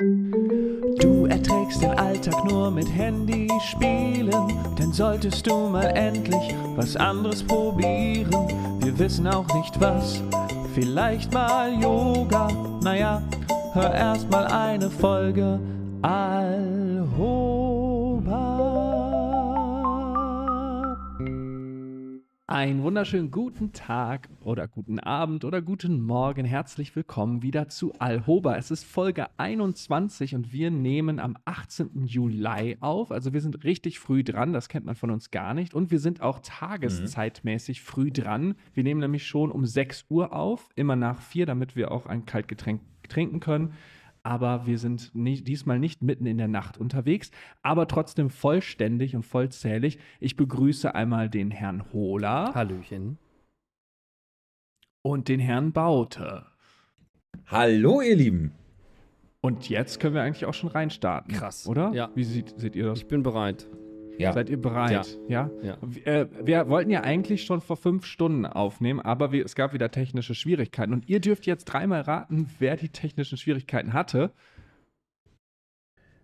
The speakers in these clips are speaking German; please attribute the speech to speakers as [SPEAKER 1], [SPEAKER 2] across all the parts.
[SPEAKER 1] Du erträgst den Alltag nur mit Handy spielen, denn solltest du mal endlich was anderes probieren. Wir wissen auch nicht was, vielleicht mal Yoga. Naja, hör erst mal eine Folge Alhoba. Einen wunderschönen guten Tag oder guten Abend oder guten Morgen. Herzlich willkommen wieder zu Alhoba. Es ist Folge 21 und wir nehmen am 18. Juli auf. Also wir sind richtig früh dran, das kennt man von uns gar nicht. Und wir sind auch tageszeitmäßig früh dran. Wir nehmen nämlich schon um 6 Uhr auf, immer nach 4, damit wir auch ein Kaltgetränk trinken können aber wir sind nicht, diesmal nicht mitten in der Nacht unterwegs, aber trotzdem vollständig und vollzählig. Ich begrüße einmal den Herrn Hohler
[SPEAKER 2] Hallöchen.
[SPEAKER 1] und den Herrn Baute.
[SPEAKER 3] Hallo, ihr Lieben.
[SPEAKER 1] Und jetzt können wir eigentlich auch schon reinstarten.
[SPEAKER 2] Krass.
[SPEAKER 1] Oder?
[SPEAKER 2] Ja.
[SPEAKER 1] Wie seht, seht ihr das?
[SPEAKER 2] Ich bin bereit.
[SPEAKER 3] Ja,
[SPEAKER 1] Seid ihr bereit? Ja.
[SPEAKER 2] Ja.
[SPEAKER 1] W- Äh, wir wollten ja eigentlich schon vor fünf Stunden aufnehmen, aber wir, es gab wieder technische Schwierigkeiten. Und ihr dürft jetzt dreimal raten, wer die technischen Schwierigkeiten hatte.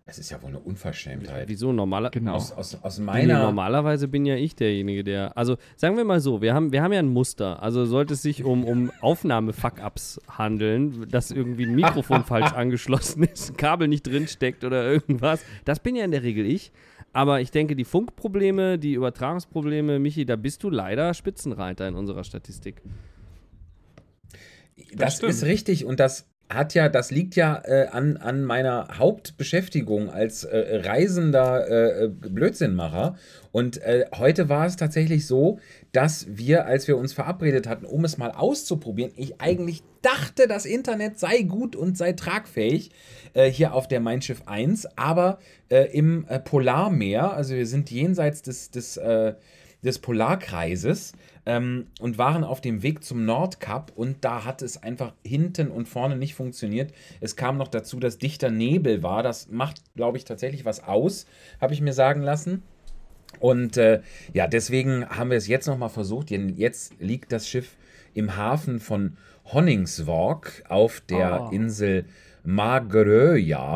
[SPEAKER 3] es ist ja wohl eine Unverschämtheit.
[SPEAKER 2] Wieso normaler
[SPEAKER 1] Genau.
[SPEAKER 3] Aus, aus, aus meiner.
[SPEAKER 2] normalerweise bin ja ich derjenige, der. Also sagen wir mal so, wir haben, wir haben ja ein Muster. Also sollte es sich um, um Aufnahme-Fuck-Ups handeln, dass irgendwie ein Mikrofon falsch angeschlossen ist, ein Kabel nicht drinsteckt oder irgendwas. Das bin ja in der Regel ich. Aber ich denke, die Funkprobleme, die Übertragungsprobleme, Michi, da bist du leider Spitzenreiter in unserer Statistik.
[SPEAKER 3] das
[SPEAKER 1] stimmt.
[SPEAKER 3] ist richtig und das hat ja, das liegt ja äh, an, an meiner Hauptbeschäftigung als äh, reisender äh, Blödsinnmacher. Und äh, heute war es tatsächlich so, dass wir, als wir uns verabredet hatten, um es mal auszuprobieren, ich eigentlich dachte, das Internet sei gut und sei tragfähig äh, hier auf der Mein Schiff 1, aber äh, im äh, Polarmeer, also wir sind jenseits des, des, äh, des Polarkreises ähm, und waren auf dem Weg zum Nordkap und da hat es einfach hinten und vorne nicht funktioniert. Es kam noch dazu, dass dichter Nebel war. Das macht, glaube ich, tatsächlich was aus, habe ich mir sagen lassen. Und äh, ja, deswegen haben wir es jetzt nochmal versucht. Denn Jetzt liegt das Schiff im Hafen von Honningsvåg auf der
[SPEAKER 1] Oh.
[SPEAKER 3] Insel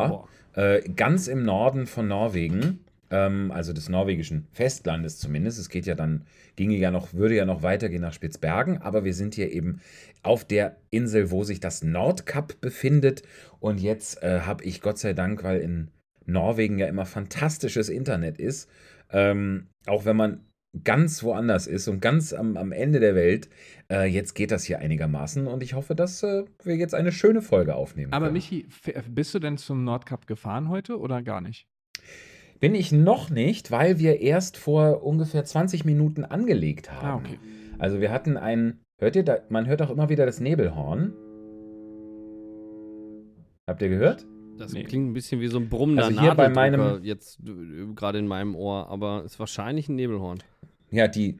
[SPEAKER 1] Boah.
[SPEAKER 3] äh, ganz im Norden von Norwegen, ähm, also des norwegischen Festlandes zumindest. Es geht ja dann, ginge ja noch, würde ja noch weitergehen nach Spitzbergen, aber wir sind hier eben auf der Insel, wo sich das Nordkap befindet. Und jetzt äh, habe ich Gott sei Dank, weil in Norwegen ja immer fantastisches Internet ist, ähm, auch wenn man ganz woanders ist und ganz am, am Ende der Welt. Äh, jetzt geht das hier einigermaßen und ich hoffe, dass äh, wir jetzt eine schöne Folge aufnehmen
[SPEAKER 1] Aber
[SPEAKER 3] können.
[SPEAKER 1] Michi, f- bist du denn zum Nordkap gefahren heute oder gar nicht?
[SPEAKER 3] Bin ich noch nicht, weil wir erst vor ungefähr 20 Minuten angelegt haben.
[SPEAKER 1] Ah, okay.
[SPEAKER 3] Also wir hatten ein, hört ihr da, man hört auch immer wieder das Nebelhorn. Habt ihr gehört?
[SPEAKER 2] Das
[SPEAKER 1] Nee.
[SPEAKER 2] klingt ein bisschen wie so ein brummender
[SPEAKER 3] Also hier bei meinem-
[SPEAKER 2] jetzt äh, gerade in meinem Ohr, aber ist wahrscheinlich ein Nebelhorn.
[SPEAKER 3] Ja, die,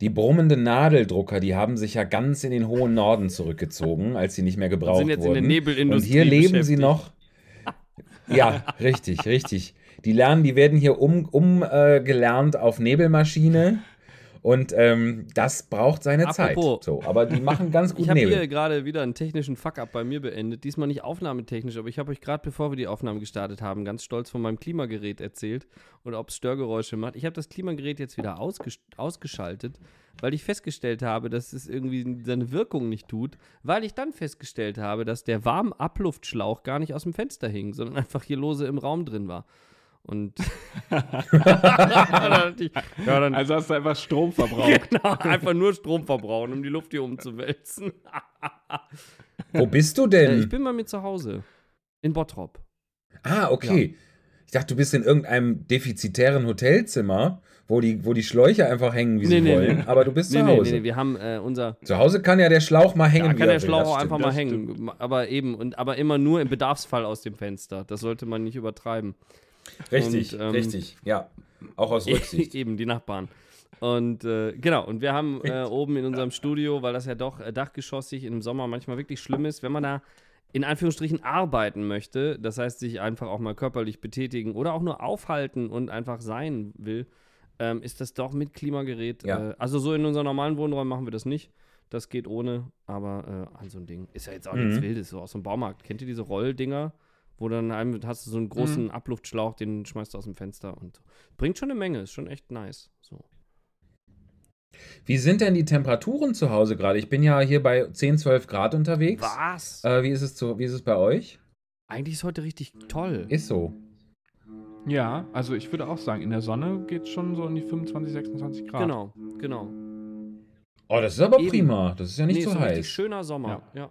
[SPEAKER 3] die brummenden Nadeldrucker, die haben sich ja ganz in den hohen Norden zurückgezogen, als sie nicht mehr gebraucht
[SPEAKER 2] Sind jetzt in
[SPEAKER 3] wurden.
[SPEAKER 2] der Nebelindustrie
[SPEAKER 3] Und hier leben sie noch. Ja, richtig, richtig. Die lernen, die werden hier umgelernt um, äh, auf Nebelmaschine. Und ähm, das braucht seine
[SPEAKER 2] Apropos.
[SPEAKER 3] Zeit. So, aber die machen ganz gut
[SPEAKER 2] Ich habe hier gerade wieder einen technischen Fuck-up bei mir beendet. Diesmal nicht aufnahmetechnisch, aber ich habe euch gerade, bevor wir die Aufnahme gestartet haben, ganz stolz von meinem Klimagerät erzählt und ob es Störgeräusche macht. Ich habe das Klimagerät jetzt wieder ausges ausgeschaltet, weil ich festgestellt habe, dass es irgendwie seine Wirkung nicht tut, weil ich dann festgestellt habe, dass der warme Abluftschlauch gar nicht aus dem Fenster hing, sondern einfach hier lose im Raum drin war. Und ich, ja, dann
[SPEAKER 1] Also hast du einfach Strom verbraucht.
[SPEAKER 2] genau, einfach nur Strom verbrauchen, um die Luft hier umzuwälzen.
[SPEAKER 3] Wo bist du
[SPEAKER 2] Äh,
[SPEAKER 3] denn?
[SPEAKER 2] ich bin bei mir zu Hause. In Bottrop.
[SPEAKER 3] ah, okay. Ich dachte, du bist in irgendeinem defizitären Hotelzimmer, wo die, wo die Schläuche einfach hängen, wie
[SPEAKER 2] Nee,
[SPEAKER 3] sie
[SPEAKER 2] nee,
[SPEAKER 3] wollen.
[SPEAKER 2] nee.
[SPEAKER 3] Aber du bist zu Hause.
[SPEAKER 2] nee, nee, wir haben äh, unser.
[SPEAKER 3] Zu Hause kann ja der Schlauch mal hängen.
[SPEAKER 2] Da kann
[SPEAKER 3] er
[SPEAKER 2] der Schlauch auch einfach mal hängen. Aber eben, und aber immer nur im Bedarfsfall aus dem Fenster. Das sollte man nicht übertreiben.
[SPEAKER 3] Richtig,
[SPEAKER 2] Und, ähm,
[SPEAKER 3] richtig. Ja, auch aus Rücksicht.
[SPEAKER 2] eben, die Nachbarn. Und äh, genau, und wir haben äh, oben in unserem Studio, weil das ja doch äh, dachgeschossig im Sommer manchmal wirklich schlimm ist, wenn man da in Anführungsstrichen arbeiten möchte, das heißt sich einfach auch mal körperlich betätigen oder auch nur aufhalten und einfach sein will, ähm, ist das doch mit Klimagerät.
[SPEAKER 3] Ja.
[SPEAKER 2] Äh, also so in unseren normalen Wohnräumen machen wir das nicht. Das geht ohne, aber äh, an so ein Ding. Ist ja jetzt auch nichts
[SPEAKER 3] Mhm.
[SPEAKER 2] Wildes, so aus dem Baumarkt. Kennt ihr diese Rolldinger, Wo dann hast du so einen großen Abluftschlauch, den schmeißt du aus dem Fenster und so. Bringt schon eine Menge, ist schon echt nice. So.
[SPEAKER 3] Wie sind denn die Temperaturen zu Hause gerade? Ich bin ja hier bei 10, 12 Grad unterwegs.
[SPEAKER 2] Was?
[SPEAKER 3] Äh, wie, ist es zu, wie ist es bei euch?
[SPEAKER 2] Eigentlich ist heute richtig toll.
[SPEAKER 3] Ist so.
[SPEAKER 1] Ja, also ich würde auch sagen, in der Sonne geht es schon so in die 25, 26 Grad.
[SPEAKER 2] Genau, genau.
[SPEAKER 3] Oh, das ist aber
[SPEAKER 2] Eben.
[SPEAKER 3] prima. Das ist ja nicht
[SPEAKER 2] nee,
[SPEAKER 3] so
[SPEAKER 2] ist ein richtig
[SPEAKER 3] heiß.
[SPEAKER 2] schöner Sommer. Ja.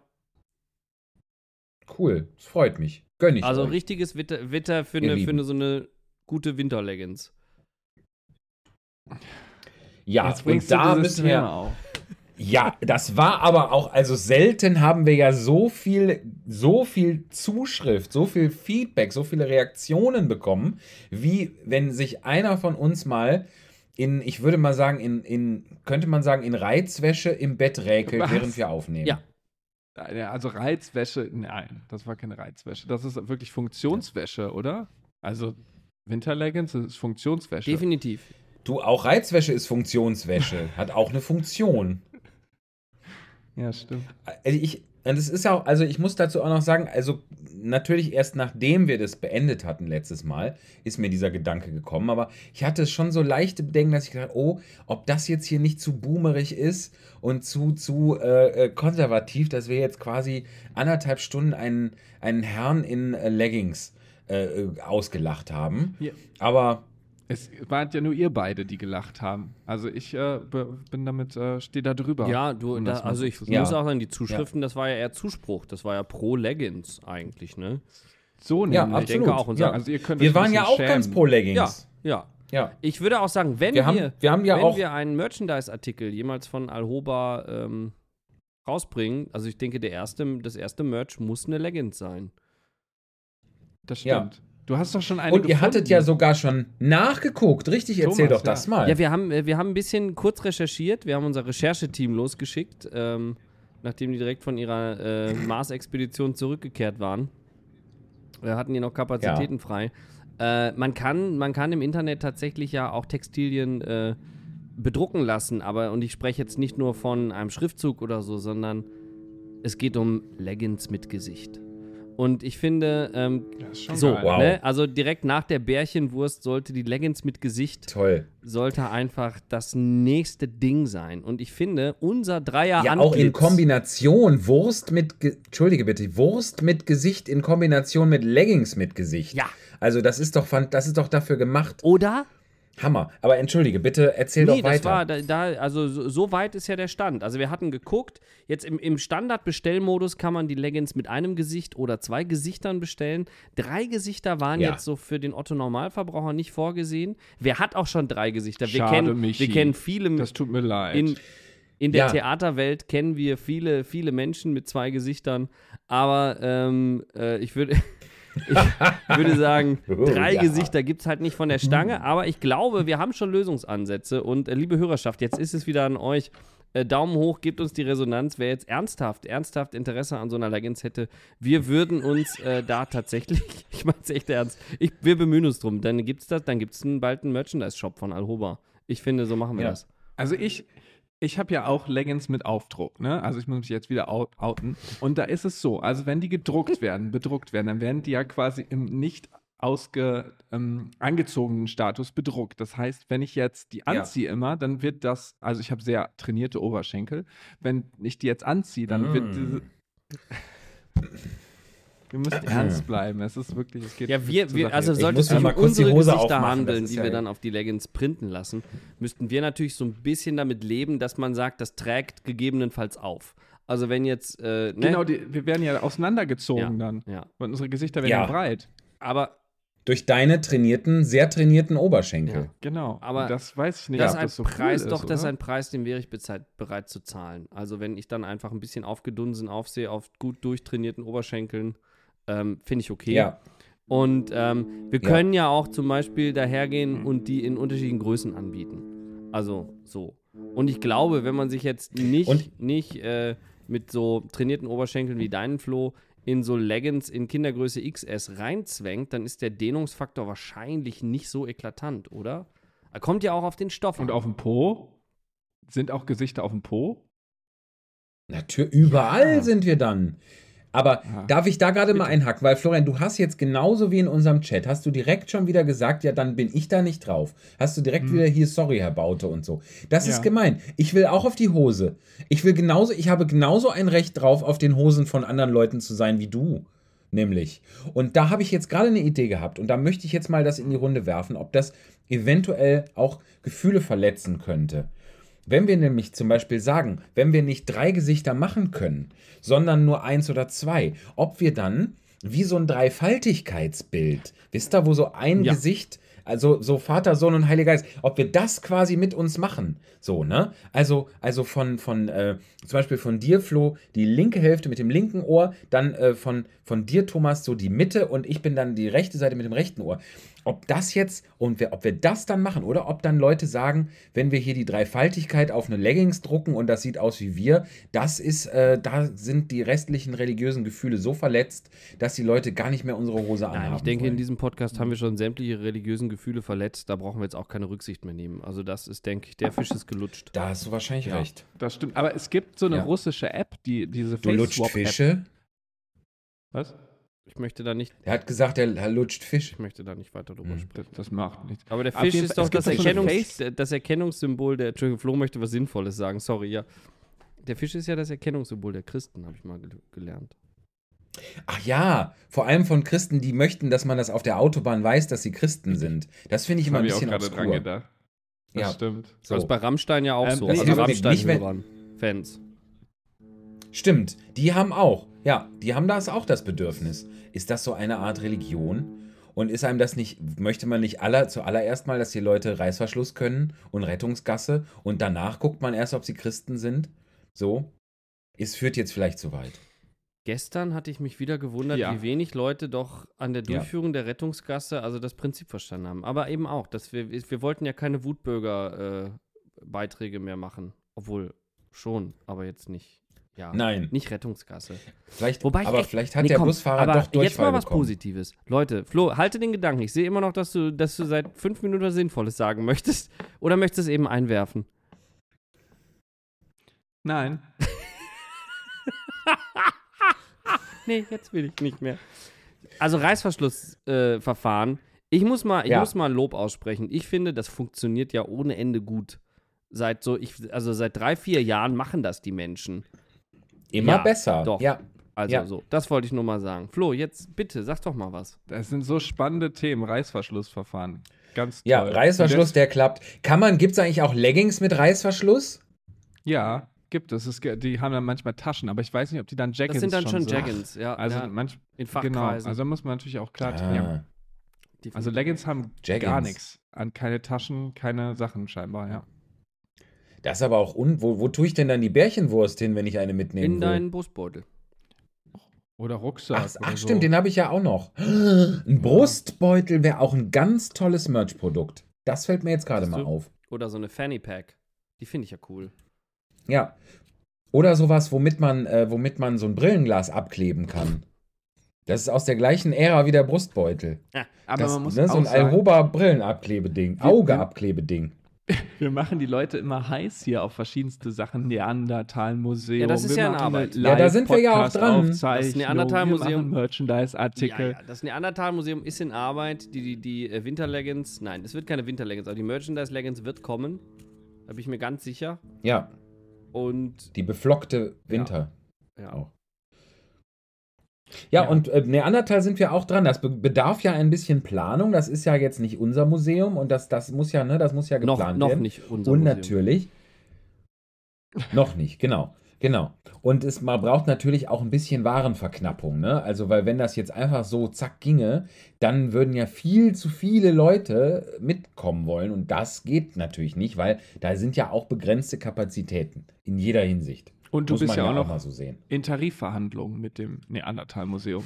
[SPEAKER 3] Cool. Das freut mich. Gönn ich
[SPEAKER 2] Also
[SPEAKER 3] euch.
[SPEAKER 2] richtiges Witter, Witter für, eine, für eine so eine gute Winterleggings.
[SPEAKER 3] Ja,
[SPEAKER 1] Jetzt
[SPEAKER 3] und da müssen wir.
[SPEAKER 1] Auf.
[SPEAKER 3] Ja, das war aber auch, also selten haben wir ja so viel, so viel Zuschrift, so viel Feedback, so viele Reaktionen bekommen, wie wenn sich einer von uns mal in, ich würde mal sagen, in, in könnte man sagen, in Reizwäsche im Bett räkelt,
[SPEAKER 1] Was?
[SPEAKER 3] während wir aufnehmen.
[SPEAKER 2] Ja.
[SPEAKER 1] Also Reizwäsche, nein, das war keine Reizwäsche. Das ist wirklich Funktionswäsche, oder? Also Winterleggings ist Funktionswäsche.
[SPEAKER 2] Definitiv.
[SPEAKER 3] Du, auch Reizwäsche ist Funktionswäsche, hat auch eine Funktion.
[SPEAKER 1] Ja, stimmt.
[SPEAKER 3] Also ich, und es ist auch, also ich muss dazu auch noch sagen, also natürlich erst nachdem wir das beendet hatten letztes Mal, ist mir dieser Gedanke gekommen, aber ich hatte schon so leichte Bedenken, dass ich gedacht, oh, ob das jetzt hier nicht zu boomerig ist und zu, zu äh, äh, konservativ, dass wir jetzt quasi anderthalb Stunden einen, einen Herrn in äh, Leggings äh, äh, ausgelacht haben.
[SPEAKER 1] Ja.
[SPEAKER 3] Aber
[SPEAKER 1] Es waren ja nur ihr beide, die gelacht haben. Also ich äh, bin damit, äh, stehe da drüber.
[SPEAKER 2] Ja, du,
[SPEAKER 1] um
[SPEAKER 2] da, also
[SPEAKER 1] so
[SPEAKER 2] ich
[SPEAKER 1] zu
[SPEAKER 2] muss
[SPEAKER 3] Ja.
[SPEAKER 2] auch sagen, die Zuschriften, das war ja eher Zuspruch. Das war ja pro Leggings eigentlich, ne?
[SPEAKER 1] So
[SPEAKER 3] ja,
[SPEAKER 1] nämlich.
[SPEAKER 2] Ich denke auch, unser-
[SPEAKER 3] ja.
[SPEAKER 1] Also ihr könnt
[SPEAKER 3] wir waren ja auch ganz
[SPEAKER 1] schämen.
[SPEAKER 3] pro Leggings.
[SPEAKER 2] Ja, ja.
[SPEAKER 3] Ja.
[SPEAKER 2] Ich würde auch sagen, wenn
[SPEAKER 3] Wir
[SPEAKER 2] wir,
[SPEAKER 3] haben, wir haben ja
[SPEAKER 2] wenn
[SPEAKER 3] auch.
[SPEAKER 2] wir einen Merchandise-Artikel jemals von Alhoba ähm, rausbringen, also ich denke, der erste, das erste Merch muss eine Leggings sein.
[SPEAKER 1] Das
[SPEAKER 3] Ja.
[SPEAKER 1] stimmt. Du hast doch schon eine
[SPEAKER 3] Und ihr
[SPEAKER 1] gefunden.
[SPEAKER 3] hattet ja sogar schon nachgeguckt. Richtig, erzähl
[SPEAKER 1] Thomas,
[SPEAKER 3] doch das
[SPEAKER 1] ja.
[SPEAKER 3] mal.
[SPEAKER 2] Ja, wir haben, äh, wir haben ein bisschen kurz recherchiert. Wir haben unser Rechercheteam losgeschickt, ähm, nachdem die direkt von ihrer äh, Mars-Expedition zurückgekehrt waren. Wir hatten hier noch Kapazitäten frei. Äh, man, kann, man kann im Internet tatsächlich ja auch Textilien äh, bedrucken lassen, aber, und ich spreche jetzt nicht nur von einem Schriftzug oder so, sondern es geht um Leggings mit Gesicht. Und ich finde, ähm, so,
[SPEAKER 1] geil.
[SPEAKER 3] Wow.
[SPEAKER 2] ne? also direkt nach der Bärchenwurst sollte die Leggings mit Gesicht
[SPEAKER 3] Toll.
[SPEAKER 2] sollte einfach das nächste Ding sein. Und ich finde, unser Dreier
[SPEAKER 3] Ja, auch in Kombination Wurst mit, Ge Entschuldige bitte, Wurst mit Gesicht in Kombination mit Leggings mit Gesicht.
[SPEAKER 2] Ja.
[SPEAKER 3] Also das ist doch, das ist doch dafür gemacht.
[SPEAKER 2] Oder?
[SPEAKER 3] Hammer. Aber entschuldige, bitte erzähl
[SPEAKER 2] Nee,
[SPEAKER 3] doch
[SPEAKER 2] das
[SPEAKER 3] weiter.
[SPEAKER 2] war da, da also so, so weit ist ja der Stand. Also wir hatten geguckt, jetzt im, im Standard-Bestellmodus kann man die Leggings mit einem Gesicht oder zwei Gesichtern bestellen. Drei Gesichter waren
[SPEAKER 3] Ja.
[SPEAKER 2] jetzt so für den Otto-Normalverbraucher nicht vorgesehen. Wer hat auch schon drei Gesichter? Wir
[SPEAKER 1] Schade,
[SPEAKER 2] kennen,
[SPEAKER 1] Michi.
[SPEAKER 2] wir kennen viele
[SPEAKER 1] Das tut mir leid.
[SPEAKER 2] in, in der
[SPEAKER 3] Ja.
[SPEAKER 2] Theaterwelt kennen wir viele, viele Menschen mit zwei Gesichtern, aber ähm, äh, ich würde. Ich würde sagen,
[SPEAKER 3] Oh,
[SPEAKER 2] drei
[SPEAKER 3] ja.
[SPEAKER 2] Gesichter gibt es halt nicht von der Stange, aber ich glaube, wir haben schon Lösungsansätze. Und äh, liebe Hörerschaft, jetzt ist es wieder an euch. Äh, Daumen hoch, gebt uns die Resonanz. Wer jetzt ernsthaft, ernsthaft Interesse an so einer Leggings hätte, wir würden uns äh, da tatsächlich, ich meine es echt ernst, ich, wir bemühen uns drum. Dann gibt es das, dann gibt es bald einen Merchandise-Shop von Alhoba. Ich finde, so machen wir
[SPEAKER 3] Ja.
[SPEAKER 2] das.
[SPEAKER 1] Also ich, ich habe ja auch Leggings mit Aufdruck, ne? Also ich muss mich jetzt wieder out outen. Und da ist es so, also wenn die gedruckt werden, bedruckt werden, dann werden die ja quasi im nicht ausge, ähm, angezogenen Status bedruckt. Das heißt, wenn ich jetzt die
[SPEAKER 3] Ja.
[SPEAKER 1] anziehe immer, dann wird das, also ich habe sehr trainierte Oberschenkel. Wenn ich die jetzt anziehe, dann wird
[SPEAKER 3] Mm.
[SPEAKER 1] diese. Wir müssen ernst bleiben. Es ist wirklich, es geht.
[SPEAKER 2] Ja, wir, wir also sollte es sich
[SPEAKER 3] mal
[SPEAKER 2] um unsere
[SPEAKER 3] Hose
[SPEAKER 2] Gesichter handeln, die
[SPEAKER 3] ja-
[SPEAKER 2] wir dann auf die Leggings printen lassen, müssten wir natürlich so ein bisschen damit leben, dass man sagt, das trägt gegebenenfalls auf. Also wenn jetzt, äh, ne?
[SPEAKER 1] Genau, die, wir werden ja auseinandergezogen
[SPEAKER 2] Ja.
[SPEAKER 1] dann.
[SPEAKER 2] Ja.
[SPEAKER 1] Und unsere Gesichter werden
[SPEAKER 3] Ja.
[SPEAKER 1] breit.
[SPEAKER 2] Aber
[SPEAKER 3] Durch deine trainierten, sehr trainierten Oberschenkel.
[SPEAKER 2] Ja.
[SPEAKER 1] Genau.
[SPEAKER 2] Aber
[SPEAKER 1] das weiß ich nicht,
[SPEAKER 2] das ist
[SPEAKER 1] ob
[SPEAKER 2] ein
[SPEAKER 1] das so
[SPEAKER 2] Preis,
[SPEAKER 1] cool
[SPEAKER 2] doch,
[SPEAKER 1] ist,
[SPEAKER 2] das ist ein Preis, den wäre ich bezahlt, bereit zu zahlen. Also wenn ich dann einfach ein bisschen aufgedunsen aufsehe auf gut durchtrainierten Oberschenkeln, ähm, finde ich okay.
[SPEAKER 3] Ja.
[SPEAKER 2] Und ähm, wir
[SPEAKER 3] Ja.
[SPEAKER 2] können ja auch zum Beispiel dahergehen und die in unterschiedlichen Größen anbieten. Also so. Und ich glaube, wenn man sich jetzt nicht,
[SPEAKER 3] Und-
[SPEAKER 2] nicht äh, mit so trainierten Oberschenkeln wie deinen Flo in so Leggings in Kindergröße XS reinzwängt, dann ist der Dehnungsfaktor wahrscheinlich nicht so eklatant, oder? Er kommt ja auch auf den Stoff.
[SPEAKER 1] Und
[SPEAKER 2] an.
[SPEAKER 1] auf dem Po? Sind auch Gesichter auf dem Po?
[SPEAKER 3] Natürlich, überall
[SPEAKER 1] Ja.
[SPEAKER 3] sind wir dann. Aber
[SPEAKER 1] Ah,
[SPEAKER 3] darf ich da gerade mal einhaken? Weil Florian, du hast jetzt genauso wie in unserem Chat, hast du direkt schon wieder gesagt, ja, dann bin ich da nicht drauf. Hast du direkt wieder hier, sorry, Herr Baute und so. Das
[SPEAKER 1] Ja.
[SPEAKER 3] ist gemein. Ich will auch auf die Hose. Ich will genauso, ich habe genauso ein Recht drauf, auf den Hosen von anderen Leuten zu sein wie du. Nämlich. Und da habe ich jetzt gerade eine Idee gehabt und da möchte ich jetzt mal das in die Runde werfen, ob das eventuell auch Gefühle verletzen könnte. Wenn wir nämlich zum Beispiel sagen, wenn wir nicht drei Gesichter machen können, sondern nur eins oder zwei, ob wir dann wie so ein Dreifaltigkeitsbild, wisst ihr, wo so ein
[SPEAKER 1] Ja.
[SPEAKER 3] Gesicht, also so Vater, Sohn und Heiliger Geist, ob wir das quasi mit uns machen, so, ne? Also, also von, von äh, zum Beispiel von dir, Flo, die linke Hälfte mit dem linken Ohr, dann äh, von, von dir, Thomas, so die Mitte und ich bin dann die rechte Seite mit dem rechten Ohr. Ob das jetzt und wir, ob wir das dann machen oder ob dann Leute sagen, wenn wir hier die Dreifaltigkeit auf eine Leggings drucken und das sieht aus wie wir, das ist, äh, da sind die restlichen religiösen Gefühle so verletzt, dass die Leute gar nicht mehr unsere Hose anhaben.
[SPEAKER 2] Nein, ich denke,
[SPEAKER 3] wollen.
[SPEAKER 2] in diesem Podcast haben wir schon sämtliche religiösen Gefühle verletzt. Da brauchen wir jetzt auch keine Rücksicht mehr nehmen. Also das ist, denke ich, der Fisch ist gelutscht.
[SPEAKER 3] da hast du wahrscheinlich
[SPEAKER 1] Ja.
[SPEAKER 3] recht.
[SPEAKER 1] Das stimmt. Aber es gibt so eine
[SPEAKER 3] Ja.
[SPEAKER 1] russische App, die diese
[SPEAKER 3] Du lutscht
[SPEAKER 1] Face-Swap-App.
[SPEAKER 3] Fische.
[SPEAKER 1] Was?
[SPEAKER 2] Ich möchte da nicht,
[SPEAKER 3] Er hat gesagt, er, er lutscht Fisch.
[SPEAKER 2] ich möchte da nicht weiter drüber
[SPEAKER 3] Hm.
[SPEAKER 2] sprechen.
[SPEAKER 1] Das, macht nichts.
[SPEAKER 2] Aber der Fisch ist doch das, Erkennungs das Erkennungssymbol der. Entschuldigung, Flo möchte was Sinnvolles sagen. Sorry, ja. Der Fisch ist ja das Erkennungssymbol der Christen, habe ich mal gel- gelernt.
[SPEAKER 3] Ach ja, vor allem von Christen, die möchten, dass man das auf der Autobahn weiß, dass sie Christen sind. Das finde ich immer ein
[SPEAKER 1] ich auch
[SPEAKER 3] bisschen
[SPEAKER 1] gerade
[SPEAKER 3] obskur.
[SPEAKER 1] dran gedacht. Das
[SPEAKER 3] Ja.
[SPEAKER 1] stimmt.
[SPEAKER 3] So.
[SPEAKER 2] Das ist bei Rammstein ja auch
[SPEAKER 1] Ähm,
[SPEAKER 2] so.
[SPEAKER 1] nee,
[SPEAKER 2] also
[SPEAKER 3] nicht-
[SPEAKER 2] Rammstein-Hörern, Fans.
[SPEAKER 3] Stimmt, die haben auch. Ja, die haben das auch das Bedürfnis. Ist das so eine Art Religion? Und ist einem das nicht, möchte man nicht aller, zuallererst mal, dass die Leute Reißverschluss können und Rettungsgasse und danach guckt man erst, ob sie Christen sind? So? Es führt jetzt vielleicht zu weit.
[SPEAKER 2] Gestern hatte ich mich wieder gewundert,
[SPEAKER 1] Ja.
[SPEAKER 2] wie wenig Leute doch an der
[SPEAKER 3] Ja.
[SPEAKER 2] Durchführung der Rettungsgasse, also das Prinzip verstanden haben. Aber eben auch, dass wir, wir wollten ja keine Wutbürger-Beiträge mehr machen. Obwohl schon, aber jetzt nicht. Ja,
[SPEAKER 3] Nein.
[SPEAKER 2] nicht Rettungsgasse.
[SPEAKER 3] Vielleicht,
[SPEAKER 2] Wobei ich
[SPEAKER 3] aber
[SPEAKER 2] echt-
[SPEAKER 3] vielleicht hat
[SPEAKER 2] Nee,
[SPEAKER 3] der
[SPEAKER 2] komm,
[SPEAKER 3] Busfahrer
[SPEAKER 2] aber
[SPEAKER 3] doch Durchfall
[SPEAKER 2] Jetzt mal was
[SPEAKER 3] bekommen.
[SPEAKER 2] Positives. Leute, Flo, halte den Gedanken. Ich sehe immer noch, dass du, dass du seit fünf Minuten was Sinnvolles sagen möchtest. Oder möchtest du es eben einwerfen?
[SPEAKER 1] Nein.
[SPEAKER 2] Nee, jetzt will ich nicht mehr. Also Reißverschlussverfahren. Äh, ich muss mal, ich
[SPEAKER 3] Ja.
[SPEAKER 2] muss mal Lob aussprechen. Ich finde, das funktioniert ja ohne Ende gut. Seit so, ich, also seit drei, vier Jahren machen das die Menschen.
[SPEAKER 3] Immer
[SPEAKER 2] Ja,
[SPEAKER 3] besser.
[SPEAKER 2] doch.
[SPEAKER 3] Ja.
[SPEAKER 2] Also
[SPEAKER 3] Ja.
[SPEAKER 2] so, das wollte ich nur mal sagen. Flo, jetzt bitte, sag doch mal was.
[SPEAKER 1] Das sind so spannende Themen. Reißverschlussverfahren. Ganz toll.
[SPEAKER 3] Ja, Reißverschluss, der klappt. Kann man, gibt es eigentlich auch Leggings mit Reißverschluss?
[SPEAKER 1] Ja, gibt es. es. gibt- Die haben dann manchmal Taschen, aber ich weiß nicht, ob die dann Jaggins
[SPEAKER 2] Das sind dann schon
[SPEAKER 1] so-
[SPEAKER 2] Jaggins, ja.
[SPEAKER 1] Also
[SPEAKER 2] ja,
[SPEAKER 1] manch,
[SPEAKER 2] in
[SPEAKER 1] genau,
[SPEAKER 2] Fachkreisen.
[SPEAKER 1] also da muss man natürlich auch klar
[SPEAKER 3] Ah,
[SPEAKER 1] ja. Also Leggings haben
[SPEAKER 3] Jaggins.
[SPEAKER 1] gar nichts. An keine Taschen, keine Sachen scheinbar, ja.
[SPEAKER 3] Das ist aber auch un. Wo, wo tue ich denn dann die Bärchenwurst hin, wenn ich eine mitnehmen
[SPEAKER 2] in
[SPEAKER 3] will?
[SPEAKER 2] deinen Brustbeutel.
[SPEAKER 1] Oder Rucksack.
[SPEAKER 3] Ach,
[SPEAKER 1] oder
[SPEAKER 3] ach
[SPEAKER 1] so.
[SPEAKER 3] stimmt, den habe ich ja auch noch. Ein Brustbeutel wäre auch ein ganz tolles Merch-Produkt. Das fällt mir jetzt gerade mal auf.
[SPEAKER 2] Oder so eine Fanny Pack. Die finde ich ja cool.
[SPEAKER 3] Ja. Oder sowas, womit man, äh, womit man so ein Brillenglas abkleben kann. Das ist aus der gleichen Ära wie der Brustbeutel.
[SPEAKER 1] Aber
[SPEAKER 3] das,
[SPEAKER 1] man muss
[SPEAKER 3] ne, so
[SPEAKER 1] auch
[SPEAKER 3] ein
[SPEAKER 1] sagen,
[SPEAKER 3] Alhoba-Brillenabklebeding.
[SPEAKER 1] Wir-
[SPEAKER 3] Augeabklebeding.
[SPEAKER 1] Wir machen die Leute immer heiß hier auf verschiedenste Sachen. Neandertal-Museum.
[SPEAKER 2] Ja, das ist
[SPEAKER 1] wir
[SPEAKER 2] ja eine Arbeit.
[SPEAKER 3] Ja, da sind wir ja auch dran.
[SPEAKER 2] Das Neandertal-Museum-
[SPEAKER 1] Merchandise-Artikel.
[SPEAKER 2] Ja, ja, das Neandertal-Museum ist in Arbeit. Die, die, die äh, Winterleggings, nein, es wird keine Winterleggings, aber die Merchandise-Leggings wird kommen. Da bin ich mir ganz sicher.
[SPEAKER 3] Ja,
[SPEAKER 2] Und
[SPEAKER 3] die beflockte Winter.
[SPEAKER 2] ja,
[SPEAKER 3] Auch. Ja,
[SPEAKER 1] Ja.
[SPEAKER 3] und äh, Neandertal sind wir auch dran. Das be bedarf ja ein bisschen Planung. Das ist ja jetzt nicht unser Museum und das, das muss ja, ne, das muss ja
[SPEAKER 2] noch,
[SPEAKER 3] geplant
[SPEAKER 2] noch
[SPEAKER 3] werden.
[SPEAKER 2] nicht unser
[SPEAKER 3] Und
[SPEAKER 2] Museum.
[SPEAKER 3] natürlich. noch nicht, genau. Genau. Und es, man braucht natürlich auch ein bisschen Warenverknappung, ne? Also, weil wenn das jetzt einfach so zack ginge, dann würden ja viel zu viele Leute mitkommen wollen. Und das geht natürlich nicht, weil da sind ja auch begrenzte Kapazitäten. In jeder Hinsicht.
[SPEAKER 1] Und du
[SPEAKER 3] Muss
[SPEAKER 1] bist ja auch noch
[SPEAKER 3] so sehen.
[SPEAKER 1] in Tarifverhandlungen mit dem Neandertal-Museum.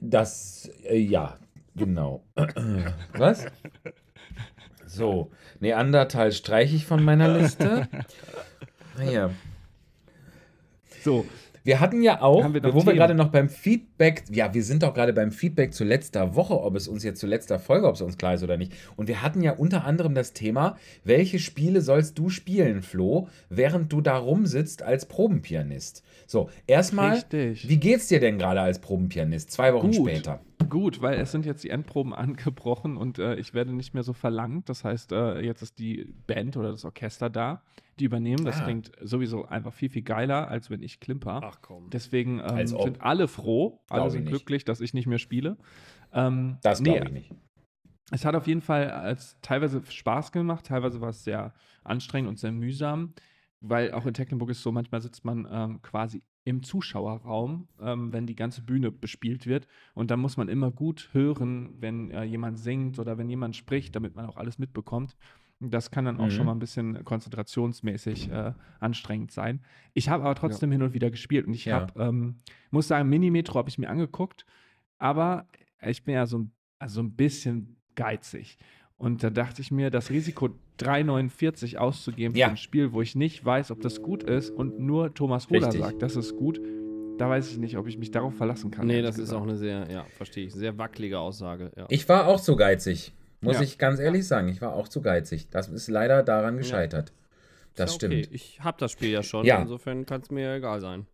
[SPEAKER 3] Das, äh, ja, genau. Was? So, Neandertal streiche ich von meiner Liste. Naja.
[SPEAKER 1] So,
[SPEAKER 3] wir hatten ja auch,
[SPEAKER 1] Haben wir
[SPEAKER 3] wo wir
[SPEAKER 1] Themen?
[SPEAKER 3] gerade noch beim Feedback, ja, wir sind doch gerade beim Feedback zu letzter Woche, ob es uns jetzt zu letzter Folge, ob es uns klar ist oder nicht. Und wir hatten ja unter anderem das Thema, welche Spiele sollst du spielen, Flo, während du da rumsitzt als Probenpianist? So, erstmal,
[SPEAKER 1] Richtig.
[SPEAKER 3] wie geht's dir denn gerade als Probenpianist? Zwei Wochen
[SPEAKER 1] Gut.
[SPEAKER 3] später.
[SPEAKER 1] Gut, weil es sind jetzt die Endproben angebrochen und äh, ich werde nicht mehr so verlangt. Das heißt, äh, jetzt ist die Band oder das Orchester da, die übernehmen. Das
[SPEAKER 3] Ah.
[SPEAKER 1] klingt sowieso einfach viel, viel geiler, als wenn ich klimper.
[SPEAKER 2] Ach komm.
[SPEAKER 1] Deswegen ähm, sind alle froh, alle sind glücklich, dass ich nicht mehr spiele. Ähm,
[SPEAKER 3] Das
[SPEAKER 1] nee,
[SPEAKER 3] glaube ich nicht.
[SPEAKER 1] Es hat auf jeden Fall als teilweise Spaß gemacht, teilweise war es sehr anstrengend und sehr mühsam, weil auch in Tecklenburg ist so, manchmal sitzt man ähm, quasi im Zuschauerraum, ähm, wenn die ganze Bühne bespielt wird. Und da muss man immer gut hören, wenn äh, jemand singt oder wenn jemand spricht, damit man auch alles mitbekommt. Das kann dann auch
[SPEAKER 3] Mhm.
[SPEAKER 1] schon mal ein bisschen konzentrationsmäßig äh, anstrengend sein. Ich habe aber trotzdem hin und wieder gespielt und ich
[SPEAKER 3] Ja.
[SPEAKER 1] habe, ähm, muss sagen, Mini-Metro habe ich mir angeguckt, aber ich bin ja so, ein- also so ein bisschen geizig. Und da dachte ich mir, das Risiko 3,49 auszugeben
[SPEAKER 3] Ja.
[SPEAKER 1] für ein Spiel, wo ich nicht weiß, ob das gut ist und nur Thomas Roder
[SPEAKER 3] Richtig.
[SPEAKER 1] sagt, das ist gut, da weiß ich nicht, ob ich mich darauf verlassen kann.
[SPEAKER 2] Nee, das ist
[SPEAKER 1] gesagt.
[SPEAKER 2] auch eine sehr, ja, verstehe ich, sehr wackelige Aussage. Ja.
[SPEAKER 3] Ich war auch zu geizig, muss
[SPEAKER 1] Ja.
[SPEAKER 3] ich ganz ehrlich sagen. Ich war auch zu geizig. Das ist leider daran gescheitert. Das
[SPEAKER 2] Ist ja okay.
[SPEAKER 3] stimmt.
[SPEAKER 2] Ich habe das Spiel ja schon,
[SPEAKER 3] Ja.
[SPEAKER 2] insofern kann es mir ja egal sein.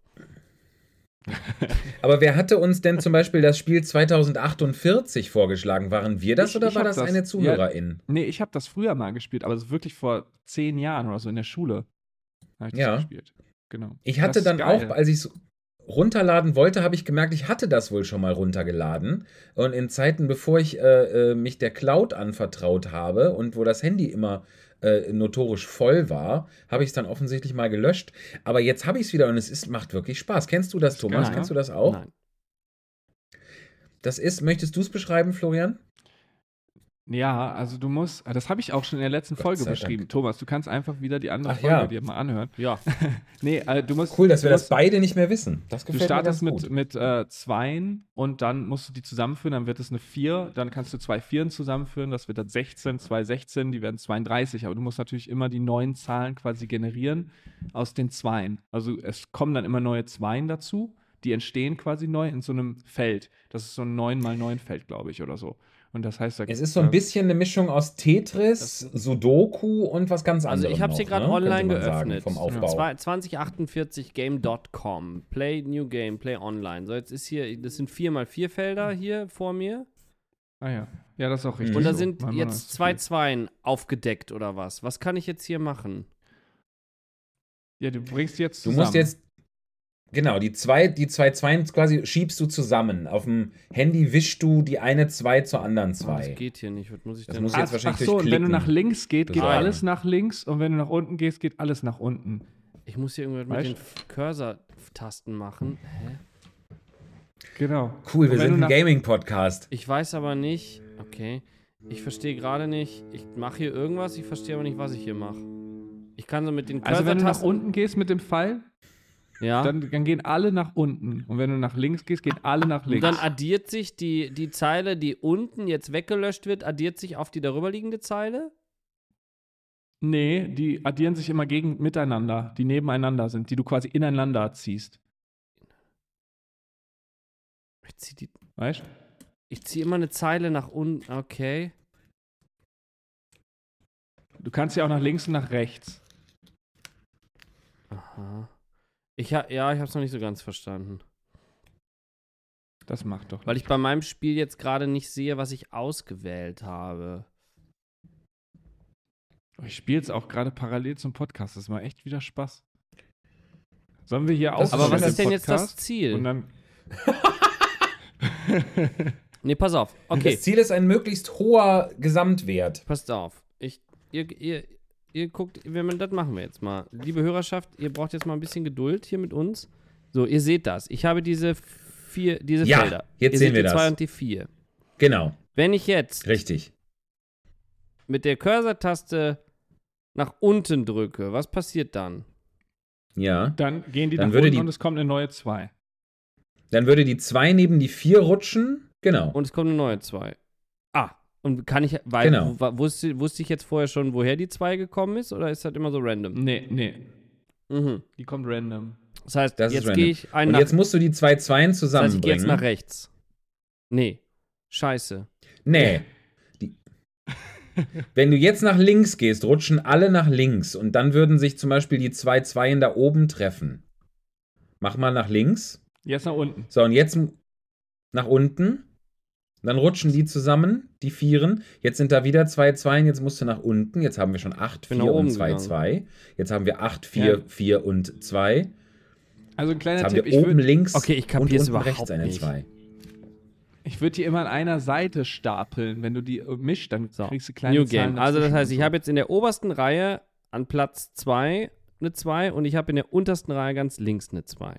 [SPEAKER 3] Aber wer hatte uns denn zum Beispiel das Spiel 2048 vorgeschlagen? Waren wir das
[SPEAKER 1] Ich-
[SPEAKER 3] oder
[SPEAKER 1] ich
[SPEAKER 3] war das,
[SPEAKER 1] das-
[SPEAKER 3] eine Zuhörerin?
[SPEAKER 1] Nee, ich habe das früher mal gespielt, aber ist wirklich vor zehn Jahren oder so in der Schule. Habe ich das
[SPEAKER 3] Ja.
[SPEAKER 1] gespielt. Genau.
[SPEAKER 3] Ich hatte dann
[SPEAKER 1] geil.
[SPEAKER 3] auch, als ich es runterladen wollte, habe ich gemerkt, ich hatte das wohl schon mal runtergeladen. Und in Zeiten, bevor ich äh, äh, mich der Cloud anvertraut habe und wo das Handy immer äh, notorisch voll war, habe ich es dann offensichtlich mal gelöscht. Aber jetzt habe ich es wieder und es ist, macht wirklich Spaß. Kennst du das, Thomas?
[SPEAKER 1] geil,
[SPEAKER 3] Kennst du das auch?
[SPEAKER 2] Nein.
[SPEAKER 3] Das ist, möchtest du es beschreiben, Florian?
[SPEAKER 1] Ja, also du musst, ah, das habe ich auch schon in der letzten
[SPEAKER 3] Gott
[SPEAKER 1] Folge beschrieben.
[SPEAKER 3] Dank.
[SPEAKER 1] Thomas, du kannst einfach wieder die andere
[SPEAKER 3] Ach
[SPEAKER 1] Folge
[SPEAKER 3] ja.
[SPEAKER 1] dir mal anhören.
[SPEAKER 2] Ja,
[SPEAKER 1] Nee, äh, du musst.
[SPEAKER 3] Cool, dass wir
[SPEAKER 1] du
[SPEAKER 3] das
[SPEAKER 1] musst,
[SPEAKER 3] beide nicht mehr wissen. Das
[SPEAKER 1] Du
[SPEAKER 3] gefällt
[SPEAKER 1] startest
[SPEAKER 3] mir
[SPEAKER 1] mit, mit äh, Zweien und dann musst du die zusammenführen, dann wird es eine 4, dann kannst du zwei Vieren zusammenführen, das wird dann 16, zwei 16, die werden 32, aber du musst natürlich immer die neuen Zahlen quasi generieren aus den Zweien. Also es kommen dann immer neue Zweien dazu, die entstehen quasi neu in so einem Feld. Das ist so ein 9 mal 9 Feld, glaube ich, oder so. Und das heißt, da
[SPEAKER 3] Es ist so ein bisschen eine Mischung aus Tetris, Sudoku und was ganz
[SPEAKER 2] also
[SPEAKER 3] anderem.
[SPEAKER 2] ich habe sie
[SPEAKER 3] noch,
[SPEAKER 2] gerade
[SPEAKER 3] ne?
[SPEAKER 2] online
[SPEAKER 3] man sagen,
[SPEAKER 2] geöffnet.
[SPEAKER 3] Vom Aufbau.
[SPEAKER 2] Zwei- 2048game.com. Play New Game, Play Online. So, jetzt ist hier, das sind 4x4 Felder hier vor mir.
[SPEAKER 1] Ah ja. Ja, das ist auch richtig.
[SPEAKER 2] Und da
[SPEAKER 1] so.
[SPEAKER 2] sind
[SPEAKER 1] Mal- mal
[SPEAKER 2] jetzt zwei. Zweien aufgedeckt oder was? Was kann ich jetzt hier machen?
[SPEAKER 1] Ja, du bringst jetzt
[SPEAKER 3] Du
[SPEAKER 1] zusammen.
[SPEAKER 3] musst jetzt, genau, die zwei, die zwei Zweien quasi schiebst du zusammen. Auf dem Handy wischst du die eine Zwei zur anderen
[SPEAKER 2] Oh, das
[SPEAKER 3] Zwei.
[SPEAKER 2] geht hier nicht. Was muss ich
[SPEAKER 3] Das
[SPEAKER 2] denn
[SPEAKER 3] muss
[SPEAKER 2] machen?
[SPEAKER 3] jetzt
[SPEAKER 1] Ach,
[SPEAKER 3] wahrscheinlich
[SPEAKER 1] ach so, und wenn du nach links geht, geht alles nach links und wenn du nach unten gehst, geht alles nach unten.
[SPEAKER 2] Ich muss hier irgendwas mit
[SPEAKER 1] Weißt?
[SPEAKER 2] den F- Cursor-Tasten machen. Hä?
[SPEAKER 1] Genau.
[SPEAKER 3] Cool,
[SPEAKER 1] Und
[SPEAKER 3] wir sind ein Gaming-Podcast.
[SPEAKER 2] Ich weiß aber nicht. Okay. Ich verstehe gerade nicht. Ich mache hier irgendwas, ich verstehe aber nicht, was ich hier mache. Ich kann so mit den
[SPEAKER 1] Also wenn du nach
[SPEAKER 2] Cursor-Tasten-
[SPEAKER 1] unten gehst mit dem Pfeil,
[SPEAKER 2] Ja.
[SPEAKER 1] dann, dann gehen alle nach unten. Und wenn du nach links gehst, gehen alle nach
[SPEAKER 2] Und
[SPEAKER 1] links.
[SPEAKER 2] dann addiert sich die, die Zeile, die unten jetzt weggelöscht wird, addiert sich auf die darüberliegende Zeile?
[SPEAKER 1] nee, die addieren sich immer gegen miteinander, die nebeneinander sind, die du quasi ineinander ziehst.
[SPEAKER 2] Ich ziehe die,
[SPEAKER 1] Weißt
[SPEAKER 2] ich zieh immer eine Zeile nach unten. Okay.
[SPEAKER 1] du? kannst ja auch nach links und nach rechts.
[SPEAKER 2] Aha. Ich ha, ja, ich habe es noch nicht so ganz verstanden.
[SPEAKER 1] Das macht doch.
[SPEAKER 2] Weil ich bei meinem Spiel jetzt gerade nicht sehe, was ich ausgewählt habe.
[SPEAKER 1] Ich spiele es auch gerade parallel zum Podcast. Das macht echt wieder Spaß. Sollen wir hier
[SPEAKER 3] ist
[SPEAKER 2] Aber was ist denn
[SPEAKER 1] dem
[SPEAKER 2] jetzt das
[SPEAKER 1] Podcast?
[SPEAKER 2] Ziel?
[SPEAKER 1] Und dann,
[SPEAKER 2] nee, pass auf. Okay,
[SPEAKER 3] Das Ziel ist ein möglichst hoher Gesamtwert.
[SPEAKER 2] passt auf. Ich, ihr, ihr, ihr guckt, wenn man, das machen wir jetzt mal. Liebe Hörerschaft, ihr braucht jetzt mal ein bisschen Geduld hier mit uns. So, ihr seht das. Ich habe diese vier, diese
[SPEAKER 3] Ja,
[SPEAKER 2] Felder.
[SPEAKER 3] jetzt
[SPEAKER 2] ihr
[SPEAKER 3] sehen
[SPEAKER 2] seht
[SPEAKER 3] wir
[SPEAKER 2] die zwei
[SPEAKER 3] das.
[SPEAKER 2] und die vier.
[SPEAKER 3] Genau,
[SPEAKER 2] Wenn ich jetzt
[SPEAKER 3] richtig.
[SPEAKER 2] mit der Cursor-Taste nach unten drücke, was passiert dann?
[SPEAKER 3] Ja.
[SPEAKER 1] dann gehen die
[SPEAKER 3] Dann
[SPEAKER 1] nach
[SPEAKER 3] würde
[SPEAKER 1] unten
[SPEAKER 3] die-
[SPEAKER 1] und es kommt eine neue 2.
[SPEAKER 3] Dann würde die 2 neben die 4 rutschen. Genau.
[SPEAKER 2] Und es kommt eine neue 2. Ah, und kann ich, weil,
[SPEAKER 3] Genau.
[SPEAKER 2] wusste, wusste ich jetzt vorher schon, woher die 2 gekommen ist, oder ist das immer so random?
[SPEAKER 1] Nee, nee.
[SPEAKER 2] Mhm.
[SPEAKER 1] Die kommt random.
[SPEAKER 2] Das heißt,
[SPEAKER 3] Das
[SPEAKER 2] jetzt gehe ich einen
[SPEAKER 3] Und
[SPEAKER 2] nach,
[SPEAKER 3] jetzt musst du die zwei Zweien
[SPEAKER 2] das heißt, ich gehe
[SPEAKER 3] zusammenbringen.
[SPEAKER 2] jetzt nach rechts. Nee. Scheiße.
[SPEAKER 3] nee. Die, wenn du jetzt nach links gehst, rutschen alle nach links und dann würden sich zum Beispiel die zwei Zweien da oben treffen. Mach mal nach links.
[SPEAKER 1] Jetzt nach unten.
[SPEAKER 3] So, und jetzt nach unten. Dann rutschen die zusammen, die Vieren. Jetzt sind da wieder zwei Zweien, jetzt musst du nach unten. Jetzt haben wir schon 8,
[SPEAKER 2] bin
[SPEAKER 3] 4
[SPEAKER 2] nach
[SPEAKER 3] und
[SPEAKER 2] oben
[SPEAKER 3] 2,
[SPEAKER 2] gegangen.
[SPEAKER 3] 2. Jetzt haben wir 8, 4,
[SPEAKER 1] Ja.
[SPEAKER 3] 4 und 2.
[SPEAKER 1] Also ein
[SPEAKER 3] Jetzt
[SPEAKER 1] kleiner
[SPEAKER 3] haben
[SPEAKER 1] Tipp,
[SPEAKER 3] wir
[SPEAKER 1] ich
[SPEAKER 3] oben
[SPEAKER 1] würde
[SPEAKER 3] links
[SPEAKER 2] Okay, ich
[SPEAKER 3] und unten
[SPEAKER 2] überhaupt
[SPEAKER 3] rechts eine
[SPEAKER 2] nicht.
[SPEAKER 3] 2.
[SPEAKER 1] ich würd die immer an einer Seite stapeln. Wenn du die äh, mischt, dann
[SPEAKER 2] So,
[SPEAKER 1] kriegst du kleine
[SPEAKER 2] New
[SPEAKER 1] Zahlen
[SPEAKER 2] Game. Also das heißt,
[SPEAKER 1] und
[SPEAKER 2] ich habe jetzt in der obersten Reihe an Platz 2 eine 2 und ich habe in der untersten Reihe ganz links eine 2.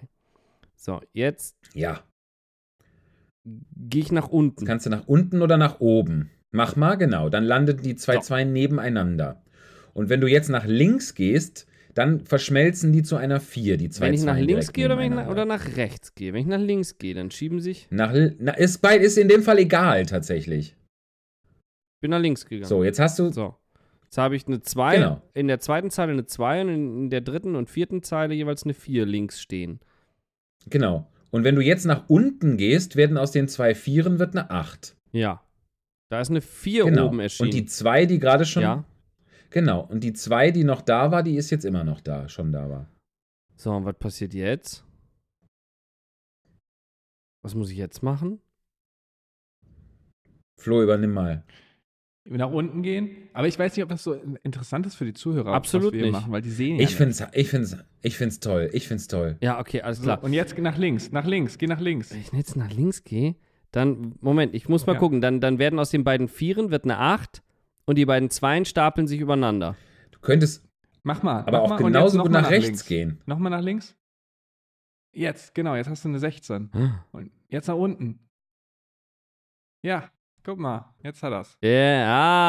[SPEAKER 2] So, jetzt
[SPEAKER 3] Ja.
[SPEAKER 2] Gehe ich nach unten.
[SPEAKER 3] Kannst du nach unten oder nach oben? Mach mal, genau. Dann landen die zwei
[SPEAKER 2] So.
[SPEAKER 3] Zweien nebeneinander. Und wenn du jetzt nach links gehst, dann verschmelzen die zu einer 4, die zwei
[SPEAKER 2] wenn ich nach links gehe oder, nach, oder nach rechts gehe. Wenn ich nach links gehe, dann schieben sich.
[SPEAKER 3] Nach, na, ist, bei, ist in dem Fall egal, tatsächlich.
[SPEAKER 2] Ich bin nach links gegangen.
[SPEAKER 3] So, jetzt hast du.
[SPEAKER 2] So. Jetzt habe ich eine 2,
[SPEAKER 3] Genau.
[SPEAKER 2] in der zweiten Zeile eine 2 und in, in der dritten und vierten Zeile jeweils eine 4 links stehen.
[SPEAKER 3] Genau. Und wenn du jetzt nach unten gehst, werden aus den zwei Vieren wird eine 8.
[SPEAKER 2] Ja. Da ist eine 4
[SPEAKER 3] Genau.
[SPEAKER 2] oben erschienen.
[SPEAKER 3] Und die 2, die gerade schon.
[SPEAKER 2] ja.
[SPEAKER 3] Genau. Und die 2, die noch da war, die ist jetzt immer noch da, schon da war.
[SPEAKER 2] So, und was passiert jetzt? Was muss ich jetzt machen?
[SPEAKER 3] Flo, übernimm mal.
[SPEAKER 1] Nach unten gehen. Aber ich weiß nicht, ob das so interessant ist für die Zuhörer,
[SPEAKER 2] Absolut
[SPEAKER 1] was wir
[SPEAKER 2] nicht.
[SPEAKER 1] machen, weil die sehen ja
[SPEAKER 3] Ich ich find's, ich find's toll. Ich find's toll.
[SPEAKER 2] Ja, okay, alles
[SPEAKER 1] So,
[SPEAKER 2] klar.
[SPEAKER 1] und jetzt geh nach links, nach links, geh nach links.
[SPEAKER 2] Wenn ich jetzt nach links gehe, dann, Moment, ich muss mal
[SPEAKER 1] Ja.
[SPEAKER 2] gucken, dann, dann werden aus den beiden Vieren wird eine 8 und die beiden Zweien stapeln sich übereinander.
[SPEAKER 3] Du könntest
[SPEAKER 1] Mach mal.
[SPEAKER 3] aber
[SPEAKER 1] mach
[SPEAKER 3] auch
[SPEAKER 1] mal
[SPEAKER 3] genauso
[SPEAKER 1] noch
[SPEAKER 3] gut
[SPEAKER 1] mal
[SPEAKER 3] nach rechts
[SPEAKER 1] links.
[SPEAKER 3] gehen.
[SPEAKER 1] Nochmal nach links. Jetzt, genau, jetzt hast du eine 16. Und jetzt nach unten. Ja, guck mal, jetzt hat er's.
[SPEAKER 2] Ja,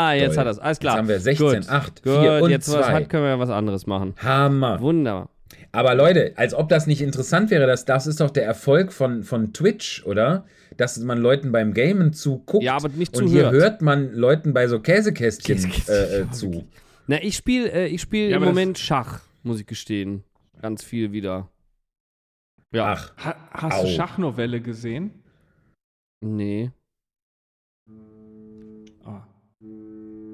[SPEAKER 2] ah, jetzt
[SPEAKER 3] Toll.
[SPEAKER 2] hat das. Alles klar.
[SPEAKER 3] Jetzt haben wir 16,
[SPEAKER 2] Gut.
[SPEAKER 3] 8,
[SPEAKER 2] Gut,
[SPEAKER 3] 4 und
[SPEAKER 2] jetzt was
[SPEAKER 3] 2.
[SPEAKER 2] hat, können wir ja was anderes machen.
[SPEAKER 3] Hammer.
[SPEAKER 2] Wunderbar.
[SPEAKER 3] Aber Leute, als ob das nicht interessant wäre, das, das ist doch der Erfolg von, von Twitch, oder? Dass man Leuten beim Gamen zuguckt.
[SPEAKER 2] Ja, aber nicht
[SPEAKER 3] Und hier
[SPEAKER 2] zuhört.
[SPEAKER 3] hört man Leuten bei so Käsekästchen, äh, äh, zu.
[SPEAKER 2] Na, ich spiele äh, ich spiel
[SPEAKER 1] Ja,
[SPEAKER 2] im Moment Schach, muss ich gestehen. Ganz viel wieder. Ja.
[SPEAKER 3] Ach,
[SPEAKER 1] Ha hast
[SPEAKER 3] Au.
[SPEAKER 1] du Schachnovelle gesehen?
[SPEAKER 2] Nee.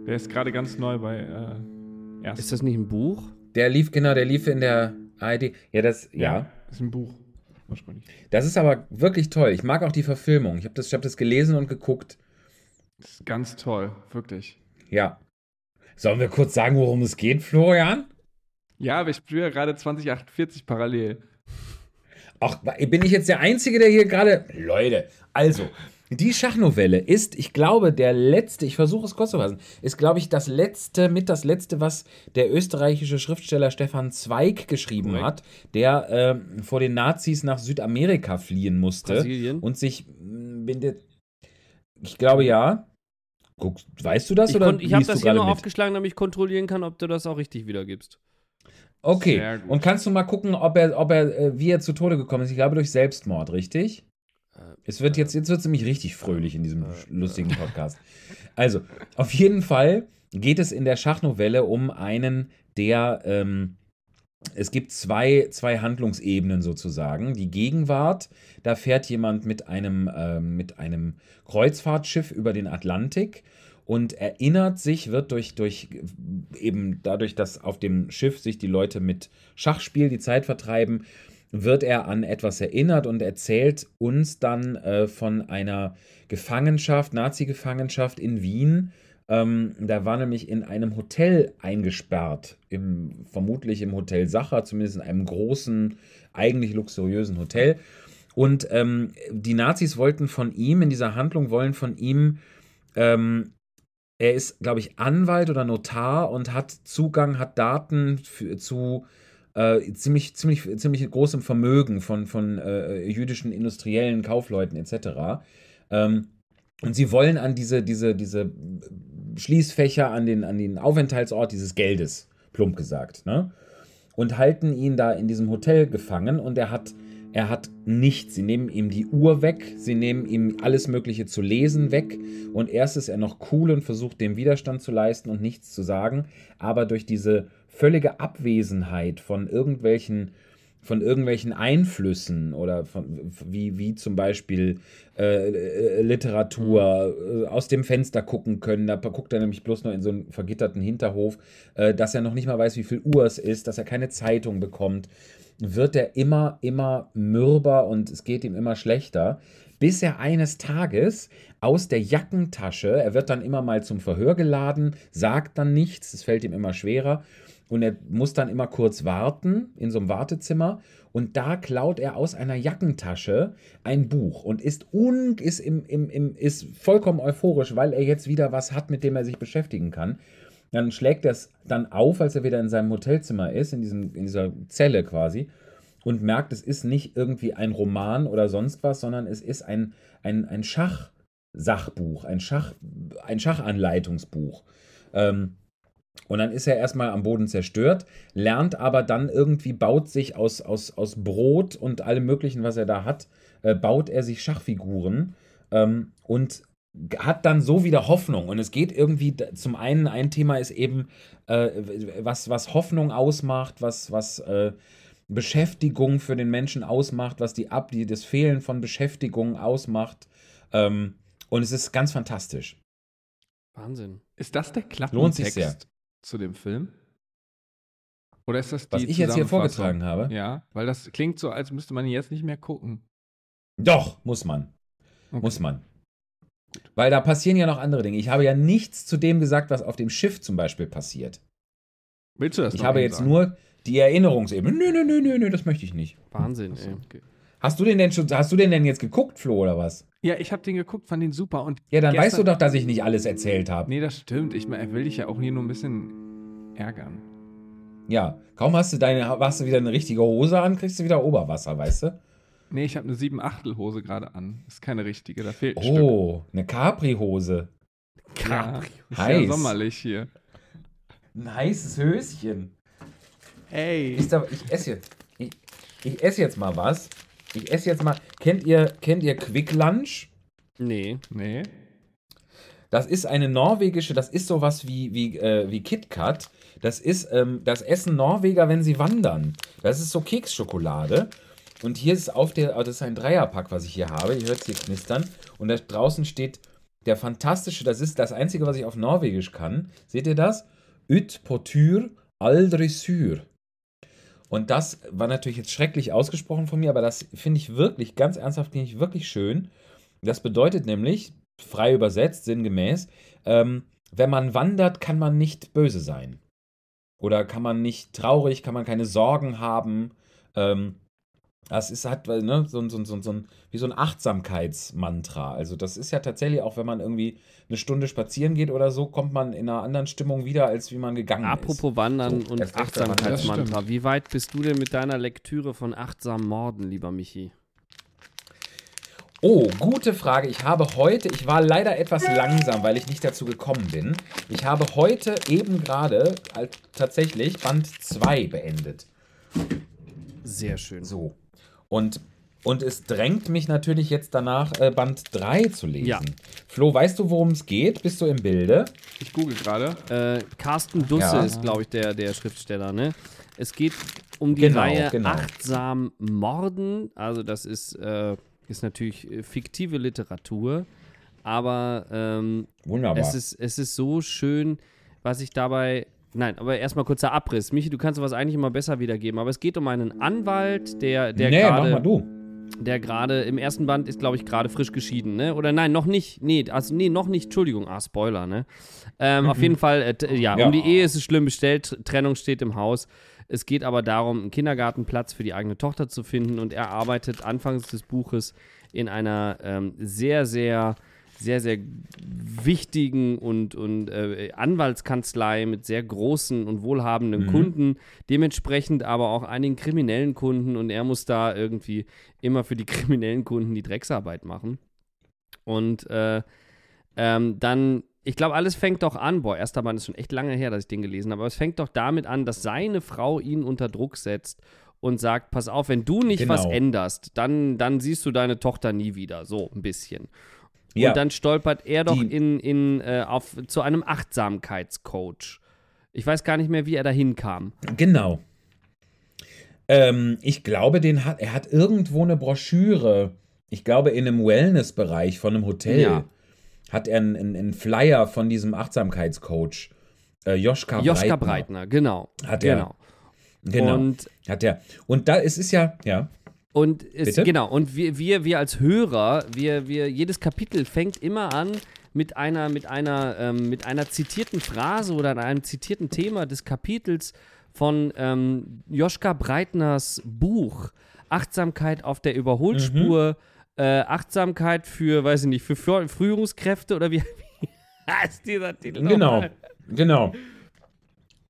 [SPEAKER 1] Der ist gerade ganz neu bei äh, erst.
[SPEAKER 2] Ist das nicht ein Buch?
[SPEAKER 3] der lief, genau, der lief in der ARD. Ja, das, ja.
[SPEAKER 1] Ist ein Buch. Ursprünglich.
[SPEAKER 3] Das ist aber wirklich toll. Ich mag auch die Verfilmung. Ich habe das, ich hab das gelesen und geguckt.
[SPEAKER 1] Das ist ganz toll, wirklich.
[SPEAKER 3] Ja. Sollen wir kurz sagen, worum es geht, Florian?
[SPEAKER 1] Ja, aber ich spiele gerade 2048 parallel.
[SPEAKER 3] Ach, bin ich jetzt der Einzige, der hier gerade. Leute, also, die Schachnovelle ist, ich glaube, der letzte, ich versuche es kurz zu fassen, ist, glaube ich, das letzte, mit das letzte, was der österreichische Schriftsteller Stefan Zweig geschrieben
[SPEAKER 2] Korrekt.
[SPEAKER 3] hat, der ähm, vor den Nazis nach Südamerika fliehen musste
[SPEAKER 2] Brasilien?
[SPEAKER 3] und sich bindet. Ich glaube ja. Guck, weißt du das
[SPEAKER 2] Ich,
[SPEAKER 3] oder
[SPEAKER 2] ich habe das hier nur
[SPEAKER 3] mit?
[SPEAKER 2] aufgeschlagen, damit ich kontrollieren kann, ob du das auch richtig wiedergibst.
[SPEAKER 3] Okay. Und kannst du mal gucken, ob er, ob er, äh, wie er zu Tode gekommen ist? Ich glaube durch Selbstmord, richtig?
[SPEAKER 2] Äh,
[SPEAKER 3] Es wird jetzt, jetzt wird es nämlich richtig fröhlich in diesem lustigen Podcast. Also, auf jeden Fall geht es in der Schachnovelle um einen, der, ähm, es gibt zwei, zwei Handlungsebenen sozusagen. Die Gegenwart, da fährt jemand mit einem, ähm, mit einem Kreuzfahrtschiff über den Atlantik und erinnert sich, wird durch, durch eben dadurch, dass auf dem Schiff sich die Leute mit Schachspiel die Zeit vertreiben, wird er an etwas erinnert und erzählt uns dann äh, von einer Gefangenschaft, Nazi-Gefangenschaft in Wien. Ähm, da war nämlich in einem Hotel eingesperrt, im, vermutlich im Hotel Sacher, zumindest in einem großen, eigentlich luxuriösen Hotel. Und ähm, die Nazis wollten von ihm, in dieser Handlung wollen von ihm, ähm, er ist, glaube ich, Anwalt oder Notar und hat Zugang, hat Daten für, zu äh, ziemlich, ziemlich, ziemlich großem Vermögen von, von äh, jüdischen industriellen Kaufleuten etc. Ähm, und sie wollen an diese, diese, diese Schließfächer, an den, an den Aufenthaltsort dieses Geldes, plump gesagt, ne? Und halten ihn da in diesem Hotel gefangen und er hat, er hat nichts. Sie nehmen ihm die Uhr weg, sie nehmen ihm alles Mögliche zu lesen weg und erst ist er noch cool und versucht dem Widerstand zu leisten und nichts zu sagen, aber durch diese völlige Abwesenheit von irgendwelchen von irgendwelchen Einflüssen oder von, wie, wie zum Beispiel äh, äh, Literatur äh, aus dem Fenster gucken können. Da guckt er nämlich bloß nur in so einen vergitterten Hinterhof, äh, dass er noch nicht mal weiß, wie viel Uhr es ist, dass er keine Zeitung bekommt. Wird er immer, immer mürber und es geht ihm immer schlechter, bis er eines Tages aus der Jackentasche, er wird dann immer mal zum Verhör geladen, sagt dann nichts, es fällt ihm immer schwerer und er muss dann immer kurz warten in so einem Wartezimmer und da klaut er aus einer Jackentasche ein Buch und ist, un, ist, im, im, im, ist vollkommen euphorisch, weil er jetzt wieder was hat, mit dem er sich beschäftigen kann. Dann schlägt er es dann auf, als er wieder in seinem Hotelzimmer ist, in, diesem, in dieser Zelle quasi, und merkt, es ist nicht irgendwie ein Roman oder sonst was, sondern es ist ein, ein, ein Schachsachbuch, ein, Schach, ein Schachanleitungsbuch. Ähm, und dann ist er erstmal am Boden zerstört, lernt aber dann irgendwie, baut sich aus, aus, aus Brot und allem Möglichen, was er da hat, äh, baut er sich Schachfiguren ähm, und hat dann so wieder Hoffnung. Und es geht irgendwie, zum einen, ein Thema ist eben, äh, was, was Hoffnung ausmacht, was, was äh, Beschäftigung für den Menschen ausmacht, was die Ab, die, das Fehlen von Beschäftigung ausmacht. Ähm, und es ist ganz fantastisch.
[SPEAKER 2] Wahnsinn.
[SPEAKER 1] Ist das der Klappentext? Zu dem Film? Oder ist das die
[SPEAKER 3] Was ich jetzt hier vorgetragen habe?
[SPEAKER 1] Ja, weil das klingt so, als müsste man ihn jetzt nicht mehr gucken.
[SPEAKER 3] Doch, muss man. Okay. Muss man. Weil da passieren ja noch andere Dinge. Ich habe ja nichts zu dem gesagt, was auf dem Schiff zum Beispiel passiert.
[SPEAKER 1] Willst du das
[SPEAKER 3] Ich habe jetzt sagen? nur die Erinnerungsebene. Nö, nö, nö, nö, nö, das möchte ich nicht.
[SPEAKER 2] Wahnsinn, ey. Okay.
[SPEAKER 3] Hast du den denn schon, hast du den denn jetzt geguckt, Flo, oder was?
[SPEAKER 1] Ja, ich habe den geguckt, fand den super. Und
[SPEAKER 3] ja, dann weißt du doch, dass ich nicht alles erzählt habe.
[SPEAKER 1] Nee, das stimmt. Ich mein, will dich ja auch hier nur ein bisschen ärgern.
[SPEAKER 3] Ja, kaum hast du deine, hast du wieder eine richtige Hose an, kriegst du wieder Oberwasser, weißt du?
[SPEAKER 1] Nee, ich habe eine 7 Achtel Hose gerade an. Ist keine richtige, da fehlt
[SPEAKER 3] ein Oh, Stück. eine Capri-Hose.
[SPEAKER 1] Capri. Ja, Heiß. Ja sommerlich hier.
[SPEAKER 3] Ein heißes Höschen.
[SPEAKER 1] Ey.
[SPEAKER 3] Ich, ich esse jetzt. Ich, ich esse jetzt mal was. Ich esse jetzt mal. Kennt ihr, kennt ihr Quick Lunch?
[SPEAKER 2] Nee.
[SPEAKER 1] Nee.
[SPEAKER 3] Das ist eine norwegische, das ist sowas wie, wie, äh, wie KitKat. Das ist ähm, das Essen Norweger, wenn sie wandern. Das ist so Keksschokolade. Und hier ist auf der, das ist ein Dreierpack, was ich hier habe. Ihr hört es hier knistern. Und da draußen steht der fantastische, das ist das Einzige, was ich auf Norwegisch kann. Seht ihr das? Ut potur aldri sur. Und das war natürlich jetzt schrecklich ausgesprochen von mir, aber das finde ich wirklich, ganz ernsthaft, finde ich wirklich schön. Das bedeutet nämlich, frei übersetzt, sinngemäß, ähm, wenn man wandert, kann man nicht böse sein. Oder kann man nicht traurig, kann man keine Sorgen haben. Ähm, das ist halt ne, so, so, so, so, wie so ein Achtsamkeitsmantra. Also das ist ja tatsächlich auch, wenn man irgendwie eine Stunde spazieren geht oder so, kommt man in einer anderen Stimmung wieder, als wie man gegangen
[SPEAKER 2] Apropos ist. Apropos Wandern so, und Achtsamkeitsmantra. Wie weit bist du denn mit deiner Lektüre von achtsamen Morden, lieber Michi?
[SPEAKER 3] Oh, gute Frage. Ich habe heute, ich war leider etwas langsam, weil ich nicht dazu gekommen bin. Ich habe heute eben gerade tatsächlich Band 2 beendet.
[SPEAKER 2] Sehr schön.
[SPEAKER 3] So. Und, und es drängt mich natürlich jetzt danach, äh, Band 3 zu lesen. Ja. Flo, weißt du, worum es geht? Bist du im Bilde?
[SPEAKER 1] Ich google gerade.
[SPEAKER 2] Äh, Carsten Dusse ja. ist, glaube ich, der, der Schriftsteller, ne? Es geht um die genau, Reihe genau. Achtsam Morden. Also, das ist, äh, ist natürlich äh, fiktive Literatur. Aber ähm,
[SPEAKER 3] Wunderbar.
[SPEAKER 2] Es, ist, es ist so schön, was ich dabei Nein, aber erstmal kurzer Abriss. Michi, du kannst sowas eigentlich immer besser wiedergeben. Aber es geht um einen Anwalt, der, der nee, gerade. Mach mal du. Der gerade im ersten Band ist, glaube ich, gerade frisch geschieden, ne? Oder nein, noch nicht. Nee, also nee, noch nicht. Entschuldigung, ah, Spoiler, ne? Ähm, mhm. Auf jeden Fall, äh, ja, ja, um die Ehe ist es schlimm bestellt. Trennung steht im Haus. Es geht aber darum, einen Kindergartenplatz für die eigene Tochter zu finden. Und er arbeitet anfangs des Buches in einer ähm, sehr, sehr sehr, sehr wichtigen und, und äh, Anwaltskanzlei mit sehr großen und wohlhabenden mhm. Kunden, dementsprechend aber auch einigen kriminellen Kunden und er muss da irgendwie immer für die kriminellen Kunden die Drecksarbeit machen. Und äh, ähm, dann, ich glaube, alles fängt doch an, boah, erster Band ist schon echt lange her, dass ich den gelesen habe, aber es fängt doch damit an, dass seine Frau ihn unter Druck setzt und sagt, pass auf, wenn du nicht genau. was änderst, dann, dann siehst du deine Tochter nie wieder, so ein bisschen. Ja. Und dann stolpert er doch in, in, äh, auf, zu einem Achtsamkeitscoach. Ich weiß gar nicht mehr, wie er da hinkam.
[SPEAKER 3] Genau. Ähm, ich glaube, den hat, er hat irgendwo eine Broschüre. Ich glaube, in einem Wellness-Bereich von einem Hotel
[SPEAKER 2] Ja.
[SPEAKER 3] hat er einen, einen, einen Flyer von diesem Achtsamkeitscoach. Äh, Joschka,
[SPEAKER 2] Joschka
[SPEAKER 3] Breitner.
[SPEAKER 2] Breitner, genau.
[SPEAKER 3] Hat er.
[SPEAKER 2] Genau.
[SPEAKER 3] Genau.
[SPEAKER 2] Und
[SPEAKER 3] hat er. Und da es ist ja, ja.
[SPEAKER 2] Und es,
[SPEAKER 3] Bitte?
[SPEAKER 2] genau, und wir, wir, wir als Hörer, wir, wir, jedes Kapitel fängt immer an mit einer, mit einer, ähm, mit einer zitierten Phrase oder einem zitierten Thema des Kapitels von ähm, Joschka Breitners Buch Achtsamkeit auf der Überholspur,
[SPEAKER 3] Mhm.
[SPEAKER 2] äh, Achtsamkeit für, weiß ich nicht, für Führ- Führungskräfte oder wie, wie heißt dieser Titel?
[SPEAKER 3] Genau. Genau.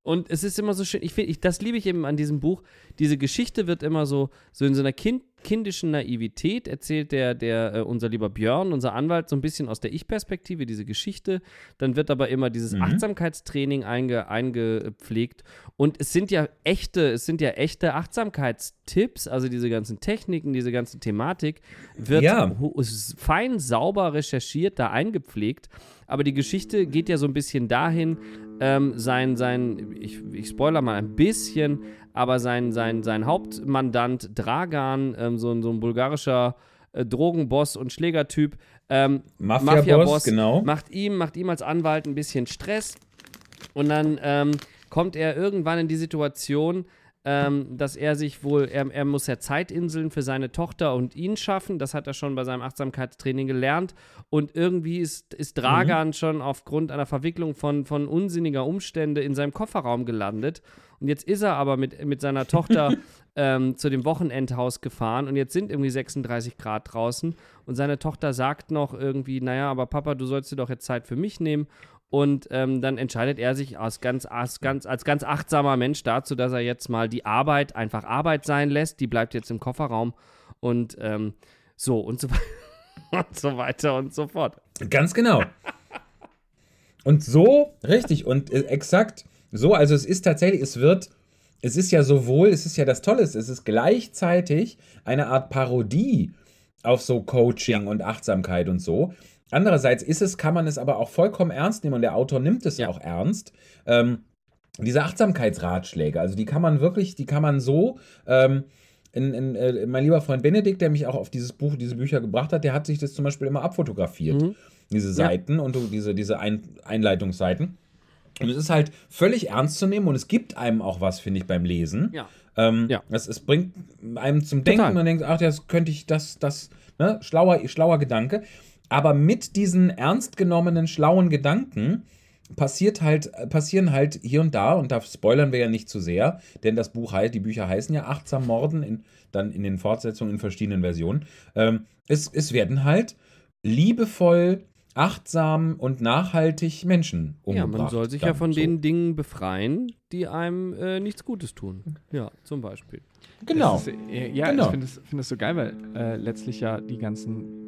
[SPEAKER 2] Und es ist immer so schön, ich finde, das liebe ich eben an diesem Buch. Diese Geschichte wird immer so, so in so einer kind, kindischen Naivität erzählt der, der, äh, unser lieber Björn, unser Anwalt, so ein bisschen aus der Ich-Perspektive diese Geschichte. Dann wird aber immer dieses
[SPEAKER 3] Mhm.
[SPEAKER 2] Achtsamkeitstraining einge, eingepflegt. Und es sind ja echte, es sind ja echte Achtsamkeitstipps, also diese ganzen Techniken, diese ganze Thematik wird
[SPEAKER 3] Ja.
[SPEAKER 2] fein sauber recherchiert, da eingepflegt. Aber die Geschichte geht ja so ein bisschen dahin, ähm, sein, sein, ich, ich spoiler mal ein bisschen, aber sein, sein, sein Hauptmandant Dragan, ähm, so, ein- so ein bulgarischer äh, Drogenboss und Schlägertyp, ähm,
[SPEAKER 3] Mafia-Boss,
[SPEAKER 2] Mafia-Boss,
[SPEAKER 3] genau.
[SPEAKER 2] macht ihm, macht ihm als Anwalt ein bisschen Stress und dann ähm, kommt er irgendwann in die Situation, ähm, dass er sich wohl, er, er muss ja Zeitinseln für seine Tochter und ihn schaffen. Das hat er schon bei seinem Achtsamkeitstraining gelernt. Und irgendwie ist, ist Dragan schon aufgrund einer Verwicklung von, von unsinniger Umstände in seinem Kofferraum gelandet. Und jetzt ist er aber mit, mit seiner Tochter ähm, zu dem Wochenendhaus gefahren und jetzt sind irgendwie 36 Grad draußen. Und seine Tochter sagt noch irgendwie, naja, aber Papa, du sollst dir doch jetzt Zeit für mich nehmen. Und ähm, dann entscheidet er sich als ganz, als, ganz, als ganz achtsamer Mensch dazu, dass er jetzt mal die Arbeit einfach Arbeit sein lässt. Die bleibt jetzt im Kofferraum und ähm, so und so, und so weiter und so fort.
[SPEAKER 3] Ganz genau. Und so, richtig, und äh, exakt so, also es ist tatsächlich, es wird, es ist ja sowohl, es ist ja das Tolle, es ist gleichzeitig eine Art Parodie auf so Coaching und Achtsamkeit und so. Andererseits ist es, kann man es aber auch vollkommen ernst nehmen und der Autor nimmt es
[SPEAKER 2] Ja.
[SPEAKER 3] auch ernst. Ähm, diese Achtsamkeitsratschläge, also die kann man wirklich, die kann man so, ähm, in, in, äh, mein lieber Freund Benedikt, der mich auch auf dieses Buch, diese Bücher gebracht hat, der hat sich das zum Beispiel immer abfotografiert,
[SPEAKER 2] Mhm.
[SPEAKER 3] diese
[SPEAKER 2] Ja.
[SPEAKER 3] Seiten und so diese, diese Ein Einleitungsseiten. Und es ist halt völlig ernst zu nehmen und es gibt einem auch was, finde ich, beim Lesen.
[SPEAKER 2] Ja.
[SPEAKER 3] Ähm,
[SPEAKER 2] Ja.
[SPEAKER 3] es, es bringt einem zum Denken,
[SPEAKER 2] Total.
[SPEAKER 3] man denkt, ach, das könnte ich, das, das, ne, schlauer, schlauer Gedanke. Aber mit diesen ernst genommenen, schlauen Gedanken passiert halt, passieren halt hier und da, und da spoilern wir ja nicht zu sehr, denn das Buch heißt, die Bücher heißen ja Achtsam Morden, in, dann in den Fortsetzungen in verschiedenen Versionen. Ähm, es, es werden halt liebevoll, achtsam und nachhaltig Menschen
[SPEAKER 2] Ja,
[SPEAKER 3] umgebracht.
[SPEAKER 2] man soll sich
[SPEAKER 3] dann
[SPEAKER 2] ja von
[SPEAKER 3] so.
[SPEAKER 2] den Dingen befreien, die einem äh, nichts Gutes tun. Ja, zum Beispiel.
[SPEAKER 3] Genau.
[SPEAKER 1] Das ist, äh, ja,
[SPEAKER 3] Genau.
[SPEAKER 1] ich finde es find das so geil, weil äh, letztlich ja die ganzen.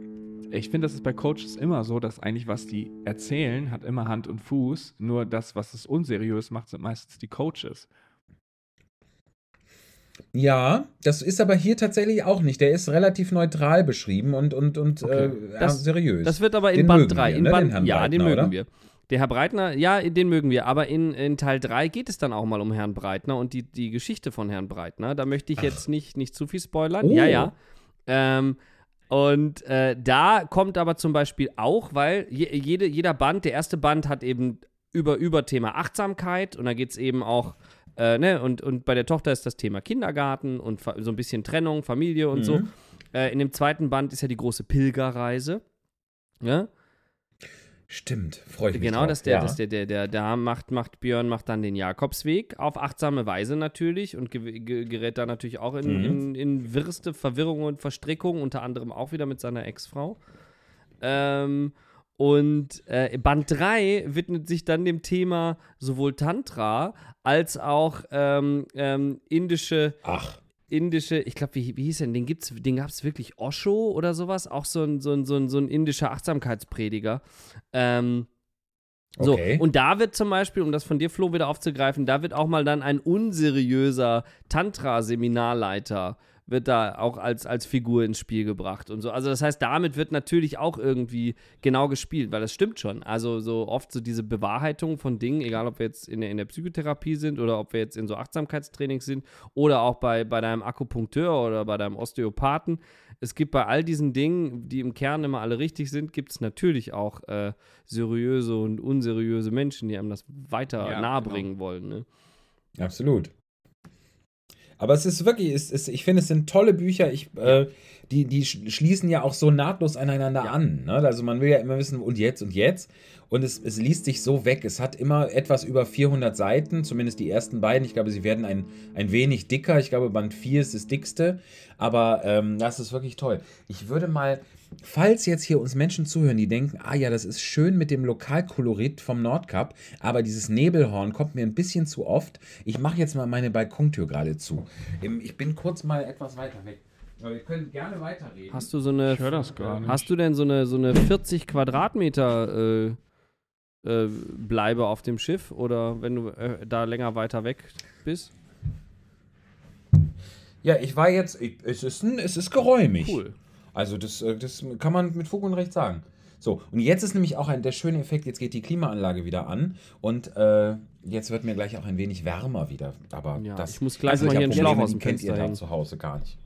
[SPEAKER 1] Ich finde, das ist bei Coaches immer so, dass eigentlich was die erzählen, hat immer Hand und Fuß. Nur das, was es unseriös macht, sind meistens die Coaches.
[SPEAKER 3] Ja, das ist aber hier tatsächlich auch nicht. Der ist relativ neutral beschrieben und, und, und
[SPEAKER 1] Okay.
[SPEAKER 3] äh,
[SPEAKER 2] Das-
[SPEAKER 3] seriös.
[SPEAKER 2] Das wird aber in
[SPEAKER 3] Den
[SPEAKER 2] Band
[SPEAKER 3] mögen
[SPEAKER 2] 3.
[SPEAKER 3] wir,
[SPEAKER 2] in
[SPEAKER 3] ne,
[SPEAKER 2] Band,
[SPEAKER 3] den
[SPEAKER 2] ja, den mögen
[SPEAKER 3] oder?
[SPEAKER 2] wir. Der Herr Breitner, ja, den mögen wir, aber in, in Teil 3 geht es dann auch mal um Herrn Breitner und die, die Geschichte von Herrn Breitner. Da möchte ich jetzt nicht, nicht zu viel spoilern.
[SPEAKER 3] Oh.
[SPEAKER 2] Ja, ja. Ähm, und äh, da kommt aber zum Beispiel auch, weil je, jede, jeder Band, der erste Band hat eben über, über Thema Achtsamkeit und da geht es eben auch, äh, ne, und, und bei der Tochter ist das Thema Kindergarten und so ein bisschen Trennung, Familie und so.
[SPEAKER 3] Mhm.
[SPEAKER 2] Äh, in dem zweiten Band ist ja die große Pilgerreise. Ja?
[SPEAKER 3] Stimmt, freue ich mich
[SPEAKER 2] Genau,
[SPEAKER 3] drauf.
[SPEAKER 2] dass der,
[SPEAKER 3] ja.
[SPEAKER 2] dass der, der, der, da macht, macht Björn macht dann den Jakobsweg auf achtsame Weise natürlich und ge ge gerät da natürlich auch in,
[SPEAKER 3] Mhm.
[SPEAKER 2] in, in wirste Verwirrung und Verstrickung, unter anderem auch wieder mit seiner Ex-Frau. Ähm, und äh, Band 3 widmet sich dann dem Thema sowohl Tantra als auch ähm, ähm, indische
[SPEAKER 3] Ach,
[SPEAKER 2] indische, ich glaube, wie, wie hieß denn, den gibt's, den gab es wirklich Osho oder sowas, auch so ein, so ein, so ein, so ein indischer Achtsamkeitsprediger. Ähm, so,
[SPEAKER 3] Okay.
[SPEAKER 2] und da wird zum Beispiel, um das von dir, Flo, wieder aufzugreifen, da wird auch mal dann ein unseriöser Tantra-Seminarleiter wird da auch als, als Figur ins Spiel gebracht und so. Also das heißt, damit wird natürlich auch irgendwie genau gespielt, weil das stimmt schon. Also so oft so diese Bewahrheitung von Dingen, egal ob wir jetzt in der, in der Psychotherapie sind oder ob wir jetzt in so Achtsamkeitstrainings sind oder auch bei, bei deinem Akupunkteur oder bei deinem Osteopathen. Es gibt bei all diesen Dingen, die im Kern immer alle richtig sind, gibt es natürlich auch äh, seriöse und unseriöse Menschen, die einem das weiter
[SPEAKER 1] Ja,
[SPEAKER 2] nahebringen
[SPEAKER 1] genau.
[SPEAKER 2] wollen. Ne?
[SPEAKER 3] Absolut. Aber es ist wirklich, es ist, ich finde, es sind tolle Bücher. Ich, äh, die, die sch- schließen ja auch so nahtlos aneinander
[SPEAKER 2] Ja.
[SPEAKER 3] an. Ne? Also man will ja immer wissen, und jetzt und jetzt. Und es, es liest sich so weg. Es hat immer etwas über 400 Seiten, zumindest die ersten beiden. Ich glaube, sie werden ein, ein wenig dicker. Ich glaube, Band 4 ist das dickste. Aber ähm, das ist wirklich toll. Ich würde mal, falls jetzt hier uns Menschen zuhören, die denken, ah ja, das ist schön mit dem Lokalkolorit vom Nordkap, aber dieses Nebelhorn kommt mir ein bisschen zu oft. Ich mache jetzt mal meine Balkontür gerade zu. Ich bin kurz mal etwas weiter weg. Aber wir können gerne weiterreden.
[SPEAKER 2] Hast du so eine.
[SPEAKER 1] Ich höre das gar nicht.
[SPEAKER 2] Hast du denn so eine, so eine 40 Quadratmeter äh, äh, Bleibe auf dem Schiff oder wenn du äh, da länger weiter weg bist?
[SPEAKER 3] ja, ich war jetzt, ich, es, ist ein, es ist geräumig.
[SPEAKER 2] Cool.
[SPEAKER 3] Also das, äh, das kann man mit Fug und Recht sagen. So, und jetzt ist nämlich auch ein, der schöne Effekt, jetzt geht die Klimaanlage wieder an und äh, jetzt wird mir gleich auch ein wenig wärmer wieder. Aber
[SPEAKER 2] Ja,
[SPEAKER 3] das
[SPEAKER 2] ich muss gleich
[SPEAKER 3] also
[SPEAKER 2] mal
[SPEAKER 3] ich
[SPEAKER 2] hier einen Schlauch aus dem
[SPEAKER 3] kennt ihr
[SPEAKER 2] Fenster
[SPEAKER 3] da
[SPEAKER 2] hängen.
[SPEAKER 3] zu Hause gar nicht.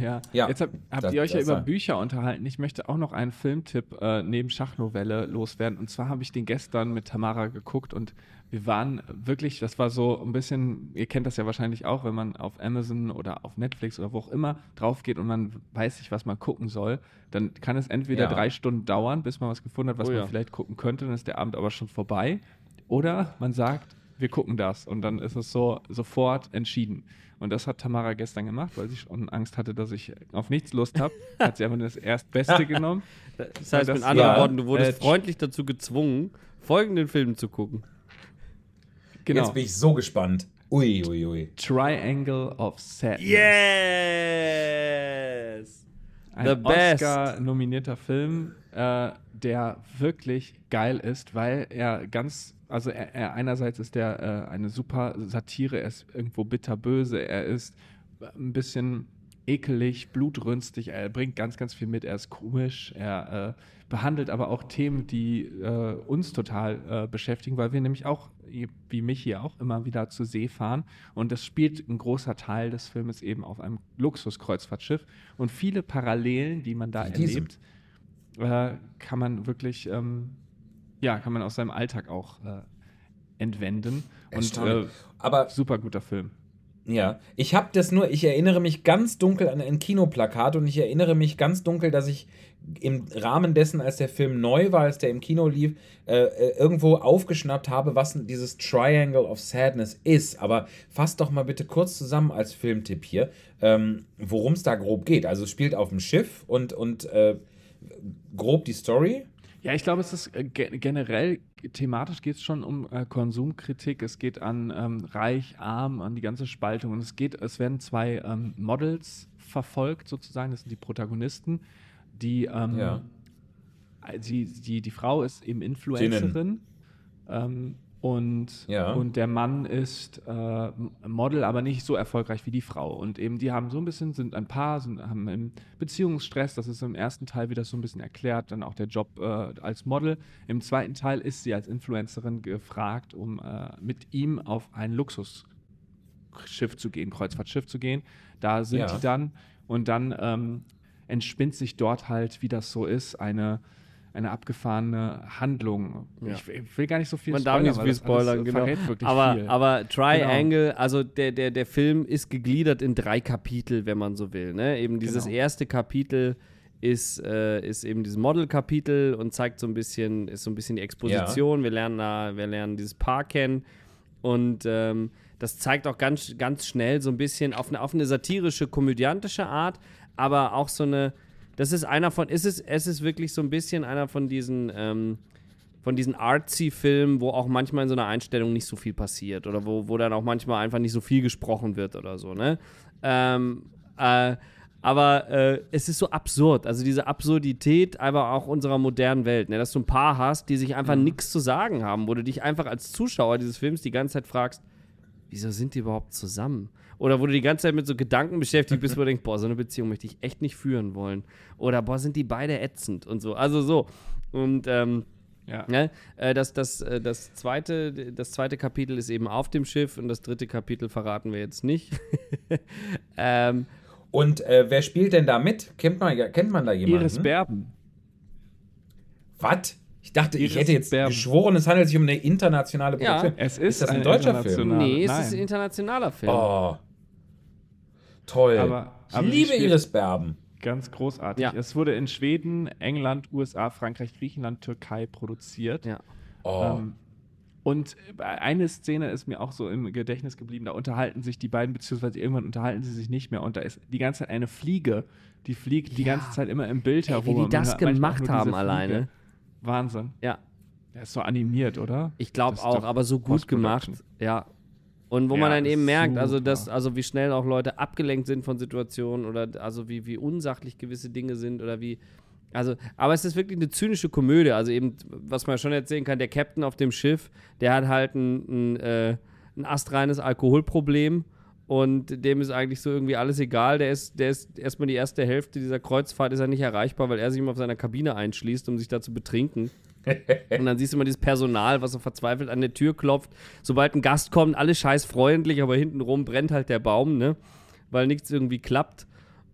[SPEAKER 1] Ja.
[SPEAKER 3] Ja,
[SPEAKER 1] Jetzt hab, habt
[SPEAKER 3] das-
[SPEAKER 1] ihr euch ja über Bücher unterhalten. Ich möchte auch noch einen Filmtipp äh, neben Schachnovelle loswerden. Und zwar habe ich den gestern mit Tamara geguckt und wir waren wirklich, das war so ein bisschen, ihr kennt das ja wahrscheinlich auch, wenn man auf Amazon oder auf Netflix oder wo auch immer drauf geht und man weiß nicht, was man gucken soll, dann kann es entweder
[SPEAKER 3] Ja.
[SPEAKER 1] drei Stunden dauern, bis man was gefunden hat, was
[SPEAKER 2] Oh ja.
[SPEAKER 1] man vielleicht gucken könnte, dann ist der Abend aber schon vorbei. Oder man sagt, wir gucken das und dann ist es so sofort entschieden. Und das hat Tamara gestern gemacht, weil sie schon Angst hatte, dass ich auf nichts Lust habe. Hat sie einfach nur das Erstbeste genommen.
[SPEAKER 2] Das heißt,
[SPEAKER 1] das-
[SPEAKER 2] mit anderen
[SPEAKER 3] ja,
[SPEAKER 2] Worten, du wurdest
[SPEAKER 1] äh,
[SPEAKER 2] freundlich dazu gezwungen, folgenden Film zu gucken.
[SPEAKER 1] Genau.
[SPEAKER 3] Jetzt bin ich so gespannt. Ui, ui, ui.
[SPEAKER 1] Triangle of Sadness.
[SPEAKER 2] Yes!
[SPEAKER 1] Ein
[SPEAKER 2] The best.
[SPEAKER 1] Oscar-nominierter Film, äh, der wirklich geil ist, weil er ganz, also er, er einerseits ist der äh, eine super Satire, er ist irgendwo bitterböse, er ist ein bisschen ekelig, blutrünstig, er bringt ganz, ganz viel mit, er ist komisch, er äh, behandelt aber auch Themen, die äh, uns total äh, beschäftigen, weil wir nämlich auch, wie mich hier auch, immer wieder zur See fahren und das spielt ein großer Teil des Filmes eben auf einem Luxuskreuzfahrtschiff und viele Parallelen, die man da erlebt, äh, kann man wirklich, ähm, ja, kann man aus seinem Alltag auch äh, entwenden und äh,
[SPEAKER 3] Erstaunlich. Aber
[SPEAKER 1] super guter Film.
[SPEAKER 3] Ja, ich habe das nur, ich erinnere mich ganz dunkel an ein Kinoplakat und ich erinnere mich ganz dunkel, dass ich im Rahmen dessen, als der Film neu war, als der im Kino lief, äh, äh, irgendwo aufgeschnappt habe, was dieses Triangle of Sadness ist. Aber fass doch mal bitte kurz zusammen als Filmtipp hier, ähm, worum es da grob geht. Also es spielt auf dem Schiff und, und äh, grob die Story.
[SPEAKER 1] Ja, ich glaube, es ist äh, ge generell thematisch geht es schon um äh, Konsumkritik. Es geht an ähm, Reich, Arm, an die ganze Spaltung. Und es geht, es werden zwei ähm, Models verfolgt sozusagen. Das sind die Protagonisten, die ähm,
[SPEAKER 3] Ja.
[SPEAKER 1] äh, die, die, die Frau ist eben Influencerin. Ähm, und,
[SPEAKER 3] Ja.
[SPEAKER 1] und der Mann ist äh, Model, aber nicht so erfolgreich wie die Frau. Und eben die haben so ein bisschen, sind ein Paar, sind, haben im Beziehungsstress, das ist im ersten Teil wieder so ein bisschen erklärt, dann auch der Job äh, als Model. Im zweiten Teil ist sie als Influencerin gefragt, um äh, mit ihm auf ein Luxusschiff zu gehen, Kreuzfahrtschiff zu gehen. Da sind
[SPEAKER 3] Ja.
[SPEAKER 1] die dann und dann ähm, entspinnt sich dort halt, wie das so ist, eine eine abgefahrene Handlung.
[SPEAKER 2] Ja.
[SPEAKER 1] Ich, ich will gar nicht so viel
[SPEAKER 2] Man darf nicht so viel spoilern, genau. Aber,
[SPEAKER 1] viel.
[SPEAKER 2] aber Triangle, also der, der, der Film ist gegliedert in drei Kapitel, wenn man so will. Ne? Eben dieses
[SPEAKER 1] Genau.
[SPEAKER 2] erste Kapitel ist, äh, ist eben dieses Model-Kapitel und zeigt so ein bisschen, ist so ein bisschen die Exposition. Wir lernen da, wir lernen dieses Paar kennen. Und ähm, das zeigt auch ganz, ganz schnell so ein bisschen auf eine, auf eine satirische, komödiantische Art, aber auch so eine, das ist einer von, ist es, es ist wirklich so ein bisschen einer von diesen, ähm, von diesen artsy-Filmen, wo auch manchmal in so einer Einstellung nicht so viel passiert oder wo, wo dann auch manchmal einfach nicht so viel gesprochen wird oder so, ne? Ähm, äh, aber äh, es ist so absurd, also diese Absurdität einfach auch unserer modernen Welt, ne? dass du ein Paar hast, die sich einfach nichts zu sagen haben, wo du dich einfach als Zuschauer dieses Films die ganze Zeit fragst, wieso sind die überhaupt zusammen? Oder wo du die ganze Zeit mit so Gedanken beschäftigt bist, wo du denkst, boah, so eine Beziehung möchte ich echt nicht führen wollen. Oder boah, sind die beide ätzend und so. Also so. Und ähm,
[SPEAKER 1] Ja.
[SPEAKER 2] Ne? Äh, das, das, äh, das, zweite, das zweite Kapitel ist eben auf dem Schiff und das dritte Kapitel verraten wir jetzt nicht. ähm,
[SPEAKER 3] Und äh, wer spielt denn da mit? Kennt man, kennt man da jemanden?
[SPEAKER 1] Iris Berben.
[SPEAKER 3] Was? Ich dachte, ich
[SPEAKER 1] Iris
[SPEAKER 3] hätte jetzt
[SPEAKER 1] Berben.
[SPEAKER 3] geschworen, es handelt sich um eine internationale
[SPEAKER 2] Ja.
[SPEAKER 3] Produktion.
[SPEAKER 1] Es ist,
[SPEAKER 3] Ist das ein
[SPEAKER 1] eine
[SPEAKER 3] deutscher Film?
[SPEAKER 2] nee, es
[SPEAKER 1] Nein.
[SPEAKER 2] ist ein internationaler Film.
[SPEAKER 3] Oh. Toll.
[SPEAKER 1] Aber-
[SPEAKER 3] ich
[SPEAKER 1] aber sie
[SPEAKER 3] liebe Iris Berben.
[SPEAKER 1] Ganz großartig.
[SPEAKER 2] Ja.
[SPEAKER 1] Es wurde in Schweden, England, USA, Frankreich, Griechenland, Türkei produziert.
[SPEAKER 2] Ja.
[SPEAKER 3] Oh.
[SPEAKER 1] Ähm, und eine Szene ist mir auch so im Gedächtnis geblieben. Da unterhalten sich die beiden, beziehungsweise irgendwann unterhalten sie sich nicht mehr. Und da ist die ganze Zeit eine Fliege, die fliegt die
[SPEAKER 2] Ja.
[SPEAKER 1] ganze Zeit immer im Bild
[SPEAKER 2] Ey,
[SPEAKER 1] herum.
[SPEAKER 2] wie die das gemacht haben alleine.
[SPEAKER 1] Wahnsinn.
[SPEAKER 2] Ja,
[SPEAKER 1] Der ist so animiert, oder?
[SPEAKER 2] ich glaube auch,
[SPEAKER 1] doch
[SPEAKER 2] aber so gut gemacht. Ja. Und wo
[SPEAKER 1] Ja,
[SPEAKER 2] man dann eben merkt, also, dass, also wie schnell auch Leute abgelenkt sind von Situationen oder also wie, wie unsachlich gewisse Dinge sind oder wie. Also, aber es ist wirklich eine zynische Komödie. Also eben, was man schon erzählen kann, der Captain auf dem Schiff, der hat halt ein, ein, äh, ein astreines Alkoholproblem und dem ist eigentlich so irgendwie alles egal. Der ist, der ist erstmal die erste Hälfte dieser Kreuzfahrt ist er nicht erreichbar, weil er sich immer auf seiner Kabine einschließt, um sich da zu betrinken. Und dann siehst du immer dieses Personal, was so verzweifelt an der Tür klopft. Sobald ein Gast kommt, alle scheiß freundlich, aber hintenrum brennt halt der Baum, ne? Weil nichts irgendwie klappt.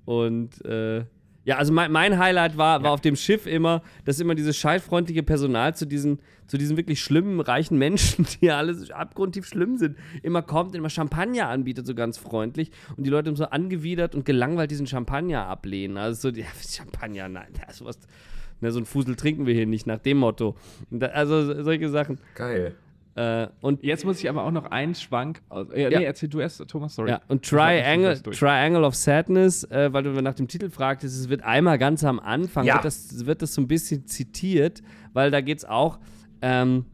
[SPEAKER 2] Und äh, ja, also mein, mein Highlight war, war auf dem Schiff immer, dass immer dieses scheißfreundliche Personal zu diesen, zu diesen wirklich schlimmen, reichen Menschen, die ja alles abgrundtief schlimm sind, immer kommt und immer Champagner anbietet, so ganz freundlich. Und die Leute so angewidert und gelangweilt diesen Champagner ablehnen. Also so, ja, Champagner, nein, sowas. Ne, so ein Fusel trinken wir hier nicht, nach dem Motto. Da, also solche Sachen.
[SPEAKER 3] Geil.
[SPEAKER 2] Äh, und
[SPEAKER 1] Jetzt muss ich aber auch noch einen Schwank. Aus, äh,
[SPEAKER 2] Ja.
[SPEAKER 1] Nee, erzähl du erst, Thomas, sorry.
[SPEAKER 2] Ja, und Triangle. Triangle of Sadness, äh, weil du nach dem Titel fragtest, es wird einmal ganz am Anfang,
[SPEAKER 3] Ja.
[SPEAKER 2] wird, das, wird das so ein bisschen zitiert, weil da geht es auch, ähm,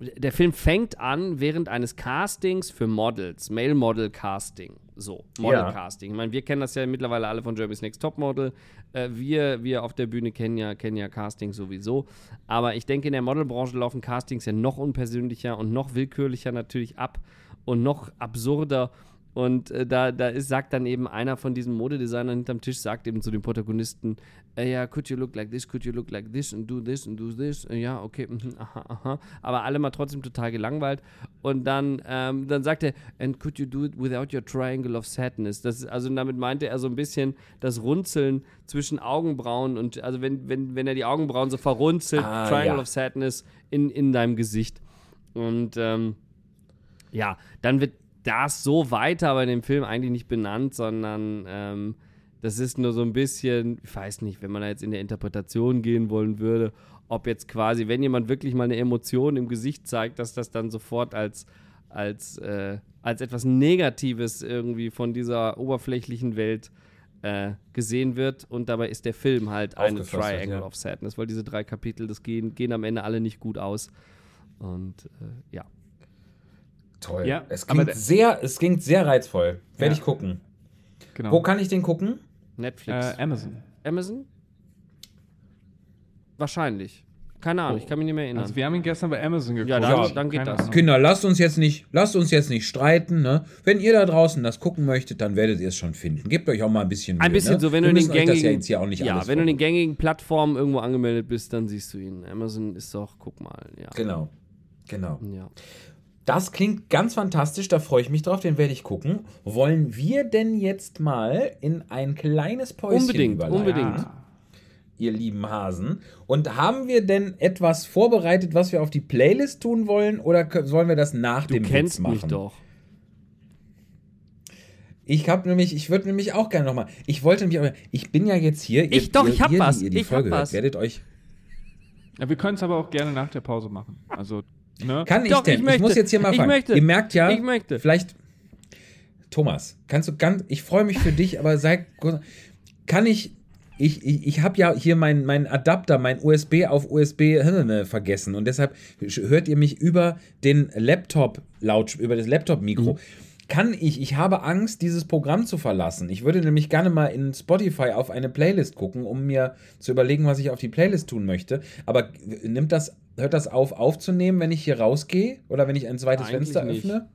[SPEAKER 2] der Film fängt an während eines Castings für Models, Male Model Casting. So, Model
[SPEAKER 3] Ja.
[SPEAKER 2] Ich meine, wir kennen das ja mittlerweile alle von Jeremy's Next Topmodel. Äh, wir, wir auf der Bühne kennen ja, kennen ja Casting sowieso. Aber ich denke, in der Modelbranche laufen Castings ja noch unpersönlicher und noch willkürlicher natürlich ab und noch absurder. Und äh, da, da ist, sagt dann eben einer von diesen Modedesignern hinterm Tisch, sagt eben zu den Protagonisten, äh, ja, could you look like this, could you look like this and do this and do this. Äh, ja, okay, mhm, aha, aha. Aber alle mal trotzdem total gelangweilt. Und dann, ähm, dann sagt er, and could you do it without your triangle of sadness. Das ist, also damit meinte er so ein bisschen das Runzeln zwischen Augenbrauen und, also wenn, wenn, wenn er die Augenbrauen so verrunzelt,
[SPEAKER 3] Ah,
[SPEAKER 2] Triangle
[SPEAKER 3] ja.
[SPEAKER 2] of Sadness in, in deinem Gesicht. Und ähm, ja, dann wird das so weiter aber in dem Film eigentlich nicht benannt, sondern ähm, das ist nur so ein bisschen, ich weiß nicht, wenn man da jetzt in der Interpretation gehen wollen würde, ob jetzt quasi, wenn jemand wirklich mal eine Emotion im Gesicht zeigt, dass das dann sofort als, als, äh, als etwas Negatives irgendwie von dieser oberflächlichen Welt äh, gesehen wird. Und dabei ist der Film halt eine Triangle
[SPEAKER 3] ja.
[SPEAKER 2] of Sadness, weil diese drei Kapitel, das gehen, gehen am Ende alle nicht gut aus. Und äh, ja.
[SPEAKER 3] Toll.
[SPEAKER 1] Ja,
[SPEAKER 3] es, klingt sehr, es klingt sehr reizvoll. Werde
[SPEAKER 1] Ja.
[SPEAKER 3] ich gucken.
[SPEAKER 1] Genau.
[SPEAKER 3] Wo kann ich den gucken?
[SPEAKER 2] Netflix.
[SPEAKER 1] äh, Amazon.
[SPEAKER 2] Amazon? Wahrscheinlich. Keine Ahnung, ich kann mich nicht mehr erinnern.
[SPEAKER 1] Also wir haben ihn gestern bei Amazon geguckt.
[SPEAKER 2] Ja, dann-
[SPEAKER 3] Ja,
[SPEAKER 2] dann geht das.
[SPEAKER 1] Ahnung.
[SPEAKER 3] Kinder, lasst uns jetzt nicht, lasst uns jetzt nicht streiten. Ne? Wenn ihr da draußen das gucken möchtet, dann werdet ihr es schon finden. Gebt euch auch mal ein bisschen Mühe.
[SPEAKER 2] Ein bisschen
[SPEAKER 3] ne?
[SPEAKER 2] so, wenn
[SPEAKER 3] Wir
[SPEAKER 2] du in den gängigen,
[SPEAKER 3] ja jetzt hier auch nicht
[SPEAKER 2] ja,
[SPEAKER 3] alles
[SPEAKER 2] wenn du in den gängigen Plattformen irgendwo angemeldet bist, dann siehst du ihn. Amazon ist doch, guck mal, ja.
[SPEAKER 3] Genau. Genau.
[SPEAKER 2] ja.
[SPEAKER 3] Das klingt ganz fantastisch, da freue ich mich drauf, den werde ich gucken. Wollen wir denn jetzt mal in ein kleines Päuschen
[SPEAKER 2] Unbedingt,
[SPEAKER 3] überleiten,
[SPEAKER 2] unbedingt.
[SPEAKER 1] Ja.
[SPEAKER 3] ihr lieben Hasen? Und haben wir denn etwas vorbereitet, was wir auf die Playlist tun wollen oder sollen wir das nach
[SPEAKER 2] Du
[SPEAKER 3] dem Witz
[SPEAKER 2] kennst
[SPEAKER 3] machen?
[SPEAKER 2] mich doch.
[SPEAKER 3] Ich habe nämlich, ich würde nämlich auch gerne nochmal, ich wollte nämlich, aber ich bin ja jetzt hier.
[SPEAKER 2] Ich doch, ich hab
[SPEAKER 3] ihr,
[SPEAKER 2] was,
[SPEAKER 3] Die, ihr die
[SPEAKER 2] ich
[SPEAKER 3] Folge
[SPEAKER 2] hab
[SPEAKER 3] hört,
[SPEAKER 2] was.
[SPEAKER 3] werdet euch.
[SPEAKER 1] Ja, wir können es aber auch gerne nach der Pause machen. Also, ne?
[SPEAKER 3] Kann ich
[SPEAKER 2] Doch,
[SPEAKER 3] denn?
[SPEAKER 2] ich
[SPEAKER 3] Ich,
[SPEAKER 2] möchte.
[SPEAKER 3] muss jetzt hier mal
[SPEAKER 2] Ich
[SPEAKER 3] fragen.
[SPEAKER 2] möchte.
[SPEAKER 3] Ihr merkt ja,
[SPEAKER 2] Ich möchte.
[SPEAKER 3] vielleicht. Thomas, kannst du ganz. Ich freue mich für dich, aber sei. Kann ich. Ich, ich, ich habe ja hier meinen mein Adapter, mein USB auf USB vergessen und deshalb hört ihr mich über den Laptop laut über das Laptop-Mikro.
[SPEAKER 2] Mhm.
[SPEAKER 3] Kann ich, ich habe Angst, dieses Programm zu verlassen. Ich würde nämlich gerne mal in Spotify auf eine Playlist gucken, um mir zu überlegen, was ich auf die Playlist tun möchte. Aber nimmt das, hört das auf, aufzunehmen, wenn ich hier rausgehe? Oder wenn ich ein zweites
[SPEAKER 2] Eigentlich
[SPEAKER 3] Fenster
[SPEAKER 2] nicht.
[SPEAKER 3] öffne?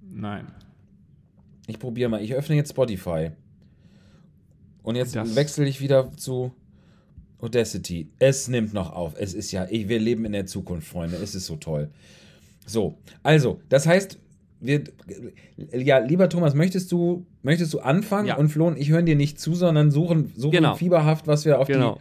[SPEAKER 1] Nein.
[SPEAKER 3] Ich probiere mal. Ich öffne jetzt Spotify. Und jetzt
[SPEAKER 1] Das-
[SPEAKER 3] wechsle ich wieder zu Audacity. Es nimmt noch auf. Es ist ja, ich, wir leben in der Zukunft, Freunde. Es ist so toll. So, also, das heißt, wir, ja, lieber Thomas, möchtest du, möchtest du anfangen?
[SPEAKER 2] Ja.
[SPEAKER 3] Und Flo und ich hören dir nicht zu, sondern suchen, suchen
[SPEAKER 2] Genau.
[SPEAKER 3] fieberhaft, was wir auf
[SPEAKER 2] Genau.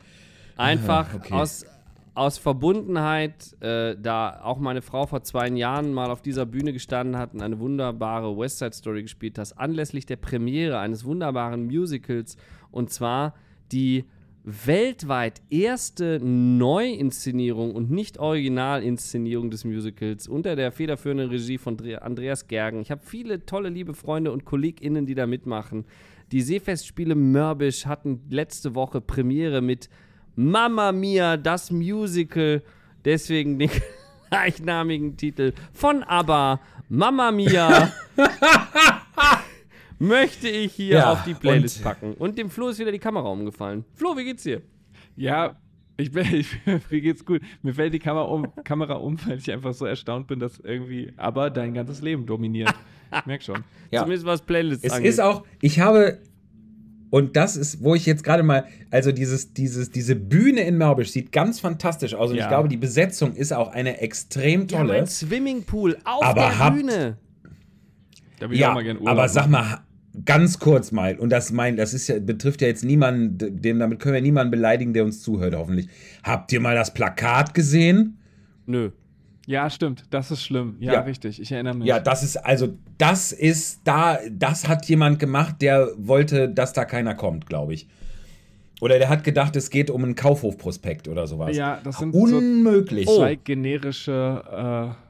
[SPEAKER 2] Einfach
[SPEAKER 3] Ah, okay.
[SPEAKER 2] aus, aus Verbundenheit, äh, da auch meine Frau vor zwei Jahren mal auf dieser Bühne gestanden hat und eine wunderbare West Side Story gespielt hat, anlässlich der Premiere eines wunderbaren Musicals und zwar die weltweit erste Neuinszenierung und nicht Originalinszenierung des Musicals unter der federführenden Regie von Dre Andreas Gergen. Ich habe viele tolle, liebe Freunde und KollegInnen, die da mitmachen. Die Seefestspiele Mörbisch hatten letzte Woche Premiere mit Mamma Mia, das Musical. Deswegen den gleichnamigen Titel von ABBA, Mamma Mia. möchte ich hier
[SPEAKER 3] Ja,
[SPEAKER 2] auf die Playlist
[SPEAKER 3] und-
[SPEAKER 2] packen. Und dem Flo ist wieder die Kamera umgefallen. Flo, wie geht's dir?
[SPEAKER 1] Ja, ich bin, ich, mir geht's gut. Mir fällt die Kamera um, Kamera um, weil ich einfach so erstaunt bin, dass irgendwie aber dein ganzes Leben dominiert. Ich merk schon.
[SPEAKER 3] Ja.
[SPEAKER 2] Zumindest was Playlists
[SPEAKER 3] Es
[SPEAKER 2] angeht.
[SPEAKER 3] ist auch, ich habe, und das ist, wo ich jetzt gerade mal, also dieses, dieses, diese Bühne in Mörbisch sieht ganz fantastisch aus und
[SPEAKER 1] Ja.
[SPEAKER 3] ich glaube, die Besetzung ist auch eine extrem
[SPEAKER 2] ja,
[SPEAKER 3] tolle.
[SPEAKER 2] mein Swimmingpool auf
[SPEAKER 3] Aber
[SPEAKER 2] der
[SPEAKER 3] habt-
[SPEAKER 2] Bühne.
[SPEAKER 1] Da will ich
[SPEAKER 3] Ja,
[SPEAKER 1] auch mal gerne Urlaub
[SPEAKER 3] aber sag mal ganz kurz mal, und das mein, das ist ja, betrifft ja jetzt niemanden, dem, damit können wir niemanden beleidigen, der uns zuhört, hoffentlich. Habt ihr mal das Plakat gesehen?
[SPEAKER 2] Nö.
[SPEAKER 1] Ja, stimmt. Das ist schlimm. Ja,
[SPEAKER 3] Ja.
[SPEAKER 1] richtig. Ich erinnere mich.
[SPEAKER 3] Ja, das ist, also, das ist da, das hat jemand gemacht, der wollte, dass da keiner kommt, glaube ich. Oder der hat gedacht, es geht um einen Kaufhofprospekt oder sowas.
[SPEAKER 1] Ja, das sind so
[SPEAKER 3] Unmöglich.
[SPEAKER 1] zwei generische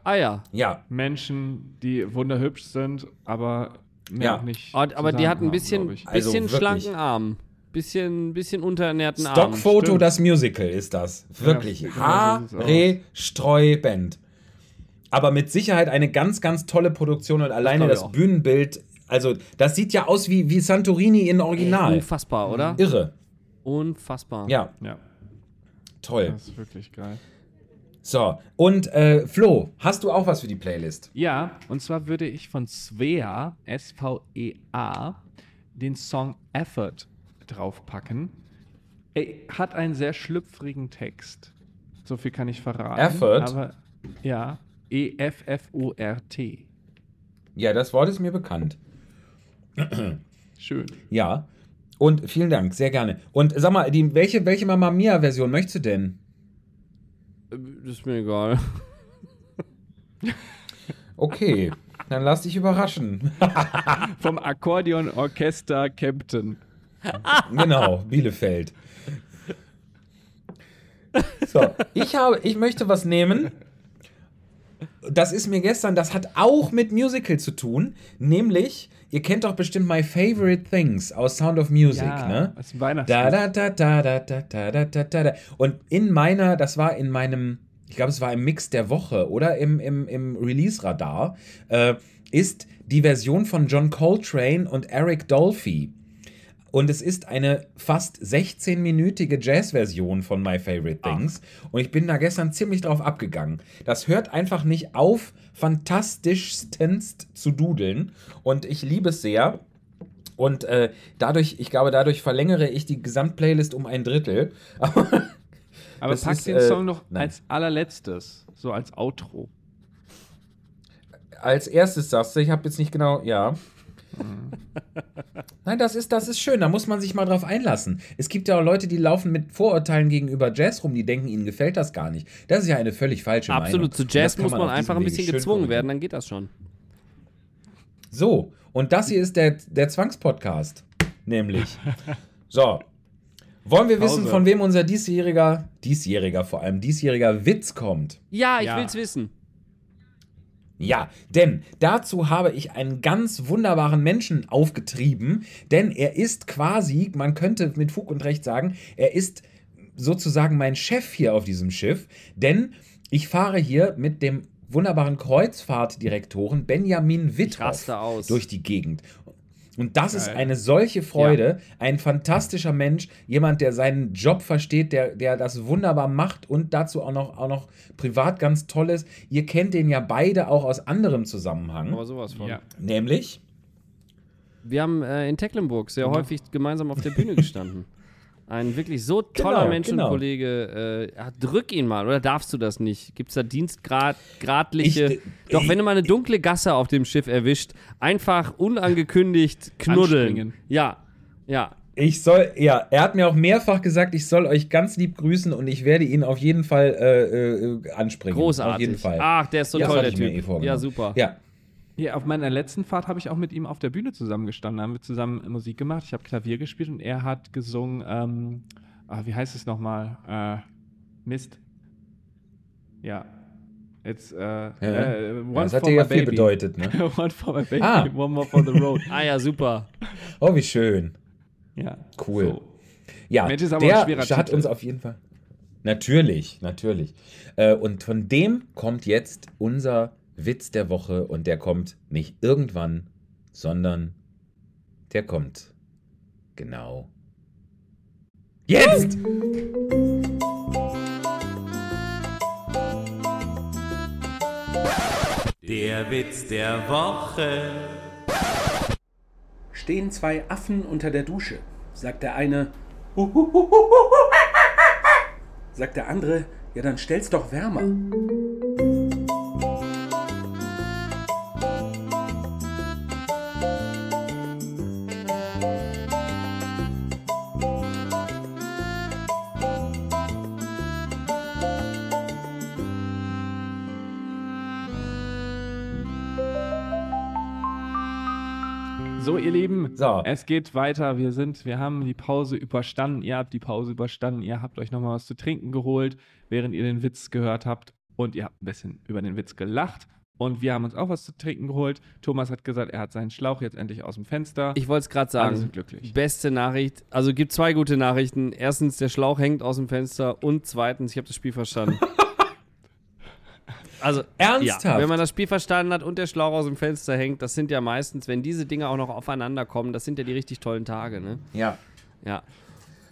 [SPEAKER 2] Ah ja.
[SPEAKER 3] Ja,
[SPEAKER 1] äh, Menschen, die wunderhübsch sind, aber mehr
[SPEAKER 3] Ja.
[SPEAKER 1] auch nicht.
[SPEAKER 2] Und, aber die hat ein bisschen.
[SPEAKER 3] Also
[SPEAKER 2] bisschen
[SPEAKER 3] wirklich.
[SPEAKER 2] schlanken Arm. Bisschen, bisschen unterernährten Arm.
[SPEAKER 3] Stockfoto, das Musical ist das. Wirklich.
[SPEAKER 1] genau so sieht's aus.
[SPEAKER 3] Haarsträubend. Aber mit Sicherheit eine ganz, ganz tolle Produktion und alleine das
[SPEAKER 2] auch.
[SPEAKER 3] Bühnenbild. Also, das sieht ja aus wie, wie Santorini in Original.
[SPEAKER 2] Unfassbar, oder?
[SPEAKER 3] Irre.
[SPEAKER 2] Unfassbar.
[SPEAKER 3] Ja,
[SPEAKER 1] Ja,
[SPEAKER 3] toll.
[SPEAKER 1] das ist wirklich geil.
[SPEAKER 3] So, und äh, Flo, hast du auch was für die Playlist?
[SPEAKER 1] Ja, und zwar würde ich von Svea, S-V-E-A, den Song Effort draufpacken. Er hat einen sehr schlüpfrigen Text. So viel kann ich verraten.
[SPEAKER 3] Effort?
[SPEAKER 1] Aber ja, E-F-F-O-R-T.
[SPEAKER 3] Ja, das Wort ist mir bekannt.
[SPEAKER 1] Schön.
[SPEAKER 3] Ja. Und vielen Dank, sehr gerne. Und sag mal, die, welche, welche Mamma Mia-Version möchtest du denn?
[SPEAKER 2] Äh, Das ist mir egal.
[SPEAKER 3] Okay, dann lass dich überraschen.
[SPEAKER 1] Vom Akkordeonorchester Captain.
[SPEAKER 3] Genau, Bielefeld. So, ich habe, ich möchte was nehmen. Das ist mir gestern, das hat auch mit Musical zu tun, nämlich, ihr kennt doch bestimmt My Favorite Things aus Sound of Music,
[SPEAKER 1] ja,
[SPEAKER 3] ne?
[SPEAKER 1] Weihnachtslied.
[SPEAKER 3] Da, da, da, da, da, da, da, da, da, da, da. Und in meiner, das war in meinem, ich glaube, es war im Mix der Woche oder im, im, im Release-Radar, äh, ist die Version von John Coltrane und Eric Dolphy. Und es ist eine fast 16-minütige Jazz-Version von My Favorite Things. Und ich bin da gestern ziemlich drauf abgegangen. Das hört einfach nicht auf, fantastischstens zu dudeln. Und ich liebe es sehr. Und äh, dadurch, ich glaube, dadurch verlängere ich die Gesamtplaylist um ein Drittel.
[SPEAKER 1] Aber pack
[SPEAKER 3] ist,
[SPEAKER 1] den
[SPEAKER 3] äh,
[SPEAKER 1] Song noch
[SPEAKER 3] nein.
[SPEAKER 1] als allerletztes, so als Outro.
[SPEAKER 3] Als erstes sagst du, ich habe jetzt nicht genau, ja. Nein, das ist, das ist schön, da muss man sich mal drauf einlassen. Es gibt ja auch Leute, die laufen mit Vorurteilen gegenüber Jazz rum, die denken, ihnen gefällt das gar nicht. Das ist ja eine völlig falsche Meinung.
[SPEAKER 2] Absolut. Zu Jazz muss man
[SPEAKER 3] auf
[SPEAKER 2] einfach ein bisschen gezwungen werden, dann geht das schon.
[SPEAKER 3] So, und das hier ist der, der Zwangspodcast. Nämlich. So. Wollen wir wissen,
[SPEAKER 1] Pause.
[SPEAKER 3] von wem unser diesjähriger, diesjähriger vor allem, diesjähriger Witz kommt?
[SPEAKER 2] Ja, ich
[SPEAKER 1] Ja.
[SPEAKER 2] will's wissen.
[SPEAKER 3] Ja, denn dazu habe ich einen ganz wunderbaren Menschen aufgetrieben, denn er ist quasi, man könnte mit Fug und Recht sagen, er ist sozusagen mein Chef hier auf diesem Schiff, denn ich fahre hier mit dem wunderbaren Kreuzfahrtdirektoren Benjamin
[SPEAKER 2] aus.
[SPEAKER 3] durch die Gegend. Und das ist
[SPEAKER 1] Geil.
[SPEAKER 3] eine solche Freude, ein fantastischer Mensch, jemand, der seinen Job versteht, der, der das wunderbar macht und dazu auch noch, auch noch privat ganz toll ist. Ihr kennt den ja beide auch aus anderem Zusammenhang,
[SPEAKER 2] Aber sowas von.
[SPEAKER 1] Ja.
[SPEAKER 3] nämlich
[SPEAKER 2] Wir haben äh, in Tecklenburg sehr häufig gemeinsam auf der Bühne gestanden. Ein wirklich so toller
[SPEAKER 3] Genau, genau.
[SPEAKER 2] und Kollege. Äh, drück ihn mal, oder darfst du das nicht? Gibt es da dienstgradliche.
[SPEAKER 3] Ich-
[SPEAKER 2] Doch,
[SPEAKER 3] ich-
[SPEAKER 2] wenn du mal eine dunkle Gasse auf dem Schiff erwischt, einfach unangekündigt knuddeln. Ja, ja.
[SPEAKER 3] Ich soll, ja, er hat mir auch mehrfach gesagt, ich soll euch ganz lieb grüßen und ich werde ihn auf jeden Fall äh, äh, ansprechen.
[SPEAKER 2] Großartig.
[SPEAKER 3] Auf jeden Fall.
[SPEAKER 2] Ach, der ist so
[SPEAKER 3] Ja,
[SPEAKER 2] toll, der Typ.
[SPEAKER 3] eh
[SPEAKER 2] ja, super.
[SPEAKER 3] Ja,
[SPEAKER 1] Ja, auf meiner letzten Fahrt habe ich auch mit ihm auf der Bühne zusammengestanden. Da haben wir zusammen Musik gemacht. Ich habe Klavier gespielt und er hat gesungen, ähm, ah, wie heißt es nochmal? Äh, Mist. Ja. It's, äh, äh, One
[SPEAKER 3] das hat
[SPEAKER 1] for
[SPEAKER 3] dir ja viel bedeutet, ne?
[SPEAKER 1] one for my baby,
[SPEAKER 3] Ah.
[SPEAKER 1] one more for the road.
[SPEAKER 2] Ah ja, super.
[SPEAKER 3] Oh, wie schön.
[SPEAKER 1] Ja.
[SPEAKER 3] Cool.
[SPEAKER 1] So.
[SPEAKER 3] Ja,
[SPEAKER 1] Mensch, ist aber
[SPEAKER 3] der
[SPEAKER 1] ein schwerer
[SPEAKER 3] hat
[SPEAKER 1] Titel.
[SPEAKER 3] uns auf jeden Fall. Natürlich, natürlich. Äh, und von dem kommt jetzt unser Witz der Woche und der kommt nicht irgendwann, sondern der kommt genau jetzt.
[SPEAKER 4] Der Witz der Woche.
[SPEAKER 5] stehen zwei Affen unter der Dusche. Sagt der eine, sagt der andere, ja dann stell's doch wärmer.
[SPEAKER 1] Ihr Lieben,
[SPEAKER 3] So.
[SPEAKER 1] es geht weiter. Wir sind, wir haben die Pause überstanden. Ihr habt die Pause überstanden. Ihr habt euch nochmal was zu trinken geholt, während ihr den Witz gehört habt. Und ihr habt ein bisschen über den Witz gelacht. Und wir haben uns auch was zu trinken geholt. Thomas hat gesagt, er hat seinen Schlauch jetzt endlich aus dem Fenster.
[SPEAKER 2] Ich wollte es gerade
[SPEAKER 1] Alle
[SPEAKER 2] sagen.
[SPEAKER 1] sind glücklich.
[SPEAKER 2] Beste Nachricht. Also gibt zwei gute Nachrichten. Erstens, der Schlauch hängt aus dem Fenster. Und zweitens, ich habe das Spiel verstanden. Also,
[SPEAKER 3] Ernsthaft?
[SPEAKER 2] Ja, wenn man das Spiel verstanden hat und der Schlauch aus dem Fenster hängt, das sind ja meistens, wenn diese Dinge auch noch aufeinander kommen, das sind ja die richtig tollen Tage, ne?
[SPEAKER 3] Ja.
[SPEAKER 2] Ja.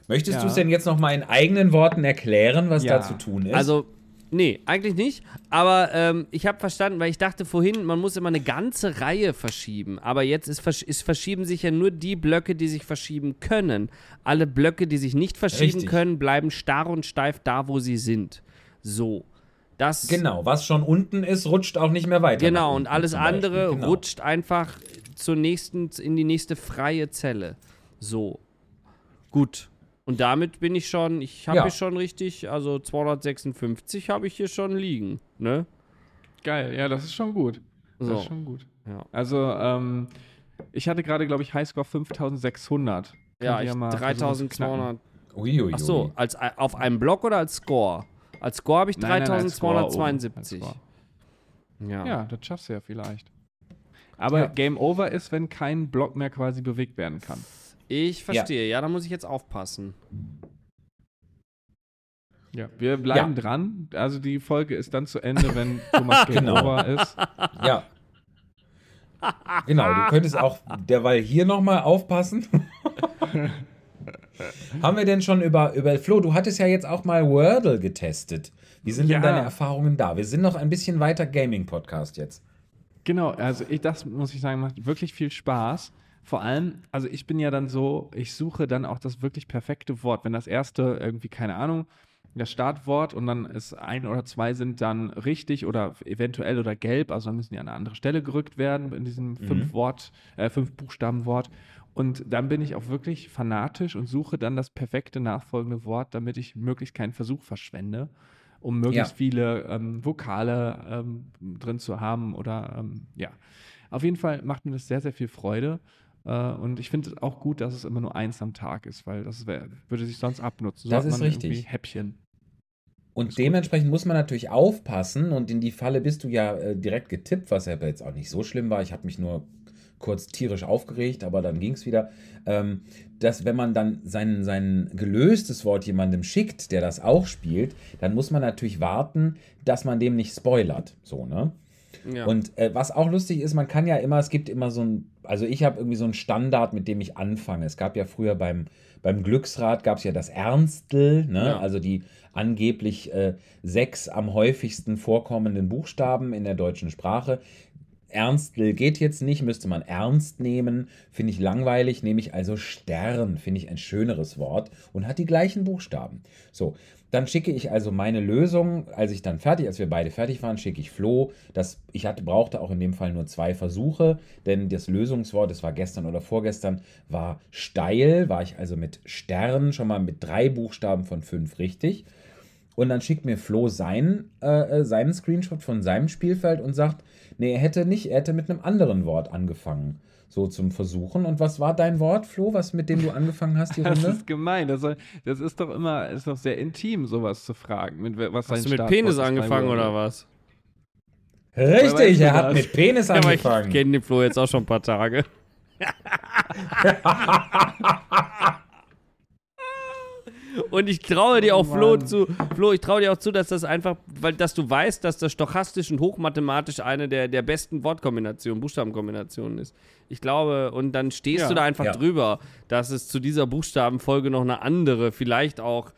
[SPEAKER 3] Möchtest
[SPEAKER 1] Ja.
[SPEAKER 3] du es denn jetzt noch mal in eigenen Worten erklären, was
[SPEAKER 1] Ja.
[SPEAKER 3] da zu tun ist?
[SPEAKER 2] Also, nee, eigentlich nicht. Aber ähm, ich habe verstanden, weil ich dachte vorhin, man muss immer eine ganze Reihe verschieben. Aber jetzt ist, ist verschieben sich ja nur die Blöcke, die sich verschieben können. Alle Blöcke, die sich nicht verschieben
[SPEAKER 3] Richtig.
[SPEAKER 2] können, bleiben starr und steif da, wo sie sind. So. Das,
[SPEAKER 3] genau, was schon unten ist, rutscht auch nicht mehr weiter.
[SPEAKER 2] Genau, und alles andere
[SPEAKER 3] Genau.
[SPEAKER 2] rutscht einfach zur nächsten, in die nächste freie Zelle. So. Gut. Und damit bin ich schon, ich habe
[SPEAKER 3] Ja.
[SPEAKER 2] hier schon richtig, also 256 habe ich hier schon liegen, ne?
[SPEAKER 1] Geil, ja, das ist schon gut. Das
[SPEAKER 2] So.
[SPEAKER 1] ist schon gut.
[SPEAKER 2] Ja.
[SPEAKER 1] Also, ähm, ich hatte gerade, glaube ich, Highscore 5600.
[SPEAKER 2] Ja,
[SPEAKER 1] Könnt ihr
[SPEAKER 2] ich
[SPEAKER 1] mal versuchen zu knacken.
[SPEAKER 2] 3200.
[SPEAKER 3] Uiuiui.
[SPEAKER 2] Ach so, als, auf einem Block oder als Score? Als Score habe ich
[SPEAKER 1] Nein, nein, als Score oben,
[SPEAKER 2] 3272.
[SPEAKER 1] als Score.
[SPEAKER 2] Ja.
[SPEAKER 1] Ja, das schaffst du ja vielleicht. Aber
[SPEAKER 3] Ja.
[SPEAKER 1] Game Over ist, wenn kein Block mehr quasi bewegt werden kann.
[SPEAKER 2] Ich verstehe. Ja. da muss ich jetzt aufpassen.
[SPEAKER 1] Ja, wir bleiben dran. Also die Folge ist dann zu Ende, wenn Thomas Game
[SPEAKER 3] Genau.
[SPEAKER 1] Over ist.
[SPEAKER 3] Ja. Genau, du könntest auch derweil hier nochmal aufpassen. Haben wir denn schon über, über Flo, du hattest ja jetzt auch mal Wordle getestet. Wie sind
[SPEAKER 1] Ja.
[SPEAKER 3] denn deine Erfahrungen da? Wir sind noch ein bisschen weiter Gaming-Podcast jetzt.
[SPEAKER 1] Genau, also ich, das muss ich sagen, macht wirklich viel Spaß. Vor allem, also ich bin ja dann so, ich suche dann auch das wirklich perfekte Wort. Wenn das erste irgendwie, keine Ahnung, das Startwort und dann ist ein oder zwei sind dann richtig oder eventuell oder gelb, also dann müssen die an eine andere Stelle gerückt werden in diesem fünf Wort, äh, fünf Buchstaben Wort. Und dann bin ich auch wirklich fanatisch und suche dann das perfekte nachfolgende Wort, damit ich möglichst keinen Versuch verschwende, um möglichst
[SPEAKER 3] Ja.
[SPEAKER 1] viele ähm, Vokale ähm, drin zu haben oder ähm, ja. Auf jeden Fall macht mir das sehr, sehr viel Freude. Äh, und ich finde es auch gut, dass es immer nur eins am Tag ist, weil das wär, würde sich sonst abnutzen. So
[SPEAKER 3] Das ist
[SPEAKER 1] man
[SPEAKER 3] richtig.
[SPEAKER 1] Häppchen.
[SPEAKER 3] Und dementsprechend muss man natürlich aufpassen und in die Falle bist du ja äh, direkt getippt, was ja jetzt auch nicht so schlimm war. Ich habe mich nur kurz tierisch aufgeregt, aber dann ging es wieder. Ähm, dass wenn man dann sein, sein gelöstes Wort jemandem schickt, der das auch spielt, dann muss man natürlich warten, dass man dem nicht spoilert. So, ne?
[SPEAKER 2] Ja.
[SPEAKER 3] Und äh, was auch lustig ist, man kann ja immer, es gibt immer so ein, also ich habe irgendwie so einen Standard, mit dem ich anfange. Es gab ja früher beim, beim Glücksrad gab es ja das Ernstel, ne?
[SPEAKER 2] Ja.
[SPEAKER 3] also die angeblich äh, sechs am häufigsten vorkommenden Buchstaben in der deutschen Sprache. Ernstel geht jetzt nicht, müsste man ernst nehmen. Finde ich langweilig, nehme ich also Stern, finde ich ein schöneres Wort und hat die gleichen Buchstaben. So, dann schicke ich also meine Lösung, als ich dann fertig, als wir beide fertig waren, schicke ich Flo. Das, ich hatte, brauchte auch in dem Fall nur zwei Versuche, denn das Lösungswort, das war gestern oder vorgestern, war steil, war ich also mit Stern schon mal mit drei Buchstaben von fünf richtig. Und dann schickt mir Flo seinen, äh, äh, seinen Screenshot von seinem Spielfeld und sagt, nee, er hätte nicht, er hätte mit einem anderen Wort angefangen. So zum Versuchen. Und was war dein Wort, Flo, was mit dem du angefangen hast, die
[SPEAKER 1] Das
[SPEAKER 3] Runde?
[SPEAKER 1] ist gemein. Das, soll- das ist doch immer, ist doch sehr intim, sowas zu fragen. Mit, was
[SPEAKER 2] Hast du mit
[SPEAKER 1] Startwort
[SPEAKER 2] Penis angefangen oder was?
[SPEAKER 3] Richtig, er hat
[SPEAKER 1] das?
[SPEAKER 3] mit Penis
[SPEAKER 2] Ja, aber ich
[SPEAKER 3] angefangen.
[SPEAKER 2] kenne den Flo jetzt auch schon ein paar Tage. Und ich traue dir auch Flo
[SPEAKER 1] Mann.
[SPEAKER 2] zu, Flo, ich traue dir auch zu, dass das einfach, weil dass du weißt, dass das stochastisch und hochmathematisch eine der, der besten Wortkombinationen, Buchstabenkombinationen ist. Ich glaube, und dann stehst
[SPEAKER 1] Ja.
[SPEAKER 2] du da einfach
[SPEAKER 3] Ja.
[SPEAKER 2] drüber, dass es zu dieser Buchstabenfolge noch eine andere, vielleicht auch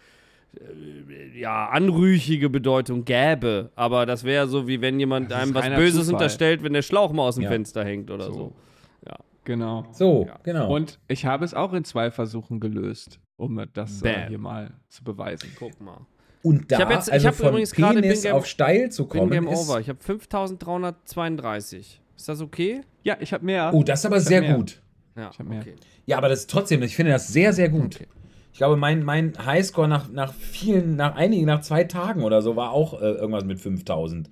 [SPEAKER 2] äh, ja, anrüchige Bedeutung gäbe. Aber das wäre so, wie wenn jemand
[SPEAKER 1] Das
[SPEAKER 2] einem was Böses
[SPEAKER 1] Zufall.
[SPEAKER 2] unterstellt, wenn der Schlauch mal aus dem
[SPEAKER 3] Ja.
[SPEAKER 2] Fenster hängt oder so.
[SPEAKER 1] So. Genau.
[SPEAKER 3] So,
[SPEAKER 2] Ja.
[SPEAKER 3] genau.
[SPEAKER 1] Und ich habe es auch in zwei Versuchen gelöst, um das äh, hier mal zu beweisen.
[SPEAKER 2] Guck mal.
[SPEAKER 3] Und da,
[SPEAKER 2] Ich jetzt- ich
[SPEAKER 3] also
[SPEAKER 2] hab
[SPEAKER 3] von
[SPEAKER 2] übrigens gerade
[SPEAKER 3] Penis
[SPEAKER 2] Bin Game-
[SPEAKER 3] auf steil zu
[SPEAKER 2] Bin
[SPEAKER 3] kommen,
[SPEAKER 2] Game
[SPEAKER 3] ist,
[SPEAKER 2] Over. Ich habe 5332. Ist das okay?
[SPEAKER 1] Ja, ich habe mehr.
[SPEAKER 3] oh, das ist aber
[SPEAKER 1] Ich
[SPEAKER 3] sehr gut.
[SPEAKER 2] Ja,
[SPEAKER 1] Ich
[SPEAKER 2] okay.
[SPEAKER 3] Ja, aber das ist trotzdem, ich finde das sehr, sehr gut.
[SPEAKER 2] Okay.
[SPEAKER 3] Ich glaube, mein, mein Highscore nach, nach vielen, nach einigen, nach zwei Tagen oder so war auch äh, irgendwas mit 5000.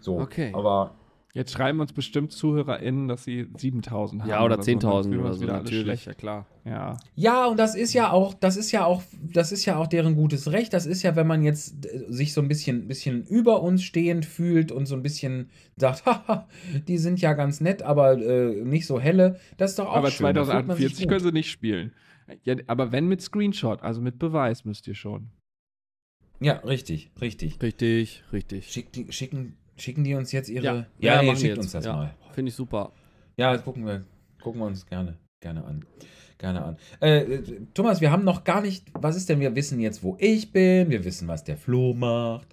[SPEAKER 3] So,
[SPEAKER 2] Okay.
[SPEAKER 3] aber
[SPEAKER 1] Jetzt schreiben uns bestimmt ZuhörerInnen, dass sie 7000 haben.
[SPEAKER 2] Ja, oder
[SPEAKER 1] so, dann
[SPEAKER 2] 10.000
[SPEAKER 1] fühlen wir
[SPEAKER 2] oder so, natürlich. Ja, klar.
[SPEAKER 1] Ja.
[SPEAKER 3] Ja, und das ist ja auch, das ist ja auch, das ist ja auch deren gutes Recht. Das ist ja, wenn man jetzt äh, sich so ein bisschen, bisschen über uns stehend fühlt und so ein bisschen sagt, haha, die sind ja ganz nett, aber äh, nicht so helle. Das ist doch auch
[SPEAKER 1] Aber
[SPEAKER 3] schön. sich
[SPEAKER 1] 2048
[SPEAKER 3] gut.
[SPEAKER 1] können sie nicht spielen. Ja, aber wenn mit Screenshot, also mit Beweis müsst ihr schon.
[SPEAKER 3] Ja, richtig, richtig.
[SPEAKER 2] Richtig, richtig.
[SPEAKER 3] Schick die, schicken, schicken die uns jetzt ihre.
[SPEAKER 2] Ja,
[SPEAKER 3] ja,
[SPEAKER 2] ja,
[SPEAKER 3] schickt
[SPEAKER 2] jetzt.
[SPEAKER 3] uns das
[SPEAKER 2] Ja.
[SPEAKER 3] mal.
[SPEAKER 2] Finde ich super.
[SPEAKER 3] Ja, das gucken wir, gucken wir uns gerne, gerne an. Gerne an. Äh, äh, Thomas, wir haben noch gar nicht, was ist denn, wir wissen jetzt, wo ich bin, wir wissen, was der Flo macht.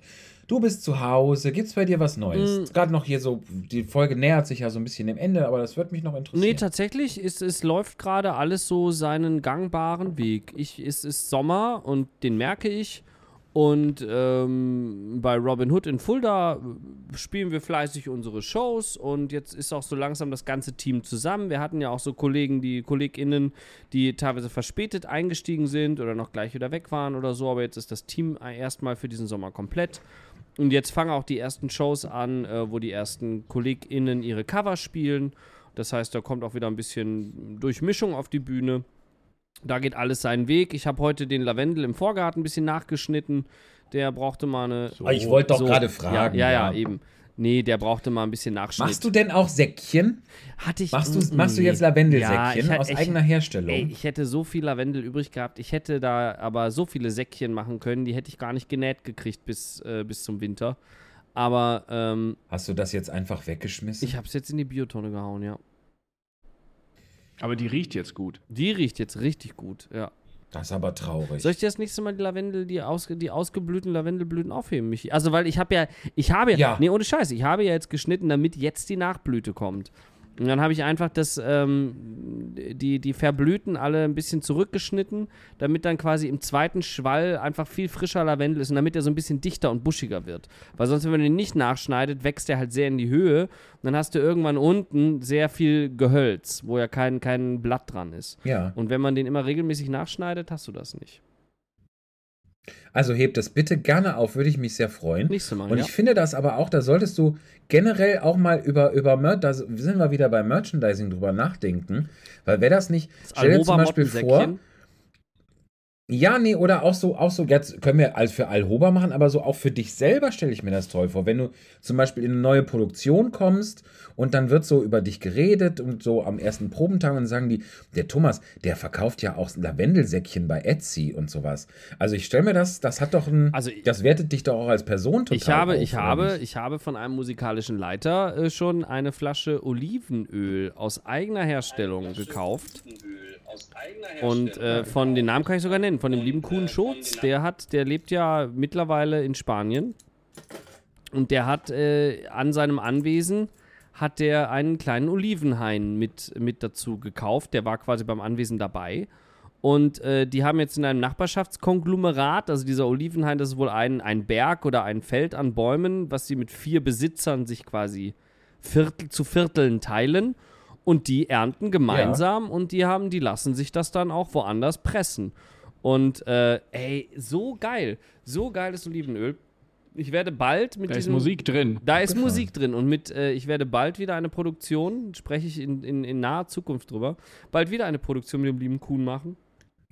[SPEAKER 3] Du bist zu Hause, gibt's bei dir was Neues?
[SPEAKER 2] Mm.
[SPEAKER 3] Gerade noch hier so, die Folge nähert sich ja so ein bisschen dem Ende, aber das wird mich noch interessieren.
[SPEAKER 2] Nee, tatsächlich, ist, es läuft gerade alles so seinen gangbaren Weg. Ich, es ist Sommer und den merke ich. Und ähm, bei Robin Hood in Fulda spielen wir fleißig unsere Shows und jetzt ist auch so langsam das ganze Team zusammen. Wir hatten ja auch so Kollegen, die KollegInnen, die teilweise verspätet eingestiegen sind oder noch gleich wieder weg waren oder so, aber jetzt ist das Team erstmal für diesen Sommer komplett. Und jetzt fangen auch die ersten Shows an, äh, wo die ersten KollegInnen ihre Cover spielen. Das heißt, da kommt auch wieder ein bisschen Durchmischung auf die Bühne. Da geht alles seinen Weg. Ich habe heute den Lavendel im Vorgarten ein bisschen nachgeschnitten. Der brauchte mal eine.
[SPEAKER 3] Ah, ich wollte doch gerade fragen.
[SPEAKER 2] Ja, ja, ja, eben. Nee, der brauchte mal ein bisschen Nachschnitt.
[SPEAKER 3] Machst du denn auch Säckchen?
[SPEAKER 2] Hatte ich,
[SPEAKER 3] Machst du, machst du jetzt Lavendelsäckchen
[SPEAKER 2] Ja, ich-
[SPEAKER 3] aus
[SPEAKER 2] ich-
[SPEAKER 3] eigener Herstellung?
[SPEAKER 2] Ey, ich hätte so viel Lavendel übrig gehabt. Ich hätte da aber so viele Säckchen machen können, die hätte ich gar nicht genäht gekriegt bis, äh, bis zum Winter. Aber ähm,
[SPEAKER 3] Hast du das jetzt einfach weggeschmissen?
[SPEAKER 2] ich habe es jetzt in die Biotonne gehauen, ja.
[SPEAKER 1] Aber die riecht jetzt gut.
[SPEAKER 2] Die riecht jetzt richtig gut, ja.
[SPEAKER 3] Das ist aber traurig.
[SPEAKER 2] Soll ich dir das nächste Mal die Lavendel, die, ausge, die ausgeblühten Lavendelblüten aufheben, Michi? Also, weil ich habe ja, ich habe ja,
[SPEAKER 3] Ja.
[SPEAKER 2] nee, ohne Scheiß, ich habe ja jetzt geschnitten, damit jetzt die Nachblüte kommt. Und dann habe ich einfach das, ähm, die, die Verblüten alle ein bisschen zurückgeschnitten, damit dann quasi im zweiten Schwall einfach viel frischer Lavendel ist und damit er so ein bisschen dichter und buschiger wird. Weil sonst, wenn man den nicht nachschneidet, wächst er halt sehr in die Höhe und dann hast du irgendwann unten sehr viel Gehölz, wo ja kein, kein Blatt dran ist.
[SPEAKER 3] ja.
[SPEAKER 2] Und wenn man den immer regelmäßig nachschneidet, hast du das nicht.
[SPEAKER 3] Also heb das bitte gerne auf, würde ich mich sehr freuen.
[SPEAKER 2] Nächste Mal,
[SPEAKER 3] Und
[SPEAKER 2] ja.
[SPEAKER 3] ich finde das aber auch, da solltest du generell auch mal über, über Mer da sind wir wieder bei Merchandising drüber nachdenken. Weil wer das nicht, stell dir zum Beispiel vor, Ja, nee, oder auch so, auch so, jetzt können wir als für Alhoba machen, aber so auch für dich selber stelle ich mir das toll vor. Wenn du zum Beispiel in eine neue Produktion kommst und dann wird so über dich geredet und so am ersten Probentag und dann sagen die, der Thomas, der verkauft ja auch Lavendelsäckchen bei Etsy und sowas. Also ich stelle mir das, das hat doch ein,
[SPEAKER 2] Also
[SPEAKER 3] das wertet dich doch auch als Person total
[SPEAKER 2] Ich habe,
[SPEAKER 3] auf,
[SPEAKER 2] ich habe,
[SPEAKER 3] nicht?
[SPEAKER 2] ich habe von einem musikalischen Leiter äh, schon eine Flasche Olivenöl aus eigener Herstellung gekauft. Und äh, von den Namen kann ich sogar nennen, von dem lieben Kuhn Schutz, der hat, der lebt ja mittlerweile in Spanien. Und der hat äh, an seinem Anwesen hat der einen kleinen Olivenhain mit, mit dazu gekauft. Der war quasi beim Anwesen dabei. Und äh, die haben jetzt in einem Nachbarschaftskonglomerat, also dieser Olivenhain, das ist wohl ein, ein Berg oder ein Feld an Bäumen, was sie mit vier Besitzern sich quasi Viertel zu Vierteln teilen. Und die ernten gemeinsam und die haben, die lassen sich das dann auch woanders pressen. Und äh, ey, so geil. So geiles Olivenöl. Ich werde bald mit
[SPEAKER 1] Da ist
[SPEAKER 2] diesem
[SPEAKER 1] Musik drin.
[SPEAKER 2] da ist Musik drin und mit, äh, ich werde bald wieder eine Produktion, spreche ich in, in, in naher Zukunft drüber, bald wieder eine Produktion mit dem lieben Kuhn machen.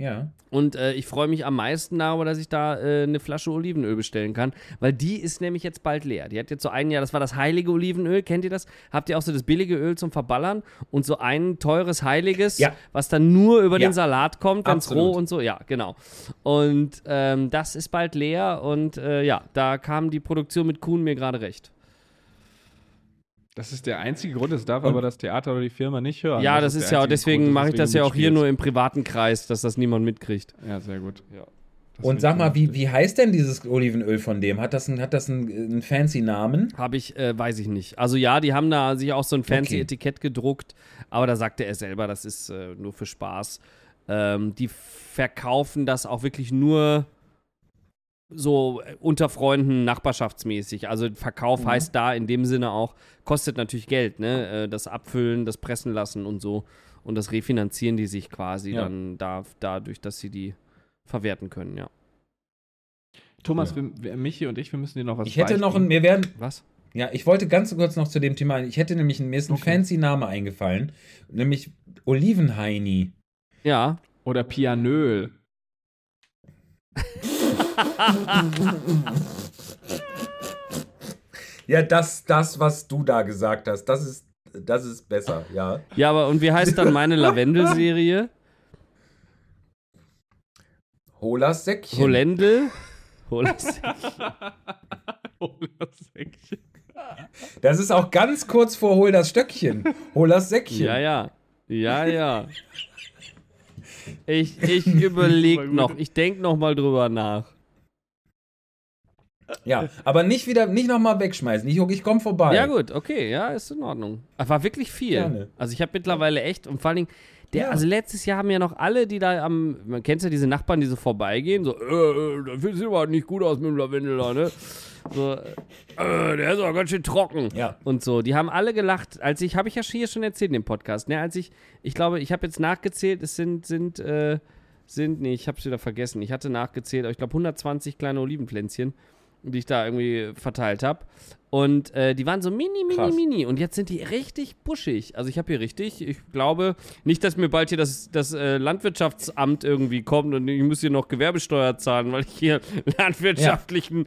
[SPEAKER 3] Ja.
[SPEAKER 2] Und äh, ich freue mich am meisten darüber, dass ich da äh, eine Flasche Olivenöl bestellen kann, weil die ist nämlich jetzt bald leer. Die hat jetzt so ein Jahr, das war das heilige Olivenöl, kennt ihr das? Habt ihr auch so das billige Öl zum Verballern und so ein teures heiliges,
[SPEAKER 3] Ja.
[SPEAKER 2] was dann nur über
[SPEAKER 3] Ja.
[SPEAKER 2] den Salat kommt, ganz
[SPEAKER 3] Absolut.
[SPEAKER 2] roh und so? Ja, genau. Und ähm, das ist bald leer und äh, ja, da kam die Produktion mit Kuhn mir gerade recht.
[SPEAKER 1] Das ist der einzige Grund, das darf aber das Theater oder die Firma nicht hören.
[SPEAKER 2] Ja, das,
[SPEAKER 1] der
[SPEAKER 2] ist ja,
[SPEAKER 1] einzige
[SPEAKER 2] deswegen
[SPEAKER 1] Grund,
[SPEAKER 2] mache ich das ja auch hier nur im privaten Kreis, dass das niemand mitkriegt.
[SPEAKER 1] Ja, sehr gut. Ja. Das
[SPEAKER 3] Und sag mal, wie, wie heißt denn dieses Olivenöl von dem? Hat das einen, hat das einen, einen fancy Namen?
[SPEAKER 2] Habe ich, äh, weiß ich nicht. Also ja, die haben da sich auch so ein fancy
[SPEAKER 3] Okay.
[SPEAKER 2] Etikett gedruckt, aber da sagte er selber, das ist äh, nur für Spaß. Ähm, die verkaufen das auch wirklich nur so äh, unter Freunden nachbarschaftsmäßig. Also Verkauf heißt da in dem Sinne auch, kostet natürlich Geld, ne? Äh, das Abfüllen, das Pressen lassen und so. Und das refinanzieren die sich quasi
[SPEAKER 3] Ja.
[SPEAKER 2] dann da, dadurch, dass sie die verwerten können, ja.
[SPEAKER 1] Thomas, wir, wir, Michi und ich, wir müssen dir noch was
[SPEAKER 3] Ich hätte noch ein, wir werden,
[SPEAKER 2] Was?
[SPEAKER 3] ja, ich wollte ganz kurz noch zu dem Thema, ich hätte nämlich, mir ist ein
[SPEAKER 1] Okay.
[SPEAKER 3] fancy Name eingefallen, nämlich Olivenhaini.
[SPEAKER 2] Ja.
[SPEAKER 1] Oder Pianöl.
[SPEAKER 3] Ja, das, das, was du da gesagt hast, das ist, das ist besser, ja.
[SPEAKER 2] Ja, aber und wie heißt dann meine Lavendel-Serie?
[SPEAKER 3] Holas Säckchen.
[SPEAKER 2] Holendel? Holas
[SPEAKER 1] Oh, das Säckchen.
[SPEAKER 3] Das ist auch ganz kurz vor Hol das Stöckchen. Hol das Säckchen.
[SPEAKER 2] Ja, ja. Ja, ja. Ich, ich überlege noch. Ich denke noch mal drüber nach.
[SPEAKER 3] Ja, aber nicht wieder, nicht nochmal wegschmeißen. Ich, ich komme vorbei.
[SPEAKER 2] Ja, gut, okay, ja, ist in Ordnung. Aber war wirklich viel.
[SPEAKER 3] Gerne.
[SPEAKER 2] Also ich habe mittlerweile echt und vor allen Dingen, der,
[SPEAKER 3] Ja.
[SPEAKER 2] also letztes Jahr haben ja noch alle, die da am, man kennt ja diese Nachbarn, die so vorbeigehen, so, äh, äh, das sieht aber nicht gut aus mit dem Lavendel da, ne? So, äh, der ist aber ganz schön trocken.
[SPEAKER 3] Ja.
[SPEAKER 2] Und so, die haben alle gelacht, als ich, habe ich ja hier schon erzählt in dem Podcast, ne? Als ich, ich glaube, ich habe jetzt nachgezählt, es sind, sind, äh, sind, nee, ich habe es wieder vergessen. Ich hatte nachgezählt, aber ich glaube 120 kleine Olivenpflänzchen, die ich da irgendwie verteilt habe. Und äh, die waren so mini, mini,
[SPEAKER 3] Krass.
[SPEAKER 2] mini. Und jetzt sind die richtig buschig. Also ich habe hier richtig, ich glaube nicht, dass mir bald hier das, das äh, Landwirtschaftsamt irgendwie kommt und ich muss hier noch Gewerbesteuer zahlen, weil ich hier landwirtschaftlichen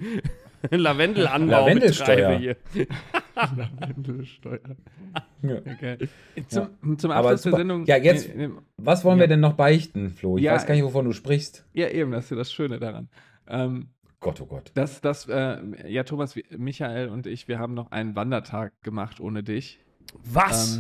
[SPEAKER 2] Lavendelanbau
[SPEAKER 3] Lavendelsteuer.
[SPEAKER 2] betreibe hier.
[SPEAKER 1] Lavendelsteuer.
[SPEAKER 3] Ja.
[SPEAKER 1] Okay. Zum, zum
[SPEAKER 3] Aber
[SPEAKER 1] Abschluss der. Sendung.
[SPEAKER 3] Ja, jetzt-
[SPEAKER 1] Nee, nee,
[SPEAKER 3] Was wollen wir denn noch beichten, Flo? Ich
[SPEAKER 1] Ja.
[SPEAKER 3] weiß gar nicht, wovon du sprichst.
[SPEAKER 1] ja, eben, das ist ja das Schöne daran. Ähm,
[SPEAKER 3] Gott, oh Gott.
[SPEAKER 1] das, das, äh, ja, Thomas, Michael und ich, wir haben noch einen Wandertag gemacht ohne dich.
[SPEAKER 2] Was?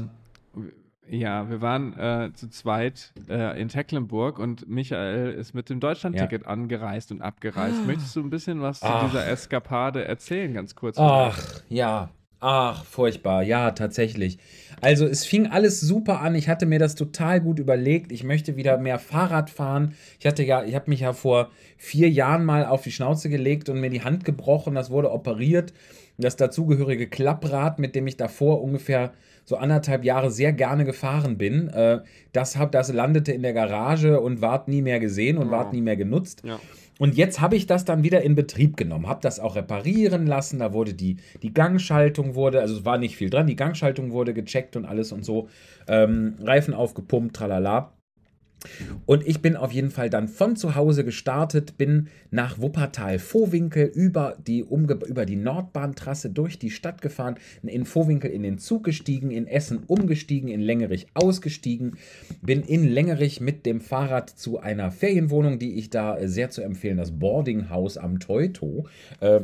[SPEAKER 1] Ähm, ja, wir waren äh, zu zweit äh, in Tecklenburg und Michael ist mit dem Deutschlandticket angereist und abgereist. Möchtest du ein bisschen was zu
[SPEAKER 3] Ach.
[SPEAKER 1] dieser Eskapade erzählen, ganz kurz?
[SPEAKER 3] Ach, ja. Ach, furchtbar. Ja, tatsächlich. Also, es fing alles super an. Ich hatte mir das total gut überlegt. Ich möchte wieder mehr Fahrrad fahren. Ich hatte ja, ich habe mich ja vor vier Jahren mal auf die Schnauze gelegt und mir die Hand gebrochen. Das wurde operiert. Das dazugehörige Klapprad, mit dem ich davor ungefähr so anderthalb Jahre sehr gerne gefahren bin, äh, das, hab, das landete in der Garage und ward nie mehr gesehen und ward nie mehr genutzt.
[SPEAKER 2] Ja.
[SPEAKER 3] Und jetzt habe ich das dann wieder in Betrieb genommen, habe das auch reparieren lassen. Da wurde die, die Gangschaltung wurde, also es war nicht viel dran, die Gangschaltung wurde gecheckt und alles und so. Ähm, Reifen aufgepumpt, tralala. Und ich bin auf jeden Fall dann von zu Hause gestartet, bin nach Wuppertal-Vohwinkel über die, umge über die Nordbahntrasse durch die Stadt gefahren, in Vohwinkel in den Zug gestiegen, in Essen umgestiegen, in Längerich ausgestiegen, bin in Längerich mit dem Fahrrad zu einer Ferienwohnung, die ich da äh, sehr zu empfehlen, das Boardinghaus am Teuto. Äh,